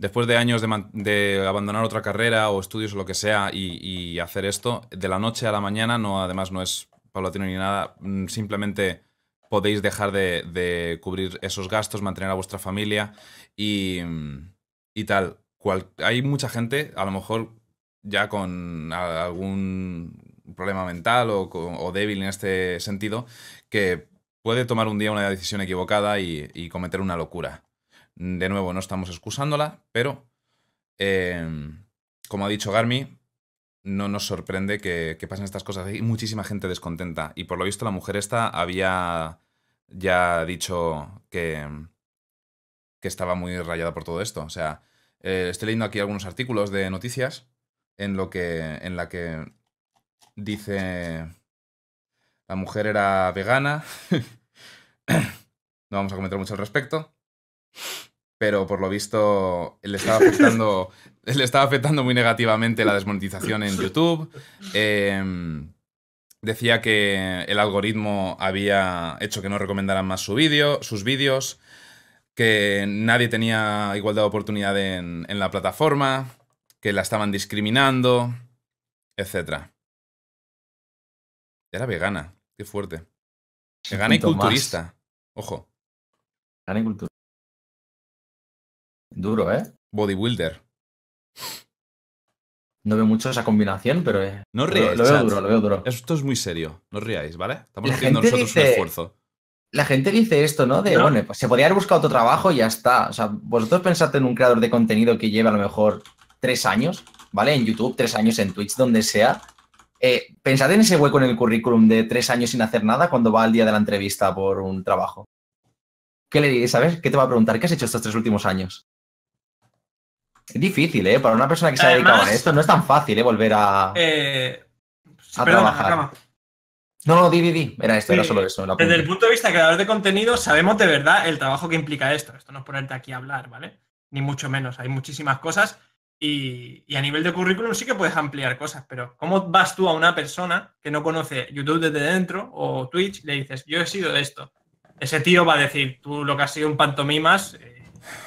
Después de años de, abandonar otra carrera o estudios o lo que sea y, hacer esto, de la noche a la mañana, no, además no es paulatino ni nada, mm, simplemente podéis dejar de, cubrir esos gastos, mantener a vuestra familia y, mm, y tal. Cual- hay mucha gente, a lo mejor ya con algún problema mental o, o débil en este sentido, que puede tomar un día una decisión equivocada y cometer una locura. De nuevo, no estamos excusándola, pero eh, como ha dicho Garmi, no nos sorprende que, pasen estas cosas. Hay muchísima gente descontenta y por lo visto la mujer esta había ya dicho que, que estaba muy rayada por todo esto. O sea, eh, estoy leyendo aquí algunos artículos de noticias en, lo que, en la que dice la mujer era vegana. [laughs] no vamos a comentar mucho al respecto. Pero por lo visto le estaba afectando, [laughs] le estaba afectando muy negativamente la desmonetización en YouTube. Em, decía que el algoritmo había hecho que no recomendaran más su vídeo, sus vídeos, que nadie tenía igualdad de oportunidad en, en la plataforma, que la estaban discriminando, etc. Era vegana, qué fuerte. Vegana y más. culturista. Ojo, Vegana y cultura. Duro, ¿eh? bodybuilder. No veo mucho esa combinación, pero eh, No lo, ríais, lo veo duro, lo veo duro. Esto es muy serio, no riáis, ¿vale? Estamos La haciendo gente nosotros un dice- esfuerzo. La gente dice esto, ¿no? De, No. bueno, pues se podría haber buscado otro trabajo y ya está. O sea, vosotros pensad en un creador de contenido que lleva a lo mejor tres años, ¿vale? En YouTube, tres años en Twitch, donde sea. Eh, pensad en ese hueco en el currículum de tres años sin hacer nada cuando va al día de la entrevista por un trabajo. ¿Qué le diréis, sabes? ¿Qué te va a preguntar? ¿Qué has hecho estos tres últimos años? Es difícil, ¿eh? Para una persona que se ha dedicado a esto, no es tan fácil, ¿eh? Volver a... Eh, A perdona, trabajar. Rama. No, no, di, di, di. Era esto, era solo eso. el Desde el punto de vista de creador de contenido, sabemos de verdad el trabajo que implica esto. Esto no es ponerte aquí a hablar, ¿vale? Ni mucho menos. Hay muchísimas cosas y, y a nivel de currículum sí que puedes ampliar cosas, pero ¿cómo vas tú a una persona que no conoce YouTube desde dentro o Twitch y le dices, yo he sido esto? Ese tío va a decir, tú lo que has sido un pantomimas, eh,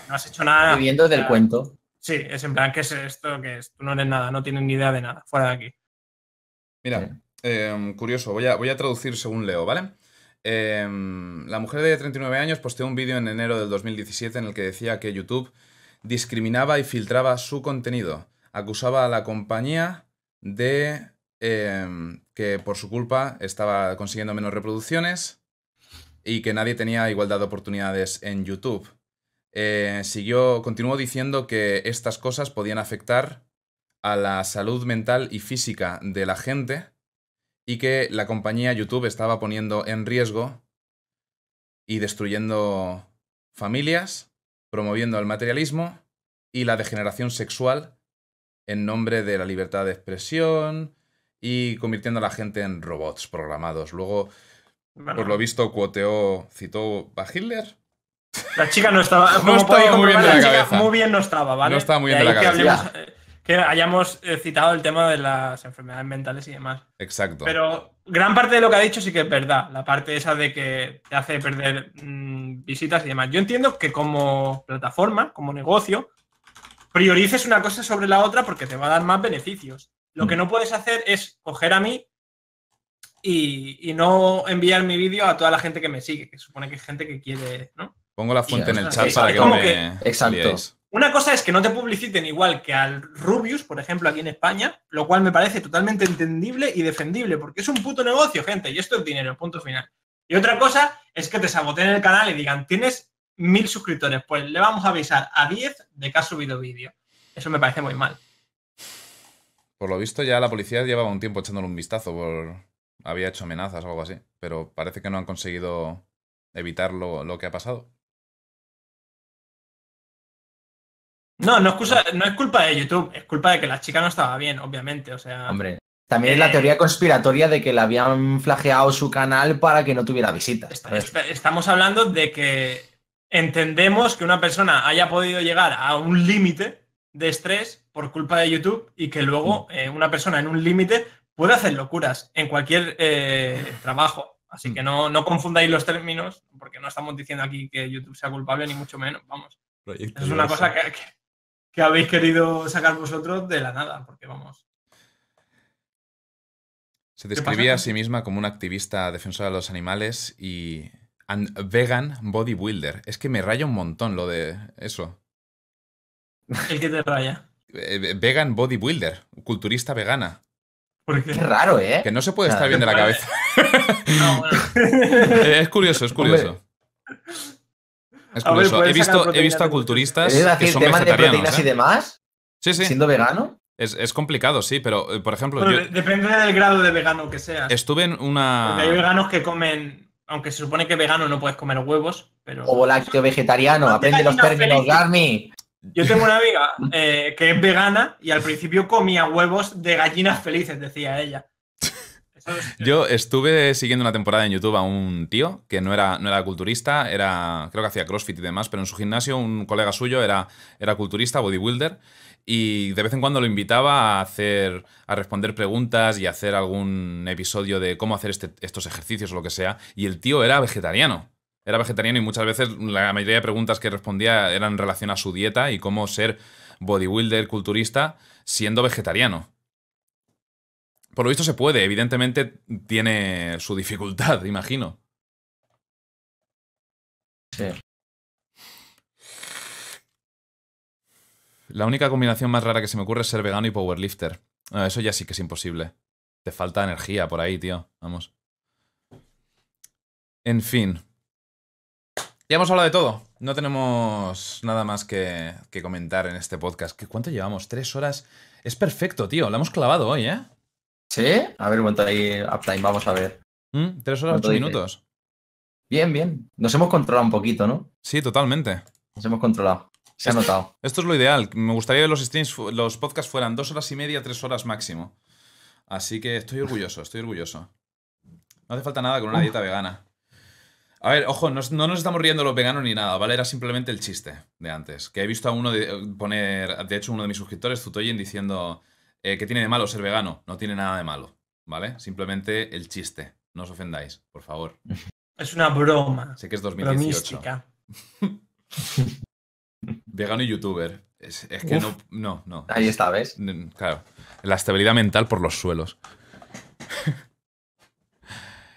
no has hecho nada. Viviendo del O sea, cuento. Sí, es en plan, ¿qué es esto? ¿Qué es? Tú no eres nada, no tienes ni idea de nada. Fuera de aquí. Mira, Sí. em, curioso, voy a, voy a traducir según leo, ¿vale? Em, la mujer de 39 años posteó un vídeo en enero del 2017 en el que decía que YouTube discriminaba y filtraba su contenido. Acusaba a la compañía de em, que por su culpa estaba consiguiendo menos reproducciones y que nadie tenía igualdad de oportunidades en YouTube. Eh, siguió, continuó diciendo que estas cosas podían afectar a la salud mental y física de la gente y que la compañía YouTube estaba poniendo en riesgo y destruyendo familias, promoviendo el materialismo y la degeneración sexual en nombre de la libertad de expresión y convirtiendo a la gente en robots programados. Luego, por lo visto, cuoteó, citó a Hitler. La chica no estaba. No muy bien de la chica cabeza. Muy bien no estaba, ¿vale? No estaba muy bien De la que cabeza. hablemos, eh, que hayamos eh, citado el tema de las enfermedades mentales y demás. Exacto. Pero gran parte de lo que ha dicho sí que es verdad. La parte esa de que te hace perder mm, visitas y demás. Yo entiendo que como plataforma, como negocio, priorices una cosa sobre la otra porque te va a dar más beneficios. Lo Mm. que no puedes hacer es coger a mí y, y no enviar mi vídeo a toda la gente que me sigue, que supone que es gente que quiere, ¿no? Pongo la fuente Sí, en el chat para que no me que- Exacto. liéis. Una cosa es que no te publiciten igual que al Rubius, por ejemplo, aquí en España, lo cual me parece totalmente entendible y defendible, porque es un puto negocio, gente, y esto es dinero, punto final. Y otra cosa es que te saboteen el canal y digan, tienes mil suscriptores, pues le vamos a avisar a 10 de que has subido vídeo. Eso me parece muy mal. Por lo visto ya la policía llevaba un tiempo echándole un vistazo por... Había hecho amenazas o algo así, pero parece que no han conseguido evitar lo, lo que ha pasado. No, no es, culpa, no es culpa de YouTube, es culpa de que la chica no estaba bien, obviamente. O sea, Hombre. También es la Eh. teoría conspiratoria de que le habían flageado su canal para que no tuviera visitas. Estamos hablando de que entendemos que una persona haya podido llegar a un límite de estrés por culpa de YouTube y que luego eh, una persona en un límite puede hacer locuras en cualquier eh, trabajo. Así que no, no confundáis los términos, porque no estamos diciendo aquí que YouTube sea culpable, ni mucho menos. Vamos, es una cosa que, que- que habéis querido sacar vosotros de la nada, porque vamos. Se ¿Qué describía a sí misma como una activista defensora de los animales y and vegan bodybuilder. Es que me raya un montón lo de eso. El que te raya. Eh, Vegan bodybuilder, culturista vegana. Porque Qué raro, ¿eh? Que no se puede estar bien de la cabeza. [laughs] No, bueno. Eh, [laughs] es curioso, es curioso. Es ver, curioso. He visto, he visto a culturistas Es que decir, son temas de vegetarianos. proteínas y ¿eh? demás, Sí, sí. siendo vegano. Es, es complicado, sí, pero eh, por ejemplo, yo depende del grado de vegano que seas. estuve en Porque hay una. veganos que comen, aunque se supone que vegano no puedes comer huevos, pero O lácteo vegetariano. No, Aprende los términos. Garmi. yo tengo una amiga eh, que es vegana y al principio comía huevos de gallinas felices, decía ella. Yo estuve siguiendo una temporada en YouTube a un tío que no era, no era culturista, era creo que hacía CrossFit y demás, pero en su gimnasio un colega suyo era, era culturista, bodybuilder, y de vez en cuando lo invitaba a hacer, a responder preguntas y a hacer algún episodio de cómo hacer este- estos ejercicios o lo que sea. Y el tío era vegetariano. Era vegetariano y muchas veces la mayoría de preguntas que respondía eran en relación a su dieta y cómo ser bodybuilder, culturista, siendo vegetariano. Por lo visto se puede, evidentemente tiene su dificultad, [laughs] imagino. Sí. La única combinación más rara que se me ocurre es ser vegano y powerlifter. Ah, eso ya sí que es imposible. Te falta energía por ahí, tío. Vamos. En fin. Ya hemos hablado de todo. No tenemos nada más que, que comentar en este podcast. ¿Qué- ¿Cuánto llevamos? Tres horas. Es perfecto, tío. Lo hemos clavado hoy, ¿eh? ¿Sí? A ver, un momento ahí, uptime, vamos a ver. ¿Mm? Tres horas, ¿Cuánto ocho dice? minutos. Bien, bien. Nos hemos controlado un poquito, ¿no? Sí, totalmente. Nos hemos controlado. Se ha notado. Esto es lo ideal. Me gustaría que los streams, los podcasts fueran dos horas y media, tres horas máximo. Así que estoy orgulloso, estoy orgulloso. No hace falta nada con una dieta vegana. A ver, ojo, no, no nos estamos riendo los veganos ni nada, ¿vale? Era simplemente el chiste de antes. Que he visto a uno de, poner, de hecho, uno de mis suscriptores, Zutoyen, diciendo eh, que tiene de malo ser vegano. No tiene nada de malo, ¿vale? Simplemente el chiste. No os ofendáis, por favor. es una broma. Sé que es 2018. Bromística. [laughs] Vegano y youtuber. Es, es que Uf. no, no, no. Ahí está, ¿ves? Claro, la estabilidad mental por los suelos. [laughs]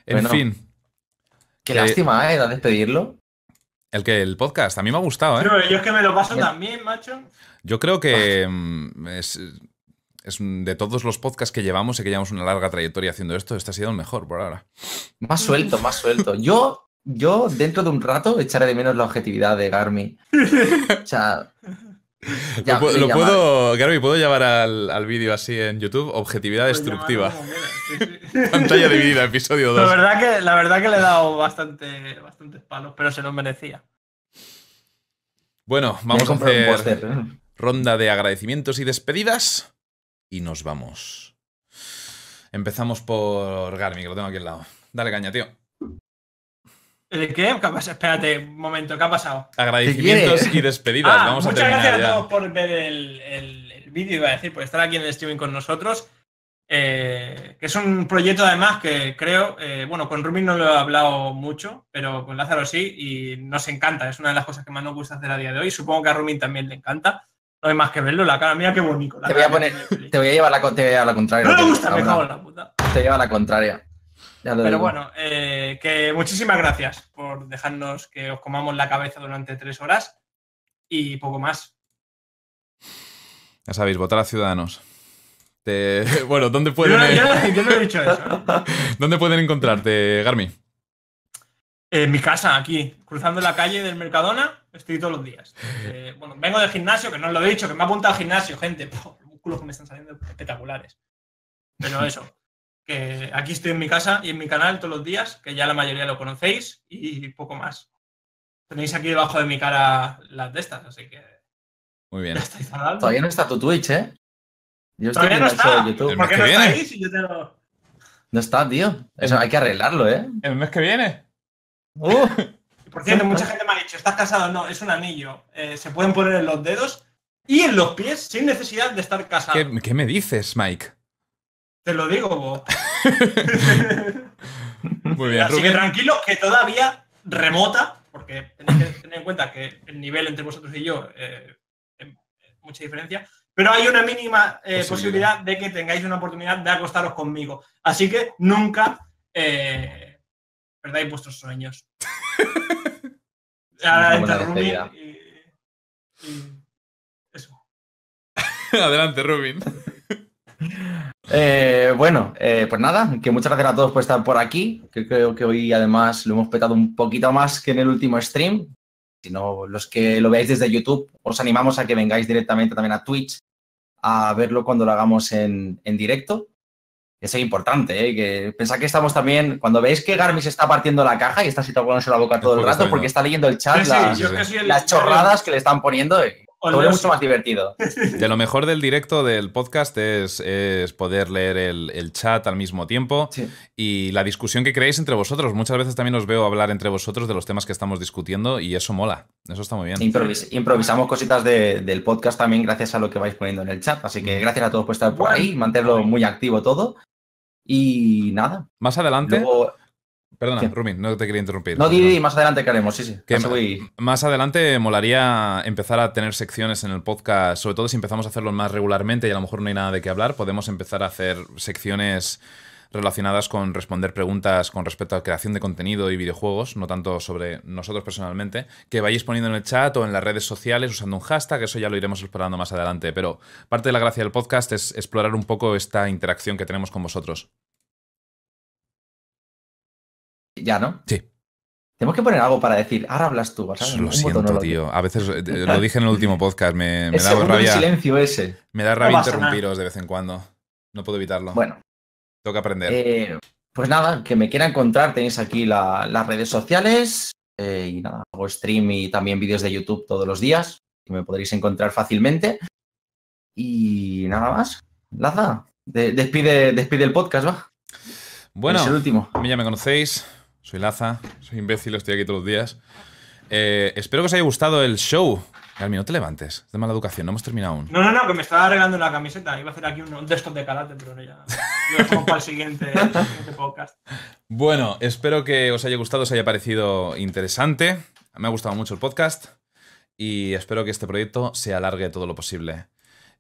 En Bueno. fin, Qué Que- lástima, ¿eh? De despedirlo. el que el podcast, a mí me ha gustado, ¿eh? Pero yo es que me lo paso también, macho. Yo creo que mm, es, es de todos los podcasts que llevamos y que llevamos una larga trayectoria haciendo esto, este ha sido el mejor por ahora. Más suelto, más suelto. Yo, yo dentro de un rato echaré de menos la objetividad de Garmi. O sea. ya- lo lo puedo, Garby, puedo llevar al, al vídeo así en YouTube, objetividad Pues destructiva. [laughs] Pantalla dividida, episodio La 2. verdad, que, la verdad que le he dado bastante, bastantes palos, pero se los merecía. me Bueno, vamos a hacer póster. ¿eh? ronda de agradecimientos y despedidas y nos vamos. Empezamos por Garmi, que lo tengo aquí al lado. Dale caña, tío. ¿De qué? ¿Qué ha pasado? Espérate, un momento, ¿qué ha pasado? Agradecimientos y despedidas. Ah, vamos a muchas terminar gracias a todos por ver el, el- el vídeo, iba a decir, por estar aquí en el streaming con nosotros. eh, que es un proyecto además que creo, eh, bueno, con Rubin no lo he hablado mucho, pero con Lázaro sí, y nos encanta. Es una de las cosas que más nos gusta hacer a día de hoy. Supongo que a Rubin también le encanta. No hay más que verlo, la cara, mira qué bonito. la Te voy a poner-. Te voy a llevar la, te voy a llevar la contraria. No que gusta, me cago en la puta. Te lleva la contraria. Ya lo Pero digo. bueno, eh, que muchísimas gracias por dejarnos que os comamos la cabeza durante tres horas y poco más. Ya sabéis, votar a Ciudadanos. Te- [laughs] Bueno, ¿dónde Yo pueden, no, yo no- yo no he dicho eso. ¿eh? [laughs] ¿dónde pueden encontrarte, Garmi? En mi casa, aquí, cruzando la calle del Mercadona, estoy todos los días. Eh, bueno, vengo del gimnasio, que no os lo he dicho, que me ha apuntado al gimnasio, gente. [laughs] Puh, los músculos que me están saliendo espectaculares. Pero eso, que aquí estoy en mi casa y en mi canal todos los días, que ya la mayoría lo conocéis, y poco más. Tenéis aquí debajo de mi cara las de estas, así que Muy bien. Todavía no está tu Twitch, ¿eh? Yo estoy Todavía no está. de YouTube. El ¿Por qué que no viene. estáis? Si yo te lo- No está, tío. Eso hay que arreglarlo, ¿eh? ¿El mes que viene? Uh, Por cierto, mucha gente me ha dicho, ¿estás casado? No, es un anillo. Eh, se pueden poner en los dedos y en los pies sin necesidad de estar casado. ¿Qué, qué me dices, Mike? Te lo digo. [laughs] Muy bien, Así que tranquilo, que todavía remota, porque tenéis que tener en cuenta que el nivel entre vosotros y yo eh, es mucha diferencia, pero hay una mínima eh, Posibilidad. posibilidad de que tengáis una oportunidad de acostaros conmigo. Así que nunca eh, perdáis vuestros sueños. [laughs] Entra y, y eso. [laughs] Adelante, Rubin. [laughs] Eh, bueno, eh, pues nada, que muchas gracias a todos por estar por aquí, que creo que hoy además lo hemos petado un poquito más que en el último stream. Si no, los que lo veáis desde YouTube, os animamos a que vengáis directamente también a Twitch a verlo cuando lo hagamos en, en directo. Eso es importante, ¿eh? que pensad que estamos también, cuando veis que Garmi se está partiendo la caja y está así tocándose la boca todo el rato, porque está leyendo el chat Sí, sí, las, chorradas que le están poniendo, y Leo es mucho más divertido. [laughs] De lo mejor del directo del podcast es, es poder leer el, el chat al mismo tiempo Sí. y la discusión que creáis entre vosotros. Muchas veces también os veo hablar entre vosotros de los temas que estamos discutiendo y eso mola. Eso está muy bien. Improvis- improvisamos cositas de- del podcast también gracias a lo que vais poniendo en el chat. Así que gracias a todos por estar por ahí, mantenerlo muy activo todo. Y nada. Más adelante. Luego, Perdona, ¿Qué? Rubin, no te quería interrumpir. no, Didi, más adelante que haremos, sí, sí. Que Eso voy- Más adelante molaría empezar a tener secciones en el podcast, sobre todo si empezamos a hacerlo más regularmente y a lo mejor no hay nada de qué hablar, podemos empezar a hacer secciones relacionadas con responder preguntas con respecto a creación de contenido y videojuegos, no tanto sobre nosotros personalmente, que vayáis poniendo en el chat o en las redes sociales usando un hashtag, eso ya lo iremos explorando más adelante, pero parte de la gracia del podcast es explorar un poco esta interacción que tenemos con vosotros. Ya, ¿no? Sí. Tenemos que poner algo para decir, ahora hablas tú. ¿sabes? Lo siento, botón, no lo- tío. A veces eh, lo dije en el último podcast, me, da rabia. silencio ese. Me da rabia interrumpiros de vez en cuando. No puedo evitarlo. Bueno, Tengo que aprender. eh, pues nada, que me quiera encontrar, tenéis aquí la- las redes sociales. eh, y nada, hago stream y también vídeos de YouTube todos los días, que me podréis encontrar fácilmente. Y nada más. Laza, de- despide, despide el podcast, va. bueno, Es el último. a mí ya me conocéis. Soy Laza, soy imbécil, estoy aquí todos los días. Eh, espero que os haya gustado el show. Galmi, no te levantes. Es de mala educación, no hemos terminado aún. No, no, no, que me estaba arreglando la camiseta. Iba a hacer aquí un de estos de karate, pero no ya. [laughs] Lo dejamos para el siguiente, el siguiente podcast. Bueno, espero que os haya gustado, os haya parecido interesante. Me ha gustado mucho el podcast y espero que este proyecto se alargue todo lo posible.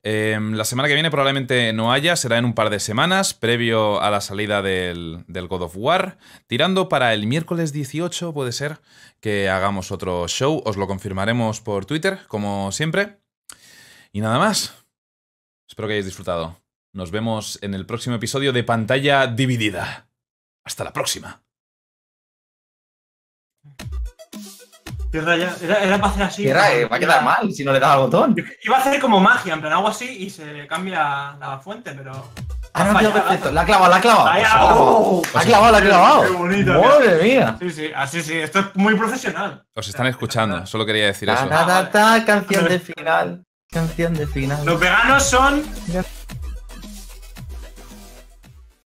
Em, la semana que viene probablemente no haya, será en un par de semanas, previo a la salida del, del, God of War. Tirando para el miércoles 18, puede ser que hagamos otro show. Os lo confirmaremos por Twitter, como siempre. Y nada más. Espero que hayáis disfrutado. Nos vemos en el próximo episodio de Pantalla Dividida. Hasta la próxima. Era, era, para hacer así. Era, eh, va a quedar mal si no le das al botón. Iba a hacer como magia, en plan algo así y se cambia la fuente, pero. Ah, no, tío, perfecto. La ha clavado, la ha clavado. Oh, la ha clavado, la ha clavado. Qué bonito. Madre mía. Sí, sí, así sí. Esto es muy profesional. Os están escuchando, solo quería decir Ta, eso. ta, ta, ta, canción [laughs] de final. Canción de final. Los veganos son